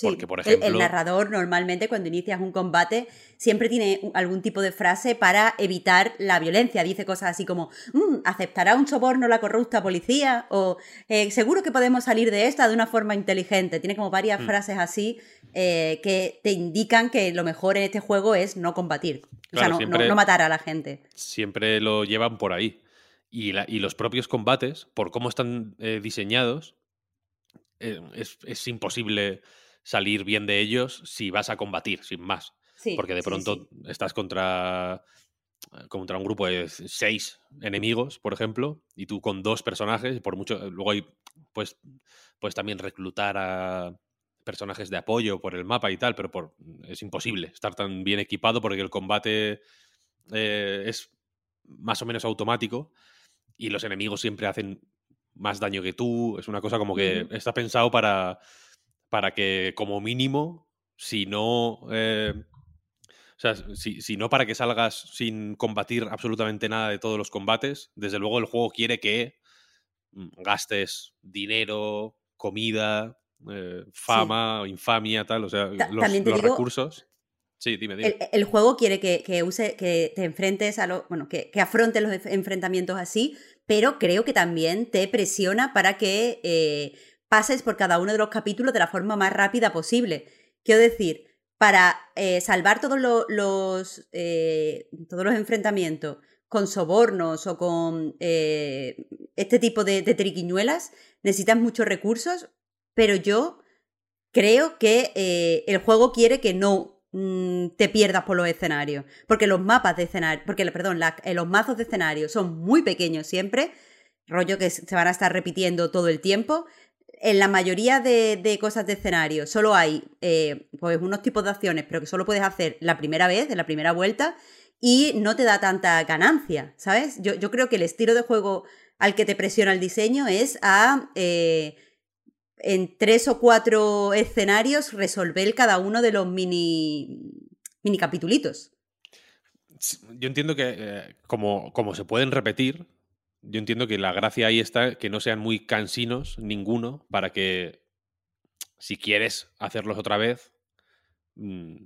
Sí, Porque, por el- el, ejemplo- narrador normalmente cuando inicias un combate siempre tiene algún tipo de frase para evitar la violencia. Dice cosas así como, "Mm, ¿aceptará un soborno la corrupta policía? O "Eh, seguro que podemos salir de esta de una forma inteligente. Tiene como varias Mm. frases así eh, que te indican que lo mejor en este juego es no combatir. o sea, no, siempre- no- no matar a la gente. siempre lo llevan por ahí. Y, la- y los propios combates, por cómo están eh, diseñados, es, es imposible salir bien de ellos si vas a combatir, sin más. Sí, Porque de pronto sí. estás contra, contra un grupo de seis enemigos, por ejemplo, y tú con dos personajes, por mucho. Luego hay, pues, puedes también reclutar a personajes de apoyo por el mapa y tal, pero por, es imposible estar tan bien equipado porque el combate eh, es más o menos automático y los enemigos siempre hacen más daño que tú. Es una cosa como que está pensado para, para que, como mínimo, si no. eh, o sea, si, si no para que salgas sin combatir absolutamente nada de todos los combates, desde luego el juego quiere que mm, gastes dinero, comida, eh, fama, infamia, tal, o sea, Ta- los, los digo- recursos. Sí, dime, dime. El, el juego quiere que, que use, que te enfrentes a lo, bueno, que, que afrontes los enf- enfrentamientos así, pero creo que también te presiona para que eh, pases por cada uno de los capítulos de la forma más rápida posible. Quiero decir, para eh, salvar todos lo- los, eh, todos los enfrentamientos con sobornos o con eh, este tipo de, triquiñuelas, necesitas muchos recursos, pero yo creo que eh, el juego quiere que no mm, te pierdas por los escenarios. Porque los mapas de escenario, porque, perdón, los mazos de escenario son muy pequeños siempre, rollo que se van a estar repitiendo todo el tiempo. En la mayoría de, de cosas de escenario solo hay eh, pues unos tipos de acciones, pero que solo puedes hacer la primera vez, en la primera vuelta, y no te da tanta ganancia, ¿sabes? Yo, yo creo que el estilo de juego al que te presiona el diseño es a eh, en tres o cuatro escenarios resolver cada uno de los mini, mini capitulitos. Yo entiendo que eh, como, como se pueden repetir, yo entiendo que la gracia ahí está que no sean muy cansinos ninguno para que si quieres hacerlos otra vez, mm,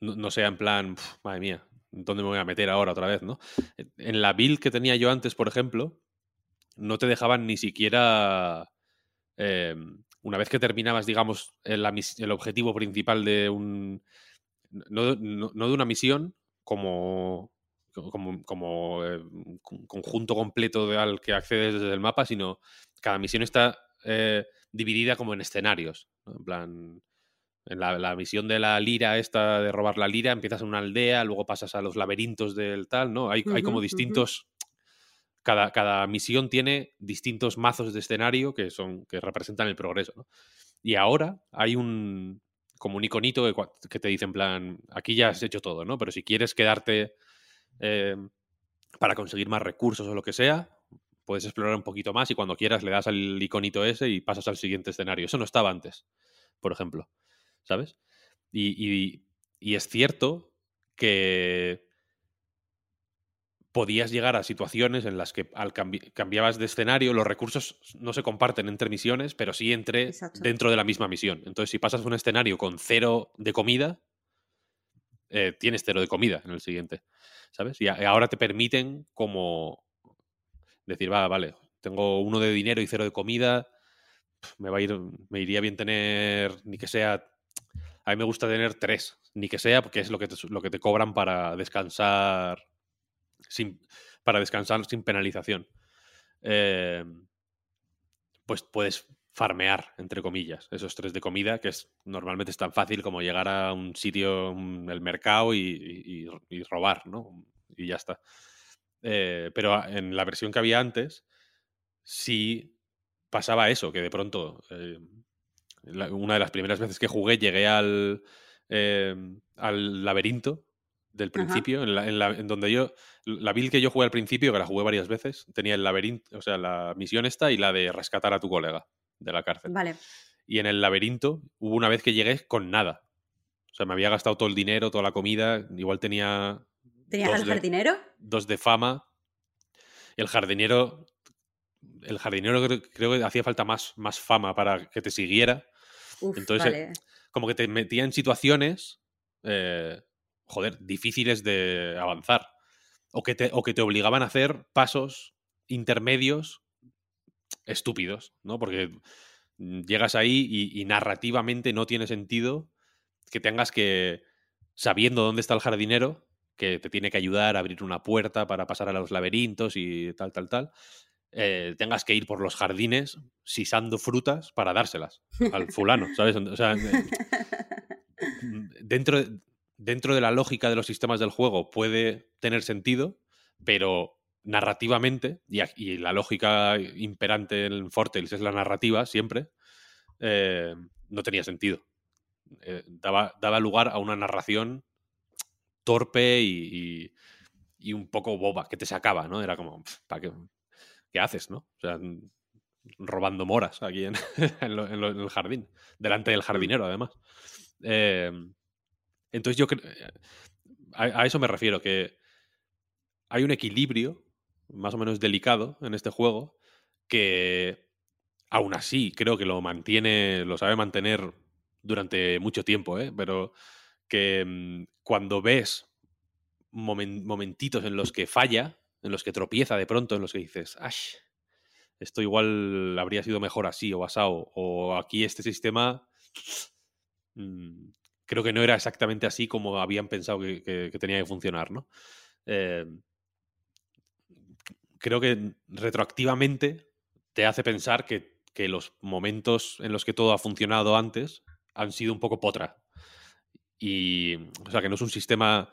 no, sea en plan, "Pf, madre mía, ¿dónde me voy a meter ahora otra vez? ¿no? En la build que tenía yo antes, por ejemplo, no te dejaban ni siquiera... eh, una vez que terminabas, digamos, el, objetivo principal de un... No- no de una misión, como, como, como eh, un con- conjunto completo de- al que accedes desde el mapa, sino cada misión está eh, dividida como en escenarios. ¿no? En plan, en la, la misión de la lira, esta de robar la lira, empiezas en una aldea, luego pasas a los laberintos del tal, ¿no? Hay, como distintos. Cada, cada misión tiene distintos mazos de escenario que son que representan el progreso. ¿no? Y ahora hay un como un iconito que, que te dice en plan, aquí ya has hecho todo, ¿no? Pero si quieres quedarte eh, para conseguir más recursos o lo que sea, puedes explorar un poquito más y cuando quieras le das al iconito ese y pasas al siguiente escenario. Eso no estaba antes, por ejemplo. ¿Sabes? Y, y- y es cierto que podías llegar a situaciones en las que al cambi- cambiabas de escenario, los recursos no se comparten entre misiones, pero sí entre Exacto. dentro de la misma misión. Entonces, si pasas un escenario con cero de comida, eh, tienes cero de comida en el siguiente. ¿Sabes? Y ahora te permiten como decir, va, vale, tengo uno de dinero y cero de comida. Me va a ir, me iría bien tener, ni que sea. A mí me gusta tener tres, ni que sea, porque es lo que te, lo que te cobran para descansar sin, para descansar sin penalización. Eh, pues puedes farmear, entre comillas, esos tres de comida, que es normalmente es tan fácil como llegar a un sitio, un- el mercado, y, y- y robar, ¿no? Y ya está. Eh, pero en la versión que había antes, sí pasaba eso, que de pronto, eh, la- una de las primeras veces que jugué, llegué al, eh, al laberinto del principio, en, la- en la- en donde yo, la build que yo jugué al principio, que la jugué varias veces, tenía el laberinto, o sea, la misión esta y la de rescatar a tu colega de la cárcel. Vale. Y en el laberinto hubo una vez que llegué con nada. O sea, me había gastado todo el dinero, toda la comida, igual tenía ¿Tenías dos al de- jardinero? dos de fama. El jardinero. El jardinero creo, creo que hacía falta más, más fama para que te siguiera. Uf, Entonces, vale. Como que te metía en situaciones. eh, joder, difíciles de avanzar. O que, te, o que te obligaban a hacer pasos intermedios estúpidos, ¿no? Porque llegas ahí y, y narrativamente no tiene sentido que tengas que, sabiendo dónde está el jardinero, que te tiene que ayudar a abrir una puerta para pasar a los laberintos y tal, tal, tal, eh, tengas que ir por los jardines sisando frutas para dárselas al fulano, ¿sabes? O sea, eh, dentro, de- dentro de la lógica de los sistemas del juego puede tener sentido, pero narrativamente, y, la lógica imperante en Fortales es la narrativa siempre, eh, no tenía sentido. Eh, daba, daba lugar a una narración torpe y, y- y un poco boba, que te sacaba, ¿no? Era como, ¿para qué, qué haces, no? O sea, robando moras aquí en, en lo- en lo- en el jardín, delante del jardinero, además. Eh, entonces yo creo... A, a eso me refiero, que hay un equilibrio más o menos delicado en este juego que aún así creo que lo mantiene, lo sabe mantener durante mucho tiempo, ¿eh? pero que mm, cuando ves momen- momentitos en los que falla, en los que tropieza de pronto, en los que dices, ¡ash! Esto igual habría sido mejor así o asado, o aquí este sistema mm, creo que no era exactamente así como habían pensado que, que- que tenía que funcionar, ¿no? Eh, creo que retroactivamente te hace pensar que, que los momentos en los que todo ha funcionado antes han sido un poco potra. Y, o sea, que no es un sistema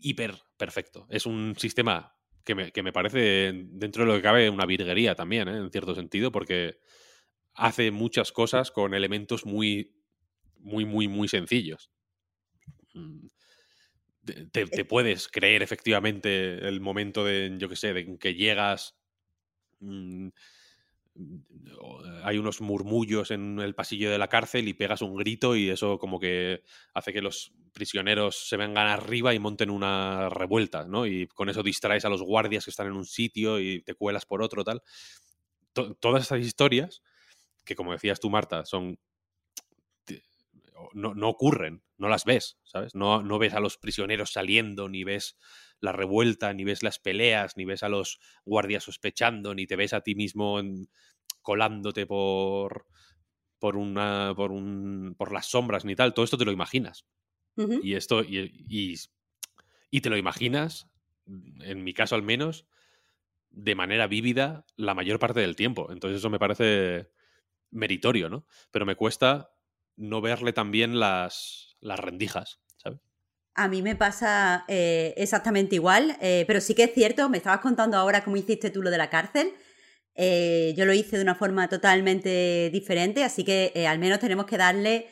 hiper perfecto. Es un sistema que me, que me parece, dentro de lo que cabe, una virguería también, ¿eh? en cierto sentido, porque hace muchas cosas con elementos muy, muy, muy, muy sencillos. Mm, te- puedes creer efectivamente el momento de, yo qué sé, de que llegas. mm, o- hay unos murmullos en el pasillo de la cárcel y pegas un grito y eso como que hace que los prisioneros se vengan arriba y monten una revuelta, ¿no? Y con eso distraes a los guardias que están en un sitio y te cuelas por otro, tal. To- todas esas historias, que como decías tú, Marta, son no, no ocurren, no las ves, ¿sabes? No, no ves a los prisioneros saliendo, ni ves la revuelta, ni ves las peleas, ni ves a los guardias sospechando, ni te ves a ti mismo en- colándote por por una por un por las sombras ni tal, todo esto te lo imaginas. Y esto y, y, y te lo imaginas, en mi caso al menos, de manera vívida la mayor parte del tiempo. Entonces eso me parece meritorio, ¿no? Pero me cuesta no verle también las, las rendijas, ¿sabes? A mí me pasa eh, exactamente igual, eh, pero sí que es cierto, me estabas contando ahora cómo hiciste tú lo de la cárcel. Eh, yo lo hice de una forma totalmente diferente, así que eh, al menos tenemos que darle,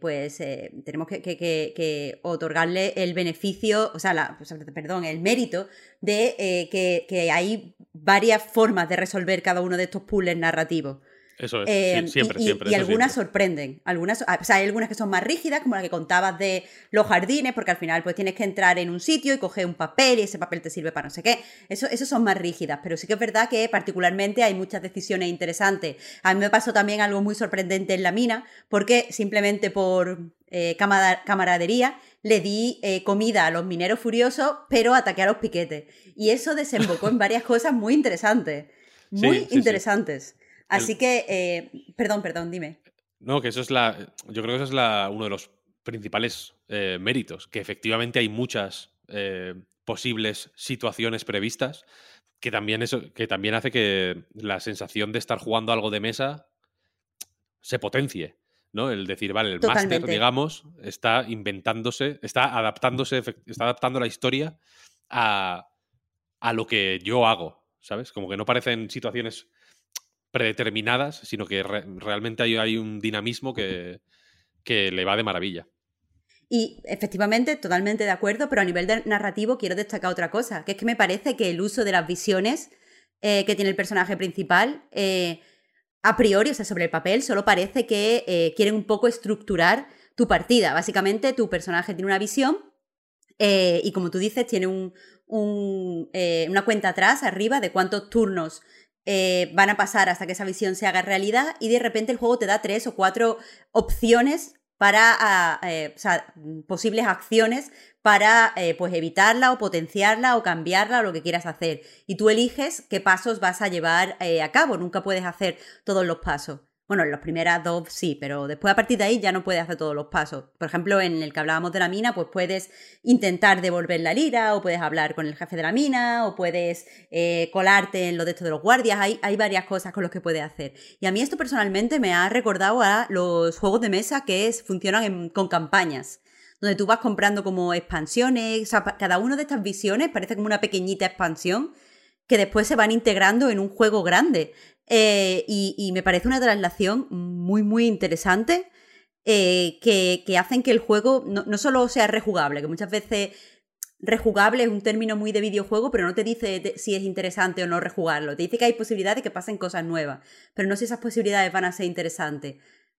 pues, tenemos que, otorgarle el beneficio, o sea, sea, perdón, el mérito de que, que hay varias formas de resolver cada uno de estos puzzles narrativos. Eso es, Eh, sí, siempre, y, siempre. y algunas siempre. sorprenden. Algunas, o sea, hay algunas que son más rígidas, como la que contabas de los jardines, porque al final pues tienes que entrar en un sitio y coger un papel y ese papel te sirve para no sé qué. Eso, eso son más rígidas, pero sí que es verdad que particularmente hay muchas decisiones interesantes. A mí me pasó también algo muy sorprendente en la mina, porque simplemente por eh, camaradería le di eh, comida a los mineros furiosos, pero ataqué a los piquetes. Y eso desembocó en varias cosas muy interesantes. Muy Sí, sí, sí. Así El- que, eh, perdón, perdón, dime. No, que eso es la. Yo creo que eso es la, uno de los principales eh, méritos, que efectivamente hay muchas eh, posibles situaciones previstas, que también eso, que también hace que la sensación de estar jugando algo de mesa se potencie. ¿no? El decir, vale, el máster, digamos, está inventándose, está adaptándose, está adaptando la historia a, a lo que yo hago, ¿sabes? Como que no parecen situaciones predeterminadas, sino que re- realmente hay, hay un dinamismo que, que le va de maravilla. Y efectivamente, totalmente de acuerdo, pero a nivel de narrativo quiero destacar otra cosa, que es que me parece que el uso de las visiones eh, que tiene el personaje principal, eh, a priori, o sea, sobre el papel, solo parece que eh, quieren un poco estructurar tu partida. Básicamente, tu personaje tiene una visión y, como tú dices, tiene un, un, una cuenta atrás, arriba, de cuántos turnos eh, van a pasar hasta que esa visión se haga realidad y de repente el juego te da tres o cuatro opciones para ah, eh, posibles acciones para eh, pues evitarla o potenciarla o cambiarla o lo que quieras hacer. Y tú eliges qué pasos vas a llevar a cabo. Nunca puedes hacer todos los pasos. Bueno, en las primeras dos sí, pero después a partir de ahí ya no puedes hacer todos los pasos. Por ejemplo, en el que hablábamos de la mina, pues puedes intentar devolver la lira, o puedes hablar con el jefe de la mina, o puedes eh, colarte en lo de esto de los guardias. Hay, varias cosas con las que puedes hacer. Y a mí esto personalmente me ha recordado a los juegos de mesa que es, funcionan con campañas donde tú vas comprando como expansiones, o sea, cada una de estas visiones parece como una pequeñita expansión que después se van integrando en un juego grande. Eh, y, me parece una traslación muy, muy interesante eh, que, hacen que el juego no, no, solo sea rejugable, que muchas veces rejugable es un término muy de videojuego, pero no te dice si es interesante o no rejugarlo. Te dice que hay posibilidades de que pasen cosas nuevas, pero no sé si esas posibilidades van a ser interesantes.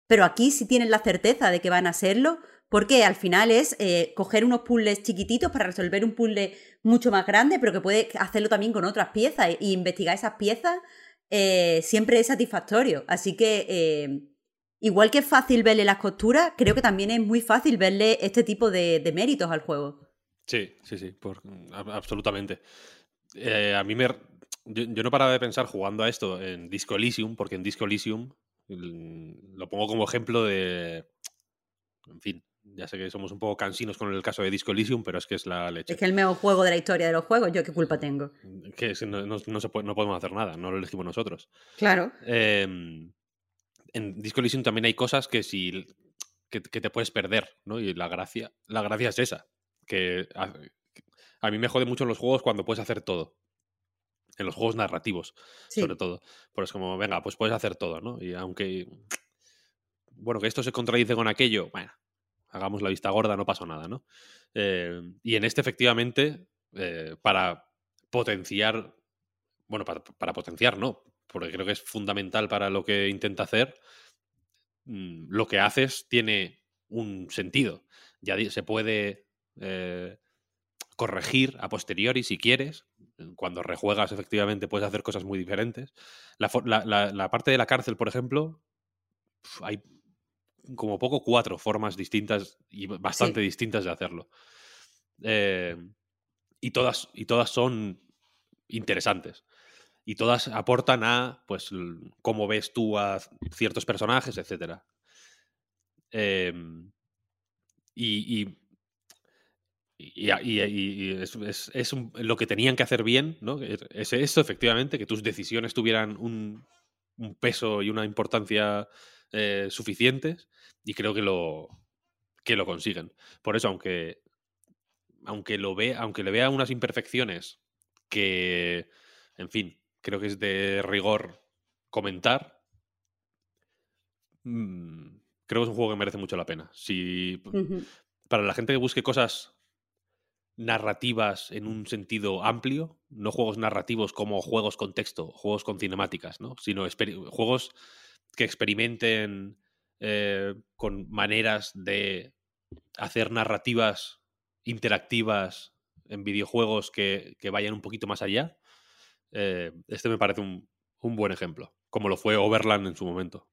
Pero aquí sí tienes la certeza de que van a serlo, porque al final es eh, coger unos puzzles chiquititos para resolver un puzzle mucho más grande, pero que puede hacerlo también con otras piezas e, investigar esas piezas eh, siempre es satisfactorio. Así que, eh, igual que es fácil verle las costuras, creo que también es muy fácil verle este tipo de, méritos al juego. Sí, sí, sí, absolutamente. Eh, a mí me. Yo, no paraba de pensar jugando a esto en Disco Elysium, porque en Disco Elysium lo pongo como ejemplo de. En fin, ya sé que somos un poco cansinos con el caso de Disco Elysium, pero es que es la leche. Es que el mejor juego de la historia de los juegos, ¿yo qué culpa tengo? Que no, se puede, no podemos hacer nada, no lo elegimos nosotros. Claro. Em, en Disco Elysium también hay cosas que, si, que, te puedes perder, ¿no? Y la gracia, la gracia es esa, que a, mí me jode mucho en los juegos cuando puedes hacer todo. En los juegos narrativos, sobre todo. Pues es como, venga, pues puedes hacer todo, ¿no? Y aunque bueno, que esto se contradice con aquello, bueno, hagamos la vista gorda, no pasó nada, ¿no? Eh, y en este, efectivamente, eh, para potenciar, bueno, para, potenciar, no, porque creo que es fundamental para lo que intenta hacer, mm, lo que haces tiene un sentido. Ya se puede eh, corregir a posteriori si quieres. Cuando rejuegas, efectivamente, puedes hacer cosas muy diferentes. La, parte de la cárcel, por ejemplo, hay como poco cuatro formas distintas y bastante distintas de hacerlo. Eh, y, todas, y todas son interesantes. Y todas aportan a, pues, cómo ves tú a ciertos personajes, etc. Em, y, y, y, es, lo que tenían que hacer bien, ¿no? Es eso, efectivamente, que tus decisiones tuvieran un, un peso y una importancia eh, suficientes y creo que lo, que lo consiguen. Por eso, aunque, aunque, lo ve, aunque le vea unas imperfecciones que, en fin, creo que es de rigor comentar, mm, creo que es un juego que merece mucho la pena. Si, Para la gente que busque cosas narrativas en un sentido amplio, no juegos narrativos como juegos con texto, juegos con cinemáticas, ¿no? sino juegos que experimenten eh, con maneras de hacer narrativas interactivas en videojuegos que, vayan un poquito más allá, eh, este me parece un, buen ejemplo, como lo fue Overland en su momento,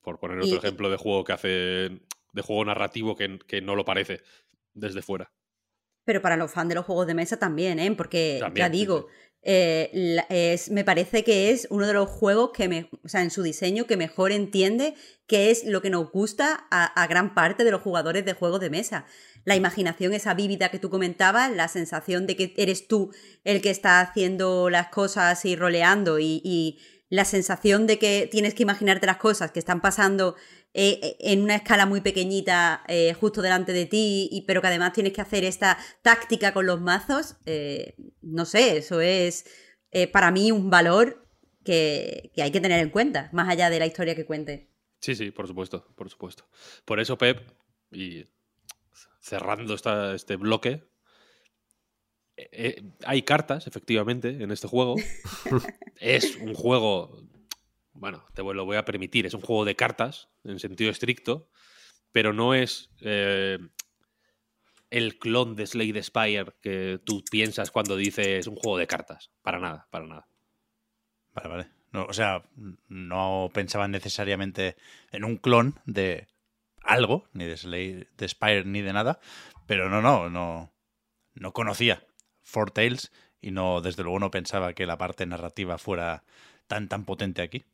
por poner otro ejemplo de juego que hace, de juego narrativo que, que no lo parece desde fuera. Pero para los fans de los juegos de mesa también, ¿eh? Porque ya digo, eh, me parece que es uno de los juegos que, me, en su diseño, que mejor entiende qué es lo que nos gusta a, gran parte de los jugadores de juegos de mesa. La imaginación esa vívida que tú comentabas, la sensación de que eres tú el que está haciendo las cosas y roleando y la sensación de que tienes que imaginarte las cosas que están pasando eh, eh, en una escala muy pequeñita eh, justo delante de ti, y, pero que además tienes que hacer esta táctica con los mazos, no sé, eso es para mí un valor que, hay que tener en cuenta, más allá de la historia que cuente. Sí, sí, por supuesto, por supuesto. Por eso, Pep, y cerrando esta, este bloque, hay cartas, efectivamente, en este juego. es un juego bueno, te lo voy a permitir, es un juego de cartas en sentido estricto, pero no es eh, el clon de Slade Spire que tú piensas cuando dices un juego de cartas. Para nada, para nada. Vale, vale. O sea, no pensaba necesariamente en un clon de algo, ni de Slade de Spire ni de nada, pero no, no, no, no conocía Four Tales y no, desde luego no pensaba que la parte narrativa fuera tan, tan potente aquí.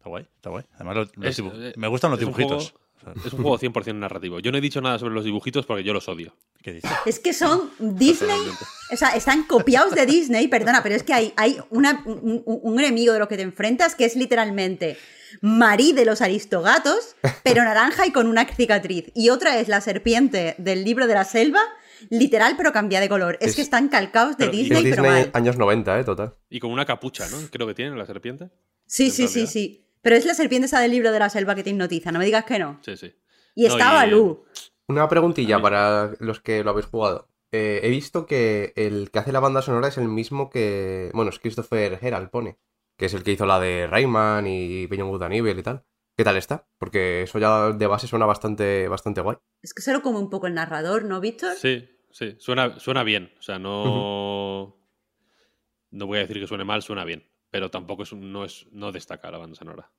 Está guay, está guay. Además, los- los Es- dibu- eh, me gustan los es un dibujitos. juego- O sea, Es un juego 100% narrativo. Yo no he dicho nada sobre los dibujitos porque yo los odio. ¿Qué dices? Es que son Disney, o sea, están copiados de Disney, perdona, pero es que hay, hay una- un, enemigo de lo que te enfrentas que es literalmente Marí de los Aristogatos, pero naranja y con una cicatriz. Y otra es la serpiente del libro de la selva, literal, pero cambia de color. Es, Es- que están calcados de pero- Es Disney, pero Disney mal. años 90, ¿eh? Total. Y con una capucha, ¿no? Creo que tiene la serpiente. Sí, sí, sí, sí. Pero es la serpiente esa del libro de la selva que te hipnotiza, no me digas que no. Sí, sí. Y No, y- Balú. Una preguntilla para los que lo habéis jugado. Eh, he visto que el que hace la banda sonora es el mismo que. Bueno, es Christopher Herald, pone. Que es el que hizo la de Rayman y Beyond Good and Evil y tal. ¿Qué tal está? Porque eso ya de base suena bastante, bastante guay. Es que se lo come un poco el narrador, ¿no, Víctor? Sí, sí. Suena, suena bien. O sea, no. No voy a decir que suene mal, suena bien. Pero tampoco es un- no, es, no destaca la banda sonora.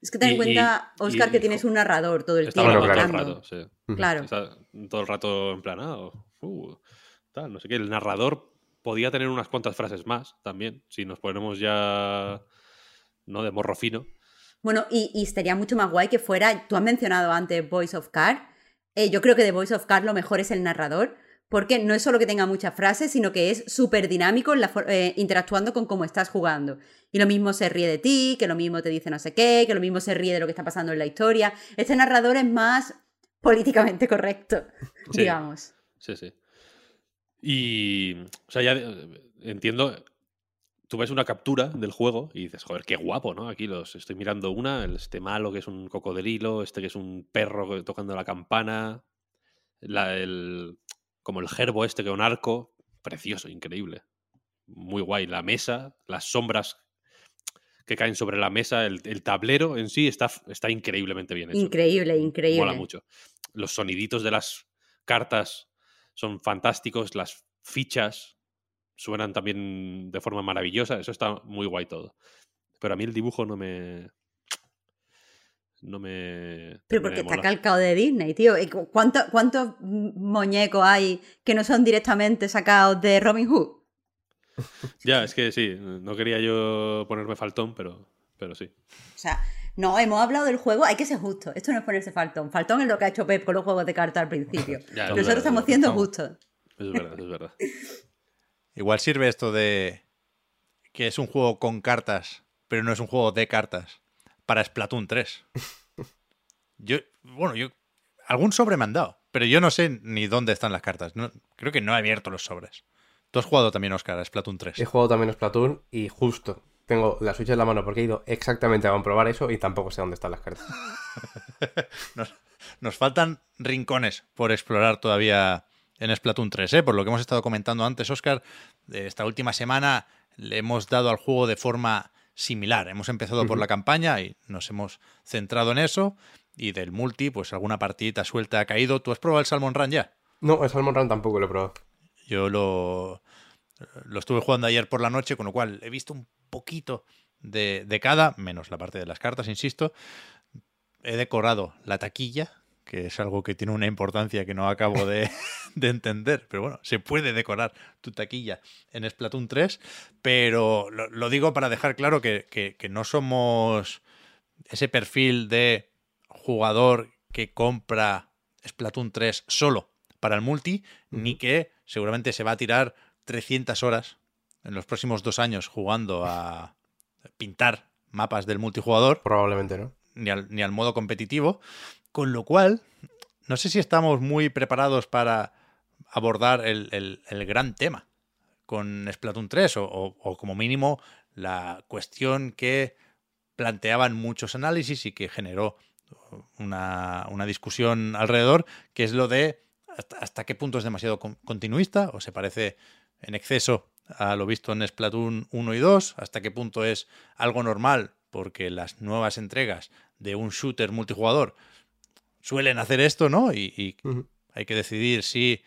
Es que ten en cuenta, y- Oscar, y- que tienes un narrador todo el Está tiempo. Bueno, todo el rato, sí. Claro. Está todo el rato en plan, ah, uh, tal, no sé qué. El narrador podía tener unas cuantas frases más también, si nos ponemos ya, ¿no? De morro fino. Bueno, y, y estaría mucho más guay que fuera, tú has mencionado antes Voice of Car, eh, yo creo que de Voice of Car lo mejor es el narrador, porque no es solo que tenga muchas frases, sino que es súper dinámico eh, interactuando con cómo estás jugando. Y lo mismo se ríe de ti, que lo mismo te dice no sé qué, que lo mismo se ríe de lo que está pasando en la historia. Este narrador es más políticamente correcto, Sí. digamos. Sí, sí. Y, o sea, ya eh, entiendo, tú ves una captura del juego y dices, joder, qué guapo, ¿no? Aquí los estoy mirando una, este malo que es un cocodrilo, este que es un perro tocando la campana, la- el, como el gerbo este que es un arco, precioso, increíble. Muy guay. La mesa, las sombras que caen sobre la mesa, el, el tablero en sí está, está increíblemente bien hecho. Increíble, increíble. Mola mucho. Los soniditos de las cartas son fantásticos, las fichas suenan también de forma maravillosa, eso está muy guay todo. Pero a mí el dibujo no me... No me... Pero me porque está mola. calcado de Disney, tío. ¿Y cu- ¿Cuánto- ¿Cuántos muñecos hay que no son directamente sacados de Robin Hood? Ya, es que sí, no quería yo ponerme faltón, pero, pero sí. O sea, no, hemos hablado del juego, hay que ser justo. Esto no es ponerse faltón. Faltón es lo que ha hecho Pep con los juegos de cartas al principio. Ya, es Nosotros verdad, estamos es siendo verdad. justos. Es verdad, es verdad. Igual sirve esto de que es un juego con cartas, pero no es un juego de cartas, para Splatoon 3. Yo, bueno, yo. Algún sobre me han dado, pero yo no sé ni dónde están las cartas. No- creo que no he abierto los sobres. Tú has jugado también, Oscar, a Splatoon 3. He jugado también a Splatoon y justo tengo la Switch en la mano porque he ido exactamente a comprobar eso y tampoco sé dónde están las cartas. Nos, nos faltan rincones por explorar todavía en Splatoon 3, ¿eh? por lo que hemos estado comentando antes, Oscar. Esta última semana le hemos dado al juego de forma similar. Hemos empezado por la campaña y nos hemos centrado en eso. Y del multi, pues alguna partidita suelta ha caído. ¿Tú has probado el Salmon Run ya? No, el Salmon Run tampoco lo he probado. Yo lo, lo estuve jugando ayer por la noche, con lo cual he visto un poquito de, de cada, menos la parte de las cartas, insisto. He decorado la taquilla, que es algo que tiene una importancia que no acabo de, de entender, pero bueno, se puede decorar tu taquilla en Splatoon 3, pero lo, lo digo para dejar claro que, que- que no somos ese perfil de jugador que compra Splatoon 3 solo para el multi, ni que seguramente se va a tirar 300 horas en los próximos dos años jugando a pintar mapas del multijugador Probablemente no. ni al, ni al modo competitivo. Con lo cual, no sé si estamos muy preparados para abordar el, gran tema con Splatoon 3 o, como mínimo la cuestión que planteaban muchos análisis y que generó una, discusión alrededor, que es lo de hasta, hasta qué punto es demasiado con- continuista o se parece en exceso a lo visto en Splatoon 1 y 2, hasta qué punto es algo normal, porque las nuevas entregas de un shooter multijugador suelen hacer esto, ¿no? Y, hay que decidir si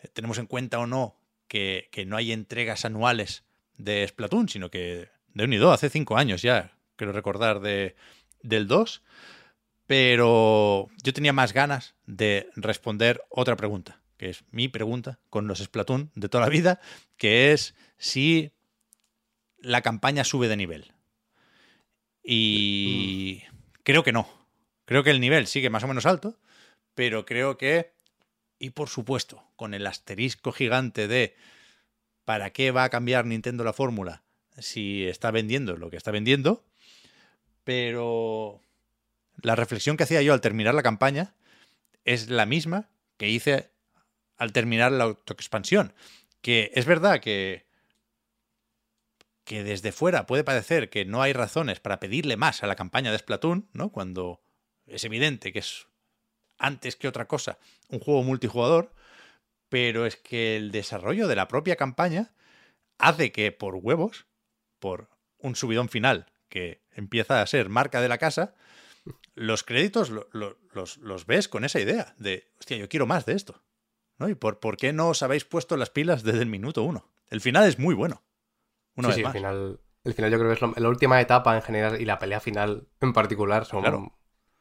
eh, tenemos en cuenta o no que, que no hay entregas anuales de Splatoon, sino que de un y dos, hace cinco años ya, quiero recordar, de, del 2. Pero yo tenía más ganas de responder otra pregunta, que es mi pregunta con los Splatoon de toda la vida, que es si la campaña sube de nivel. Y creo que no. Creo que el nivel sigue más o menos alto, pero creo que, y por supuesto, con el asterisco gigante de ¿para qué va a cambiar Nintendo la fórmula si está vendiendo lo que está vendiendo? Pero la reflexión que hacía yo al terminar la campaña es la misma que hice al terminar la autoexpansión. Que es verdad que, que desde fuera puede parecer que no hay razones para pedirle más a la campaña de Splatoon, ¿no? Cuando es evidente que es antes que otra cosa un juego multijugador, pero es que el desarrollo de la propia campaña hace que por huevos, por un subidón final que empieza a ser marca de la casa, los créditos los, los, ves con esa idea de, hostia, yo quiero más de esto. ¿no? ¿Y por, por qué no os habéis puesto las pilas desde el minuto uno? El final es muy bueno. Una sí, El, final, el final yo creo que es la última etapa en general y la pelea final en particular son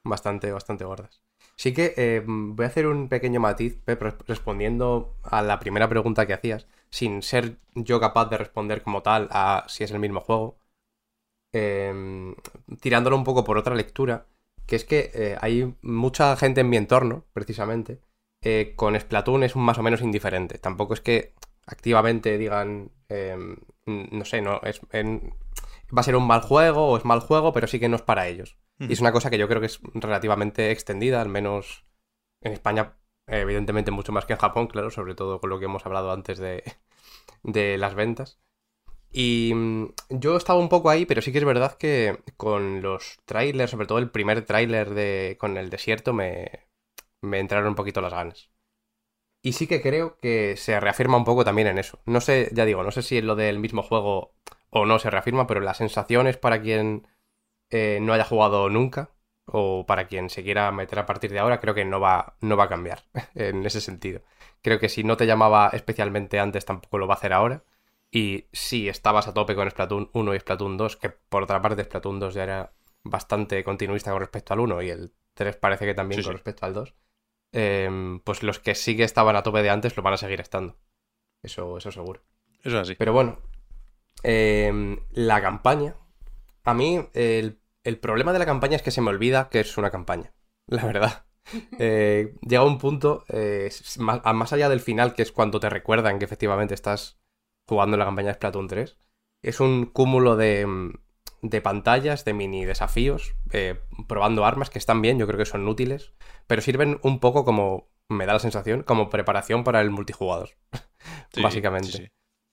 bastante, bastante gordas. Sí que eh, voy a hacer un pequeño matiz, respondiendo a la primera pregunta que hacías, sin ser yo capaz de responder como tal a si es el mismo juego, em, tirándolo un poco por otra lectura, que es que eh, hay mucha gente en mi entorno, precisamente, eh, con Splatoon es más o menos indiferente. Tampoco es que activamente digan, em, no sé, no es, va a ser un mal juego o es mal juego, pero sí que no es para ellos. Y es una cosa que yo creo que es relativamente extendida, al menos en España, evidentemente mucho más que en Japón, claro, sobre todo con lo que hemos hablado antes de, de las ventas. Y mm, yo estaba un poco ahí, pero sí que es verdad que con los trailers, sobre todo el primer tráiler de con el desierto, me, me entraron un poquito las ganas. Y sí que creo que se reafirma un poco también en eso. No sé, ya digo, no sé si es lo del mismo juego o no se reafirma, pero las sensaciones para quien eh, no haya jugado nunca o para quien se quiera meter a partir de ahora, creo que no va, no va a cambiar en ese sentido. Creo que si no te llamaba especialmente antes, tampoco lo va a hacer ahora. Y si estabas a tope con Splatoon 1 y Splatoon 2, que por otra parte Splatoon 2 ya era bastante continuista con respecto al 1 y el 3 parece que también con respecto al 2, em, pues los que sí que estaban a tope de antes lo van a seguir estando. Eso, eso seguro. Eso es así. Pero bueno, em, la campaña, a mí el, problema de la campaña es que se me olvida que es una campaña, la verdad. Eh, llega un punto, eh, más, allá del final, que es cuando te recuerdan que efectivamente estás jugando la campaña de Splatoon 3, es un cúmulo de, de pantallas, de mini desafíos, eh, probando armas que están bien, yo creo que son útiles, pero sirven un poco como, me da la sensación, como preparación para el multijugador, básicamente.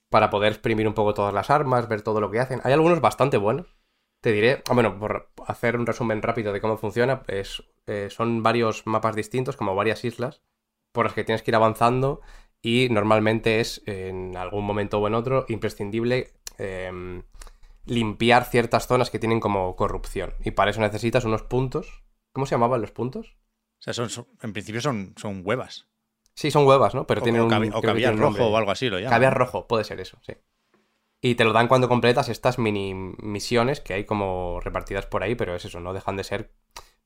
Para poder exprimir un poco todas las armas, ver todo lo que hacen. Hay algunos bastante buenos, te diré, ah, bueno, por hacer un resumen rápido de cómo funciona, pues son varios mapas distintos, como varias islas, por las que tienes que ir avanzando y normalmente es en algún momento o en otro imprescindible em, limpiar ciertas zonas que tienen como corrupción. Y para eso necesitas unos puntos. ¿Cómo se llamaban los puntos? O sea, son, en principio son, son huevas. Sí, son huevas, ¿no? Pero tienen un. O caviar rojo o algo así lo llaman. Caviar rojo, puede ser eso, sí. Y te lo dan cuando completas estas mini misiones que hay como repartidas por ahí, pero es eso, no dejan de ser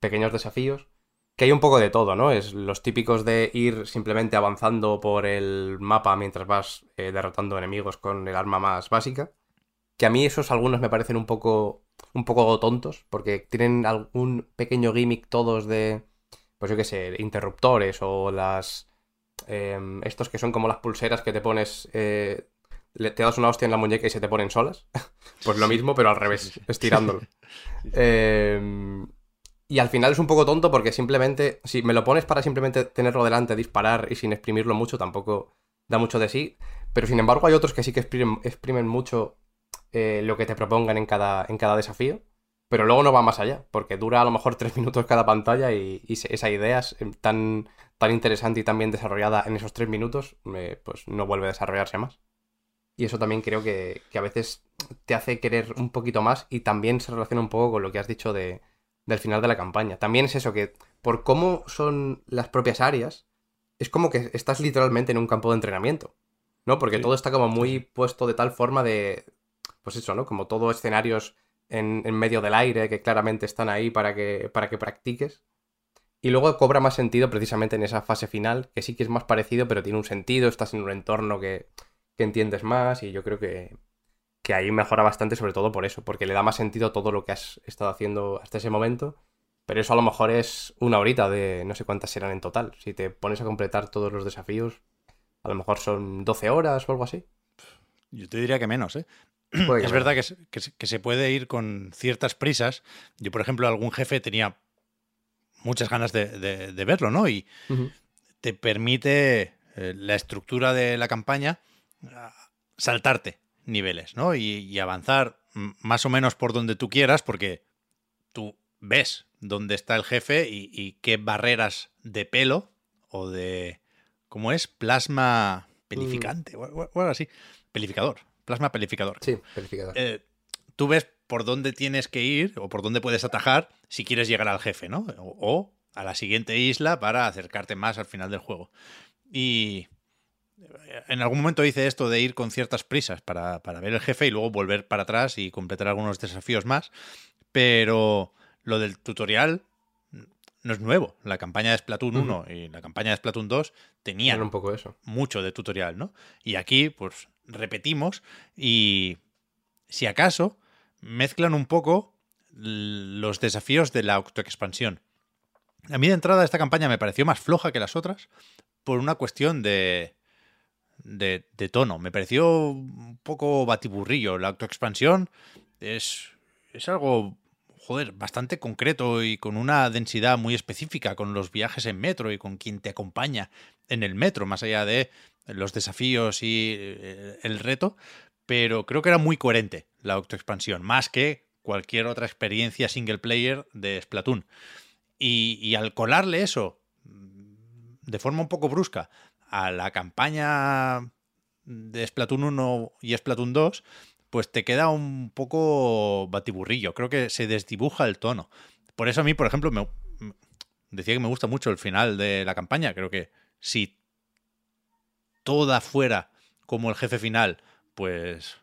pequeños desafíos. Que hay un poco de todo, ¿no? Es los típicos de ir simplemente avanzando por el mapa mientras vas eh, derrotando enemigos con el arma más básica. Que a mí esos algunos me parecen un poco, un poco tontos, porque tienen algún pequeño gimmick todos de, pues yo qué sé, interruptores o las... Em, estos que son como las pulseras que te pones eh, te das una hostia en la muñeca y se te ponen solas. pues lo mismo, pero al revés, estirándolo. Em, y al final es un poco tonto porque simplemente, si me lo pones para simplemente tenerlo delante, disparar y sin exprimirlo mucho, tampoco da mucho de sí. Pero sin embargo hay otros que sí que exprimen, mucho eh, lo que te propongan en cada, en cada desafío. Pero luego no va más allá, porque dura a lo mejor tres minutos cada pantalla y, esa idea es tan, tan interesante y tan bien desarrollada en esos tres minutos, pues no vuelve a desarrollarse más. Y eso también creo que, a veces te hace querer un poquito más y también se relaciona un poco con lo que has dicho de, del final de la campaña. También es eso, que por cómo son las propias áreas, es como que estás literalmente en un campo de entrenamiento, ¿no? Porque todo está como muy puesto de tal forma de, pues eso, ¿no? Como todo escenarios en, en, medio del aire que claramente están ahí para que, para que practiques. Y luego cobra más sentido precisamente en esa fase final, que sí que es más parecido, pero tiene un sentido, estás en un entorno que, que entiendes más y yo creo que, que ahí mejora bastante sobre todo por eso, porque le da más sentido a todo lo que has estado haciendo hasta ese momento. Pero eso a lo mejor es una horita de no sé cuántas serán en total. Si te pones a completar todos los desafíos, a lo mejor son 12 horas o algo así. Yo te diría que menos, ¿eh? Que es menos. verdad que se, que se- que se puede ir con ciertas prisas. Yo, por ejemplo, algún jefe tenía muchas ganas de, de- de verlo, ¿no? Y te permite eh, la estructura de la campaña saltarte niveles, ¿no? Y, y avanzar mm, más o menos por donde tú quieras, porque tú ves dónde está el jefe y, y qué barreras de pelo o de. ¿Cómo es? Plasma pelificante o, o- algo así. Pelificador. Plasma pelificador. Sí, verificador. Eh, tú ves por dónde tienes que ir o por dónde puedes atajar si quieres llegar al jefe, ¿no? O, o a la siguiente isla para acercarte más al final del juego. Y en algún momento hice esto de ir con ciertas prisas para, para ver el jefe y luego volver para atrás y completar algunos desafíos más. Pero lo del tutorial no es nuevo. La campaña de Splatoon 1 y la campaña de Splatoon 2 tenían Era un poco eso. mucho de tutorial, ¿no? Y aquí, pues, repetimos y, si acaso, mezclan un poco los desafíos de la autoexpansión. A mí de entrada esta campaña me pareció más floja que las otras por una cuestión de, de, tono. Me pareció un poco batiburrillo. La autoexpansión es, es algo, joder, bastante concreto y con una densidad muy específica, con los viajes en metro y con quien te acompaña en el metro, más allá de los desafíos y eh, el reto. Pero creo que era muy coherente la autoexpansión, más que cualquier otra experiencia single player de Splatoon. Y, y al colarle eso mm, de forma un poco brusca a la campaña de Splatoon 1 y Splatoon 2, pues te queda un poco batiburrillo. Creo que se desdibuja el tono. Por eso a mí, por ejemplo, me, decía que me gusta mucho el final de la campaña. Creo que si toda fuera como el jefe final, pues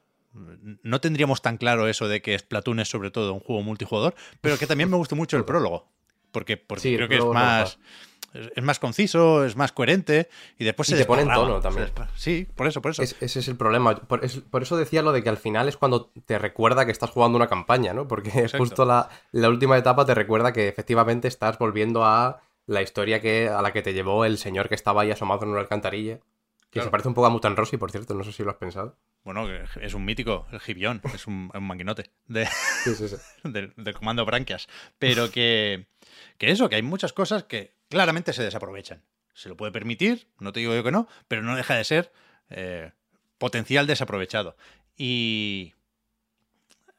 no tendríamos tan claro eso de que Splatoon es sobre todo un juego multijugador, pero que también me gusta mucho el prólogo. Porque, porque Sí, creo que es más, es más conciso, es más coherente y después Y se te pone en tono también. Sí, por eso, por eso. Es- ese es el problema. Por, es- por eso decía lo de que al final es cuando te recuerda que estás jugando una campaña, ¿no? Porque Exacto. justo la, la última etapa te recuerda que efectivamente estás volviendo a la historia que, a la que te llevó el señor que estaba ahí asomado en una alcantarilla. Que Claro. se parece un poco a Mutant Rossi, por cierto, no sé si lo has pensado. Bueno, es un mítico, el Gibión, es un, un manguinote de, Sí, sí, sí. del, del comando Branquias. Pero que, que eso, que hay muchas cosas que claramente se desaprovechan. Se lo puede permitir, no te digo yo que no, pero no deja de ser eh, potencial desaprovechado. Y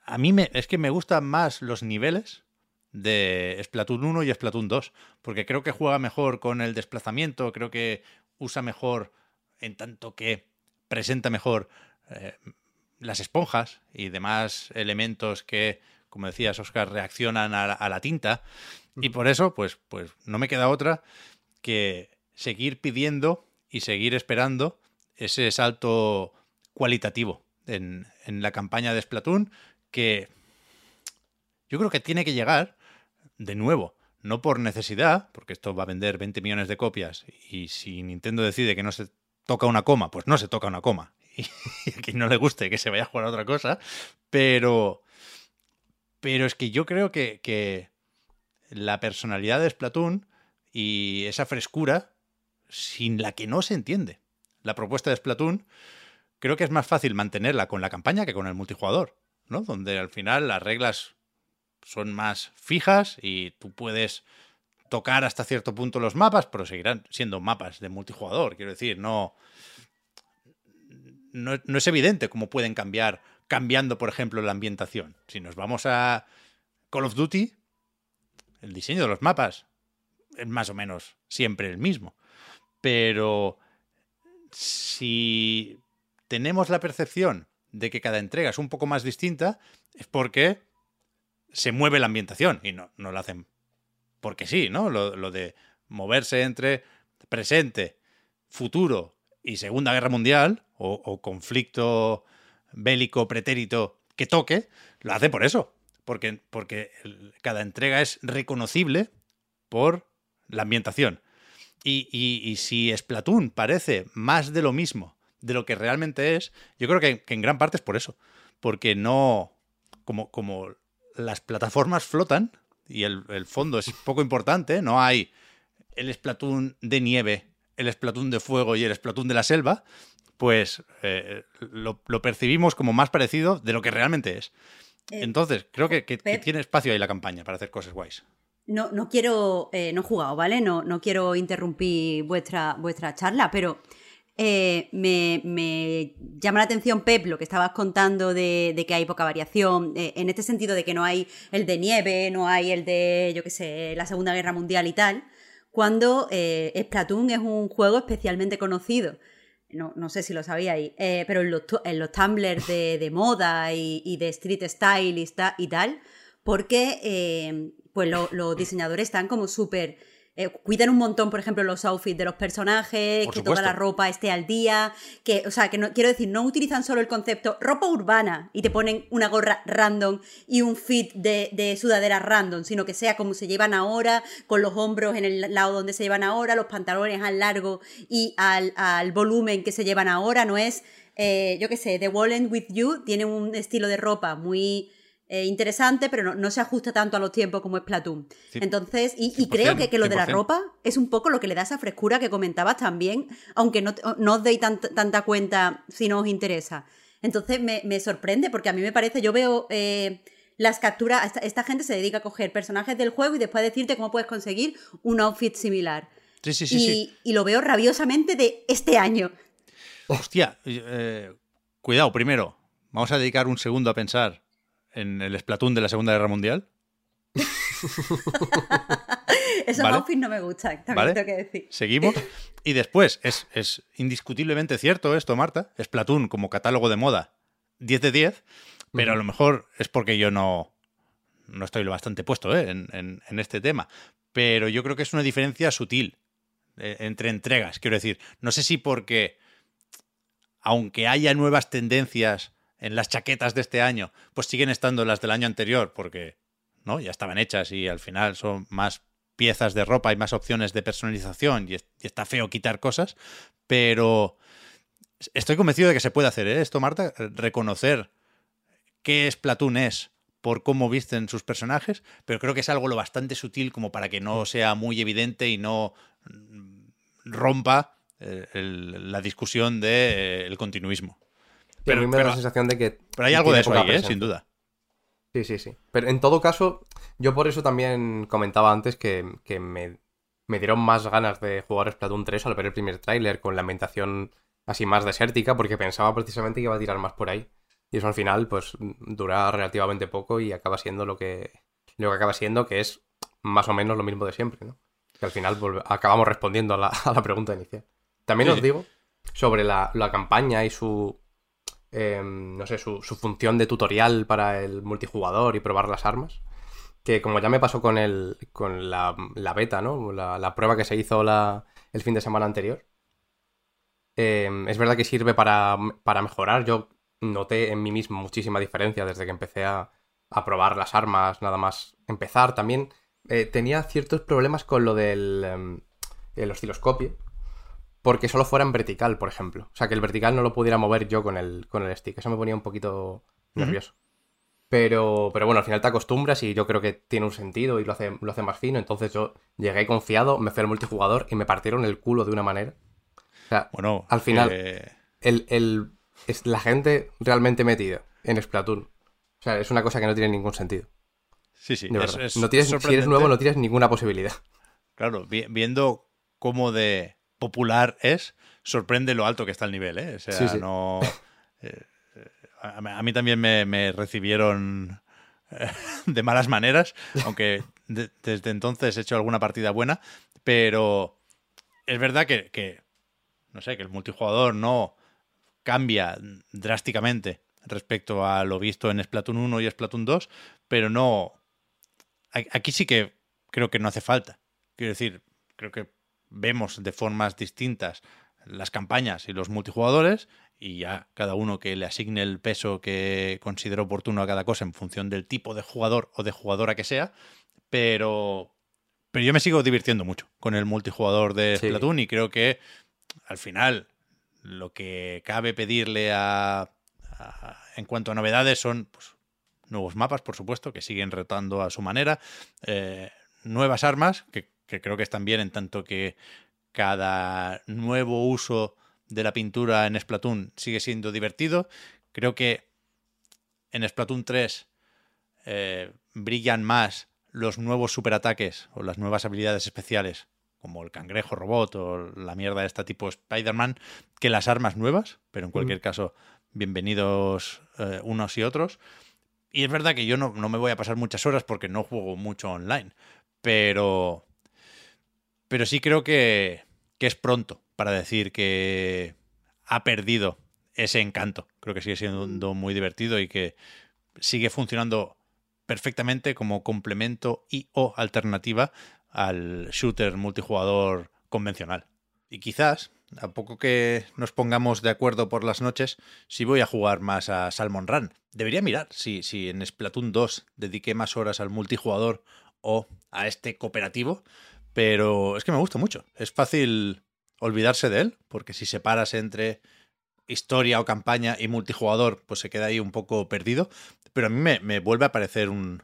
a mí me, es que me gustan más los niveles de Splatoon 1 y Splatoon 2, porque creo que juega mejor con el desplazamiento, creo que usa mejor en tanto que presenta mejor eh, las esponjas y demás elementos que, como decías, Oscar, reaccionan a la, a la tinta. Y por eso, pues, pues no me queda otra que seguir pidiendo y seguir esperando ese salto cualitativo en, en la campaña de Splatoon que yo creo que tiene que llegar de nuevo, no por necesidad, porque esto va a vender 20 millones de copias y si Nintendo decide que no se toca una coma, pues no se toca una coma. Y, y a quien no le guste que se vaya a jugar a otra cosa, pero pero es que yo creo que, que la personalidad de Splatoon y esa frescura sin la que no se entiende la propuesta de Splatoon, creo que es más fácil mantenerla con la campaña que con el multijugador, ¿no? Donde al final las reglas son más fijas y tú puedes tocar hasta cierto punto los mapas, pero seguirán siendo mapas de multijugador, quiero decir, no no, no es evidente cómo pueden cambiar cambiando, por ejemplo, la ambientación. Si nos vamos a Call of Duty, el diseño de los mapas es más o menos siempre el mismo. Pero si tenemos la percepción de que cada entrega es un poco más distinta, es porque se mueve la ambientación y no, no lo hacen porque sí, ¿no? Lo, de moverse entre presente, futuro y Segunda Guerra Mundial o, o conflicto bélico pretérito que toque, lo hace por eso. Porque, porque cada entrega es reconocible por la ambientación. Y, y- y si Splatoon parece más de lo mismo de lo que realmente es, yo creo que, que en gran parte es por eso. Porque no. Como, como las plataformas flotan y el, el fondo es poco importante, no hay el Splatoon de nieve, el Splatoon de fuego y el Splatoon de la selva, pues eh, lo, lo percibimos como más parecido de lo que realmente es. Eh, Entonces, creo que, que- que Pep. tiene espacio ahí la campaña para hacer cosas guays. No, no quiero, eh, no he jugado, ¿vale? No, no quiero interrumpir vuestra, vuestra charla, pero eh, me, me llama la atención, Pep, lo que estabas contando de, de que hay poca variación, eh, en este sentido de que no hay el de nieve, no hay el de, yo qué sé, la Segunda Guerra Mundial y tal, cuando eh, Splatoon es un juego especialmente conocido. No, no sé si lo sabíais, eh, pero en los, en los tumblers de, de moda y, de street style y, tal, porque eh, pues lo- los diseñadores están como súper... eh, cuidan un montón, por ejemplo, los outfits de los personajes, Por que toda la ropa esté al día, que, o sea, que no, quiero decir, no utilizan solo el concepto ropa urbana y te ponen una gorra random y un fit de, de sudadera random, sino que sea como se llevan ahora, con los hombros en el lado donde se llevan ahora, los pantalones al largo y al, al volumen que se llevan ahora, no es, eh, yo qué sé, The Wallen With You tiene un estilo de ropa muy eh, interesante, pero no, no se ajusta tanto a los tiempos como es Platoon. Sí. Entonces, y, y 100%, creo que, que lo de la 100%. ropa es un poco lo que le da esa frescura que comentabas también, aunque no, no os deis tant- tanta cuenta si no os interesa. Entonces me, me sorprende porque a mí me parece, yo veo eh, las capturas, esta, esta gente se dedica a coger personajes del juego y después decirte cómo puedes conseguir un outfit similar. Sí, sí, sí, y, sí. y lo veo rabiosamente de este año. Hostia, eh, cuidado, primero, vamos a dedicar un segundo a pensar en el Splatoon de la Segunda Guerra Mundial. Esos Vale. outfits no me gustan, también ¿Vale? tengo que decir. Seguimos. Y después, es, es indiscutiblemente cierto esto, Marta. Splatoon como catálogo de moda, 10 de 10, pero a lo mejor es porque yo no, no estoy lo bastante puesto ¿eh? en, en- en este tema. Pero yo creo que es una diferencia sutil eh, entre entregas. Quiero decir, no sé si porque, aunque haya nuevas tendencias en las chaquetas de este año, pues siguen estando las del año anterior, porque ¿no? ya estaban hechas y al final son más piezas de ropa y más opciones de personalización y, es- y está feo quitar cosas, pero estoy convencido de que se puede hacer ¿eh? esto, Marta, reconocer qué Splatoon es por cómo visten sus personajes, pero creo que es algo lo bastante sutil como para que no sea muy evidente y no mm, rompa eh, el- la discusión del continuismo. A Pero- mí me da pero- la sensación de que. Pero hay algo de eso ahí, ¿eh? sin duda. Sí, sí, sí. Pero en todo caso, yo por eso también comentaba antes que, que me, me dieron más ganas de jugar Splatoon 3 al ver el primer tráiler con la ambientación así más desértica, porque pensaba precisamente que iba a tirar más por ahí. Y eso al final, pues, dura relativamente poco y acaba siendo lo que, lo que acaba siendo, que es más o menos lo mismo de siempre, ¿no? Que al final acabamos respondiendo a la, a la pregunta inicial. También Sí, os digo sobre la, la campaña y su, eh, no sé, su, función de tutorial para el multijugador y probar las armas. Que como ya me pasó con el con la, la beta, ¿no? La, la prueba que se hizo la, el fin de semana anterior. eh, es verdad que sirve para, para mejorar. Yo noté en mí mismo muchísima diferencia desde que empecé a, a probar las armas, nada más empezar. También eh, tenía ciertos problemas con lo del em, el osciloscopio. Porque solo fuera en vertical, por ejemplo. O sea, que el vertical no lo pudiera mover yo con el, con el stick. Eso me ponía un poquito nervioso. Pero, pero bueno, al final te acostumbras y yo creo que tiene un sentido y lo hace, lo hace más fino. Entonces yo llegué confiado, me fui al multijugador y me partieron el culo de una manera. O sea, Bueno, al final, eh, el, el- es la gente realmente metida en Splatoon. O sea, es una cosa que no tiene ningún sentido. sí, sí. De es- no tienes, si eres nuevo, no tienes ninguna posibilidad. Claro, vi- viendo cómo de popular es, sorprende lo alto que está el nivel, ¿eh? O sea, Sí, sí. no... eh, eh, a, a mí también me, me recibieron eh, de malas maneras, aunque de- desde entonces he hecho alguna partida buena, pero es verdad que, que, no sé, que el multijugador no cambia drásticamente respecto a lo visto en Splatoon 1 y Splatoon 2, pero no... Aquí sí que creo que no hace falta. Quiero decir, creo que vemos de formas distintas las campañas y los multijugadores y ya cada uno que le asigne el peso que considere oportuno a cada cosa en función del tipo de jugador o de jugadora que sea, pero pero yo me sigo divirtiendo mucho con el multijugador de Sí. Splatoon y creo que al final lo que cabe pedirle a, a- en cuanto a novedades son pues, nuevos mapas, por supuesto, que siguen retando a su manera, eh, nuevas armas, que, que creo que están bien en tanto que cada nuevo uso de la pintura en Splatoon sigue siendo divertido. Creo que en Splatoon 3 eh, brillan más los nuevos superataques o las nuevas habilidades especiales, como el cangrejo robot o la mierda de este tipo Spider-Man, que las armas nuevas, pero en cualquier caso, bienvenidos eh, unos y otros. Y es verdad que yo no, no me voy a pasar muchas horas porque no juego mucho online, pero, pero sí creo que, que es pronto para decir que ha perdido ese encanto. Creo que sigue siendo muy divertido y que sigue funcionando perfectamente como complemento y o alternativa al shooter multijugador convencional. Y quizás, a poco que nos pongamos de acuerdo por las noches, si voy a jugar más a Salmon Run. Debería mirar si, si en Splatoon 2 dediqué más horas al multijugador o a este cooperativo, pero es que me gusta mucho. Es fácil olvidarse de él, porque si separas entre historia o campaña y multijugador, pues se queda ahí un poco perdido. Pero a mí me, me vuelve a parecer un,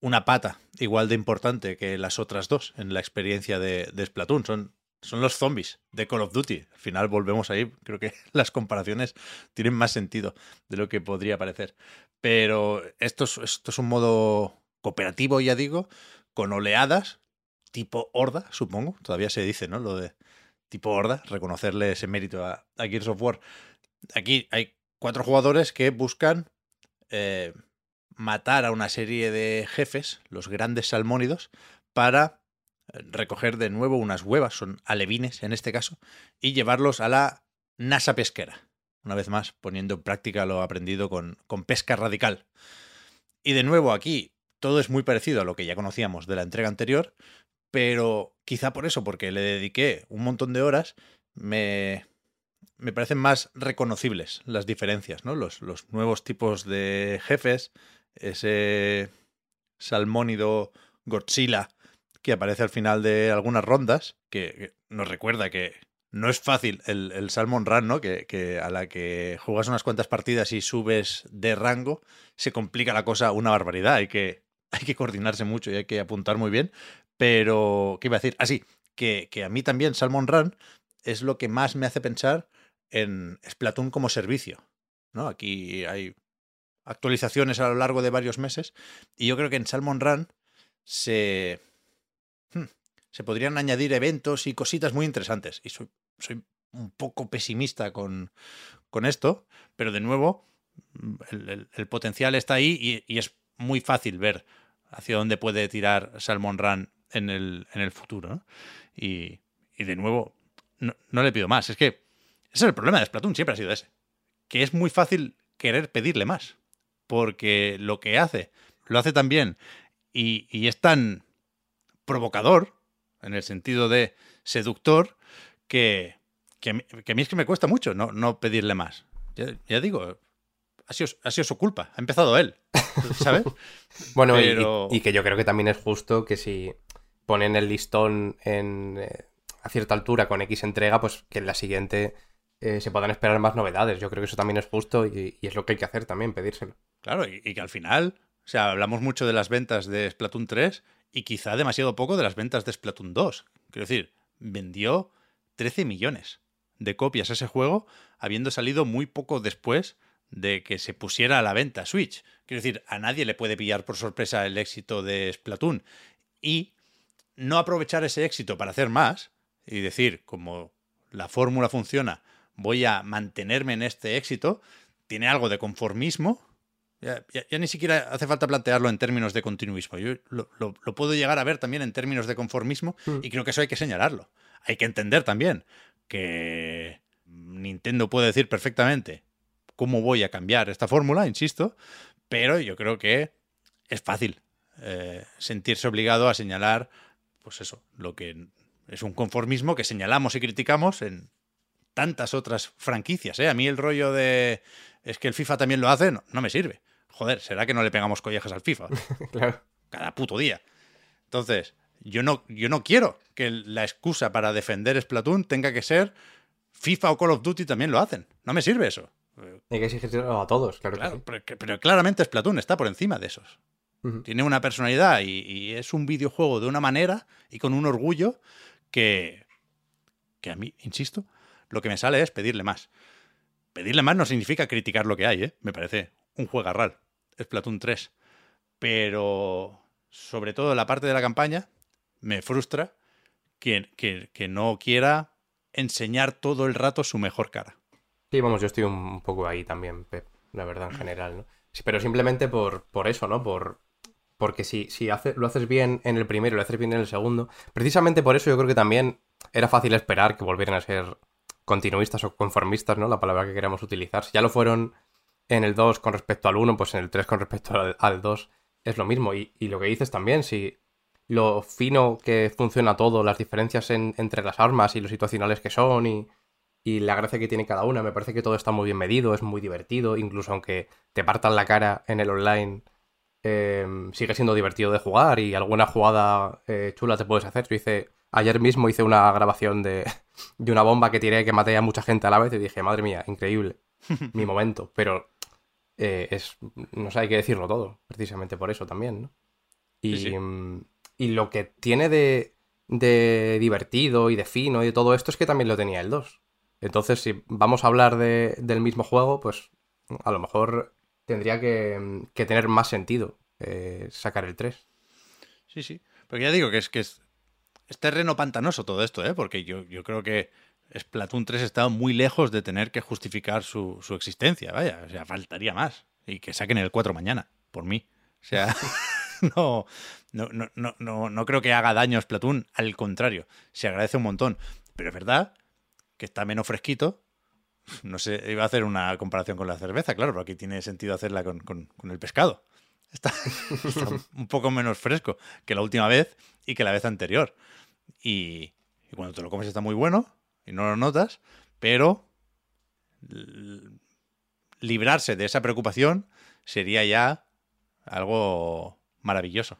una pata igual de importante que las otras dos en la experiencia de, de Splatoon. Son, son los zombies de Call of Duty. Al final volvemos ahí. Creo que las comparaciones tienen más sentido de lo que podría parecer. Pero esto es, esto es un modo cooperativo, ya digo, con oleadas, tipo horda, supongo. Todavía se dice, ¿no? Lo de tipo horda, reconocerle ese mérito a, a Gears of War. Aquí hay cuatro jugadores que buscan eh, matar a una serie de jefes, los grandes salmónidos, para eh, recoger de nuevo unas huevas, son alevines en este caso, y llevarlos a la NASA pesquera. Una vez más, poniendo en práctica lo aprendido con, con pesca radical. Y de nuevo aquí, todo es muy parecido a lo que ya conocíamos de la entrega anterior, pero quizá por eso, porque le dediqué un montón de horas, me, me parecen más reconocibles las diferencias, ¿no? Los, los nuevos tipos de jefes, ese salmónido Godzilla que aparece al final de algunas rondas, que, nos recuerda que no es fácil el, el Salmon Run, ¿no? Que, que, a la que juegas unas cuantas partidas y subes de rango, se complica la cosa una barbaridad. Que, hay que coordinarse mucho y hay que apuntar muy bien. Pero, ¿qué iba a decir? Así, que, que a mí también Salmon Run es lo que más me hace pensar en Splatoon como servicio. ¿no? Aquí hay actualizaciones a lo largo de varios meses y yo creo que en Salmon Run se, hmm, se podrían añadir eventos y cositas muy interesantes. Y soy, soy un poco pesimista con, con esto, pero de nuevo, el, el, el potencial está ahí y, y, es muy fácil ver hacia dónde puede tirar Salmon Run en el, en el futuro. ¿no? Y, y, de nuevo, no, no, le pido más. Es que ese es el problema de Splatoon, siempre ha sido ese. Que es muy fácil querer pedirle más. Porque lo que hace, lo hace tan bien y, y es tan provocador, en el sentido de seductor, que, que, a, mí, que a mí es que me cuesta mucho no, no pedirle más. Ya, ya digo, ha sido, ha sido, su culpa, ha empezado él, ¿sabes? bueno, Pero... y, y, que yo creo que también es justo que si ponen el listón en, eh, a cierta altura con X entrega, pues que en la siguiente eh, se puedan esperar más novedades. Yo creo que eso también es justo y, es lo que hay que hacer también, pedírselo. Claro, y, y, que al final, o sea, hablamos mucho de las ventas de Splatoon 3 y quizá demasiado poco de las ventas de Splatoon 2. Quiero decir, vendió 13 millones de copias ese juego, habiendo salido muy poco después de que se pusiera a la venta Switch. Quiero decir, a nadie le puede pillar por sorpresa el éxito de Splatoon. Y no aprovechar ese éxito para hacer más y decir, como la fórmula funciona, voy a mantenerme en este éxito, tiene algo de conformismo. Ya, ya, ya ni siquiera hace falta plantearlo en términos de continuismo. Yo lo, lo, lo puedo llegar a ver también en términos de conformismo mm. y creo que eso hay que señalarlo. Hay que entender también que Nintendo puede decir perfectamente cómo voy a cambiar esta fórmula, insisto, pero yo creo que es fácil eh, sentirse obligado a señalar, pues eso, lo que es un conformismo que señalamos y criticamos en tantas otras franquicias. ¿eh? A mí el rollo de es que el FIFA también lo hace, no, no me sirve. Joder, ¿será que no le pegamos collejas al FIFA? claro. Cada puto día. Entonces, yo no, yo no quiero que la excusa para defender Splatoon tenga que ser FIFA o Call of Duty también lo hacen. No me sirve eso. Hay que exigirlo a todos, claro, Claro, que sí. pero, pero claramente Splatoon está por encima de esos. Tiene una personalidad y, y es un videojuego de una manera y con un orgullo que, que a mí, insisto, lo que me sale es pedirle más. Pedirle más no significa criticar lo que hay, ¿eh? Me parece un juegarral. Splatoon 3. Pero, sobre todo la parte de la campaña, me frustra que, que- que no quiera enseñar todo el rato su mejor cara. Sí, vamos, yo estoy un poco ahí también, Pep, la verdad, en general, ¿no? Sí, pero simplemente por, por eso, ¿no? Por, porque si, si lo haces bien en el primero y lo haces bien en el segundo, precisamente por eso yo creo que también era fácil esperar que volvieran a ser continuistas o conformistas, ¿no? La palabra que queremos utilizar. Si ya lo fueron en el 2 con respecto al 1, pues en el 3 con respecto al, al 2 es lo mismo. Y, y lo que dices también, si lo fino que funciona todo, las diferencias en- entre las armas y los situacionales que son y, y la gracia que tiene cada una. Me parece que todo está muy bien medido, es muy divertido, incluso aunque te partan la cara en el online, eh, sigue siendo divertido de jugar y alguna jugada eh, chula te puedes hacer. Yo hice, ayer mismo hice una grabación de, de una bomba que tiré que maté a mucha gente a la vez y dije, madre mía, increíble, mi momento. Pero eh, es, no sé, hay que decirlo todo, precisamente por eso también, ¿no? Y, Sí, sí. mm, y lo que tiene de, de divertido y de fino y de todo esto es que también lo tenía el 2. Entonces, si vamos a hablar de- del mismo juego, pues a lo mejor tendría que, que tener más sentido eh, sacar el 3. Sí, sí. Porque ya digo que es que es, es terreno pantanoso todo esto, ¿eh? Porque yo, yo creo que Splatoon 3 está muy lejos de tener que justificar su, su existencia, vaya. O sea, faltaría más. Y que saquen el 4 mañana, por mí. O sea, no, no, no, no, no, no creo que haga daño a Splatoon. Al contrario, se agradece un montón. Pero es verdad que está menos fresquito. No sé, iba a hacer una comparación con la cerveza, claro, pero aquí tiene sentido hacerla con, con- el pescado. Está, un poco menos fresco que la última vez y que la vez anterior. Y, cuando te lo comes está muy bueno y no lo notas, pero librarse de esa preocupación sería ya algo maravilloso.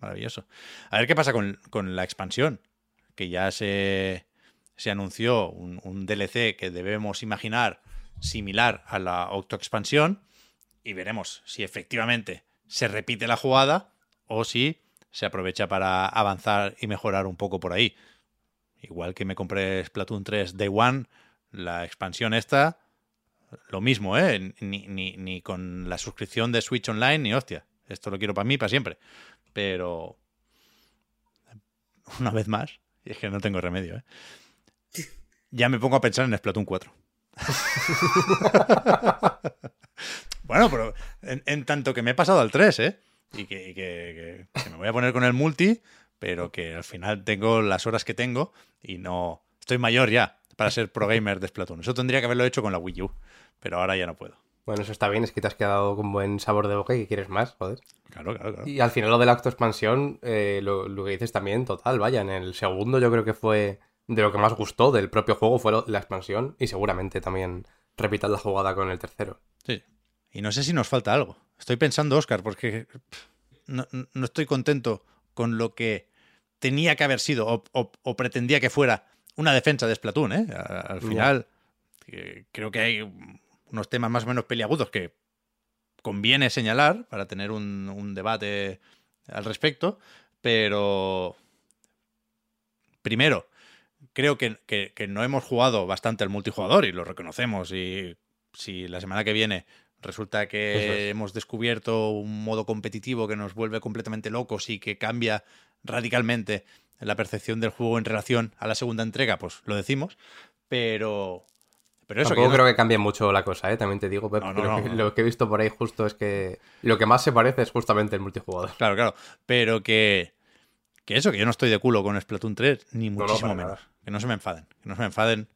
Maravilloso. A ver qué pasa con, con la expansión, que ya se, se anunció un, DLC que debemos imaginar similar a la autoexpansión y veremos si efectivamente se repite la jugada o si se aprovecha para avanzar y mejorar un poco por ahí. Igual que me compré Splatoon 3 Day One, la expansión esta, lo mismo, ¿eh? Ni, ni, ni con la suscripción de Switch Online, ni hostia. Esto lo quiero para mí, para siempre. Pero, una vez más, y es que no tengo remedio, ¿eh? Ya me pongo a pensar en Splatoon 4. bueno, pero en, en tanto que me he pasado al 3, ¿eh? Y que, y que- que- que me voy a poner con el multi, pero que al final tengo las horas que tengo y no... Estoy mayor ya para ser pro gamer de Splatoon. Eso tendría que haberlo hecho con la Wii U, pero ahora ya no puedo. Bueno, eso está bien, es que te has quedado con buen sabor de boca y que quieres más, joder. Claro, claro, claro. Y al final lo de la autoexpansión, eh, lo, lo que dices también, total, vaya, en el segundo yo creo que fue de lo que más gustó del propio juego fue la expansión y seguramente también repitas la jugada con el tercero. Sí. Y no sé si nos falta algo. Estoy pensando, Oscar, porque no, no estoy contento con lo que tenía que haber sido o, o- o pretendía que fuera una defensa de Splatoon, ¿eh? Al final, eh, creo que hay unos temas más o menos peliagudos que conviene señalar para tener un, un debate al respecto, pero primero, creo que, que- que no hemos jugado bastante al multijugador y lo reconocemos y si la semana que viene resulta que es. hemos descubierto un modo competitivo que nos vuelve completamente locos y que cambia radicalmente la percepción del juego en relación a la segunda entrega, pues lo decimos, pero... Pero eso, que Tampoco no- creo que cambie mucho la cosa, ¿eh? También te digo, Pep, No, lo, que, no. lo que he visto por ahí justo es que lo que más se parece es justamente el multijugador. Claro, claro. Pero que, que eso, que yo no estoy de culo con Splatoon 3, ni muchísimo menos. nada. Que no se me enfaden. Que no se me enfaden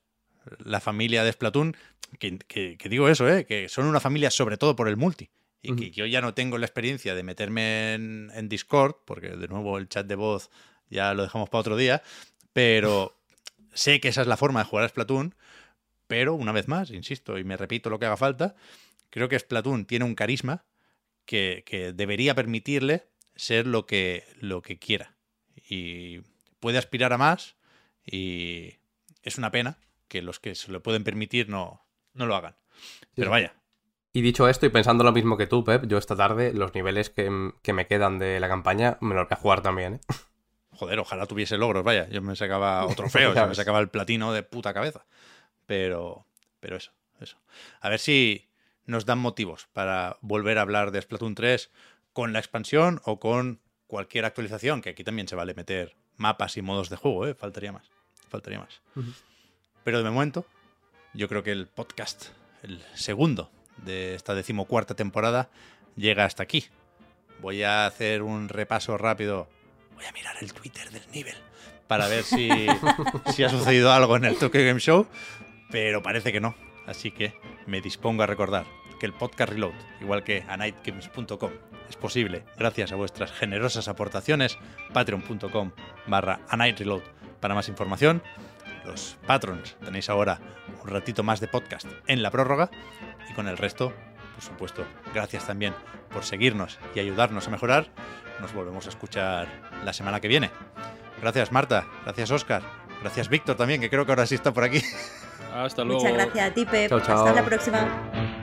la familia de Splatoon. Que, que- que digo eso, ¿eh? Que son una familia sobre todo por el multi. Y que yo ya no tengo la experiencia de meterme en, en Discord, porque de nuevo el chat de voz ya lo dejamos para otro día. Pero sé que esa es la forma de jugar a Splatoon. Pero una vez más, insisto, y me repito lo que haga falta, creo que Splatoon tiene un carisma que, que debería permitirle ser lo que, lo que quiera. Y puede aspirar a más y es una pena que los que se lo pueden permitir no, no lo hagan. Pero vaya, Y dicho esto, y pensando lo mismo que tú, Pep, yo esta tarde, los niveles que, que me quedan de la campaña, me los voy a jugar también, ¿eh? joder, ojalá tuviese logros, vaya. Yo me sacaba otro feo, me sacaba el platino de puta cabeza. Pero, pero eso, eso. A ver si nos dan motivos para volver a hablar de Splatoon 3 con la expansión o con cualquier actualización, que aquí también se vale meter mapas y modos de juego, ¿eh? Faltaría más. Faltaría más. Pero de momento, yo creo que el podcast, el segundo de esta decimocuarta temporada, llega hasta aquí. Voy a hacer un repaso rápido. Voy a mirar el Twitter del nivel para ver si, si ha sucedido algo en el Tokyo Game Show, pero parece que no. Así que me dispongo a recordar que el podcast Reload, igual que anightgames.com, es posible gracias a vuestras generosas aportaciones. Patreon.com barra anightreload para más información. Los patrons tenéis ahora un ratito más de podcast en la prórroga y con el resto, por supuesto, gracias también por seguirnos y ayudarnos a mejorar. Nos volvemos a escuchar la semana que viene. Gracias Marta, gracias Oscar, gracias Víctor también, que creo que ahora sí está por aquí. Hasta luego. Muchas gracias a ti, Pep. Chao, chao. Hasta la próxima.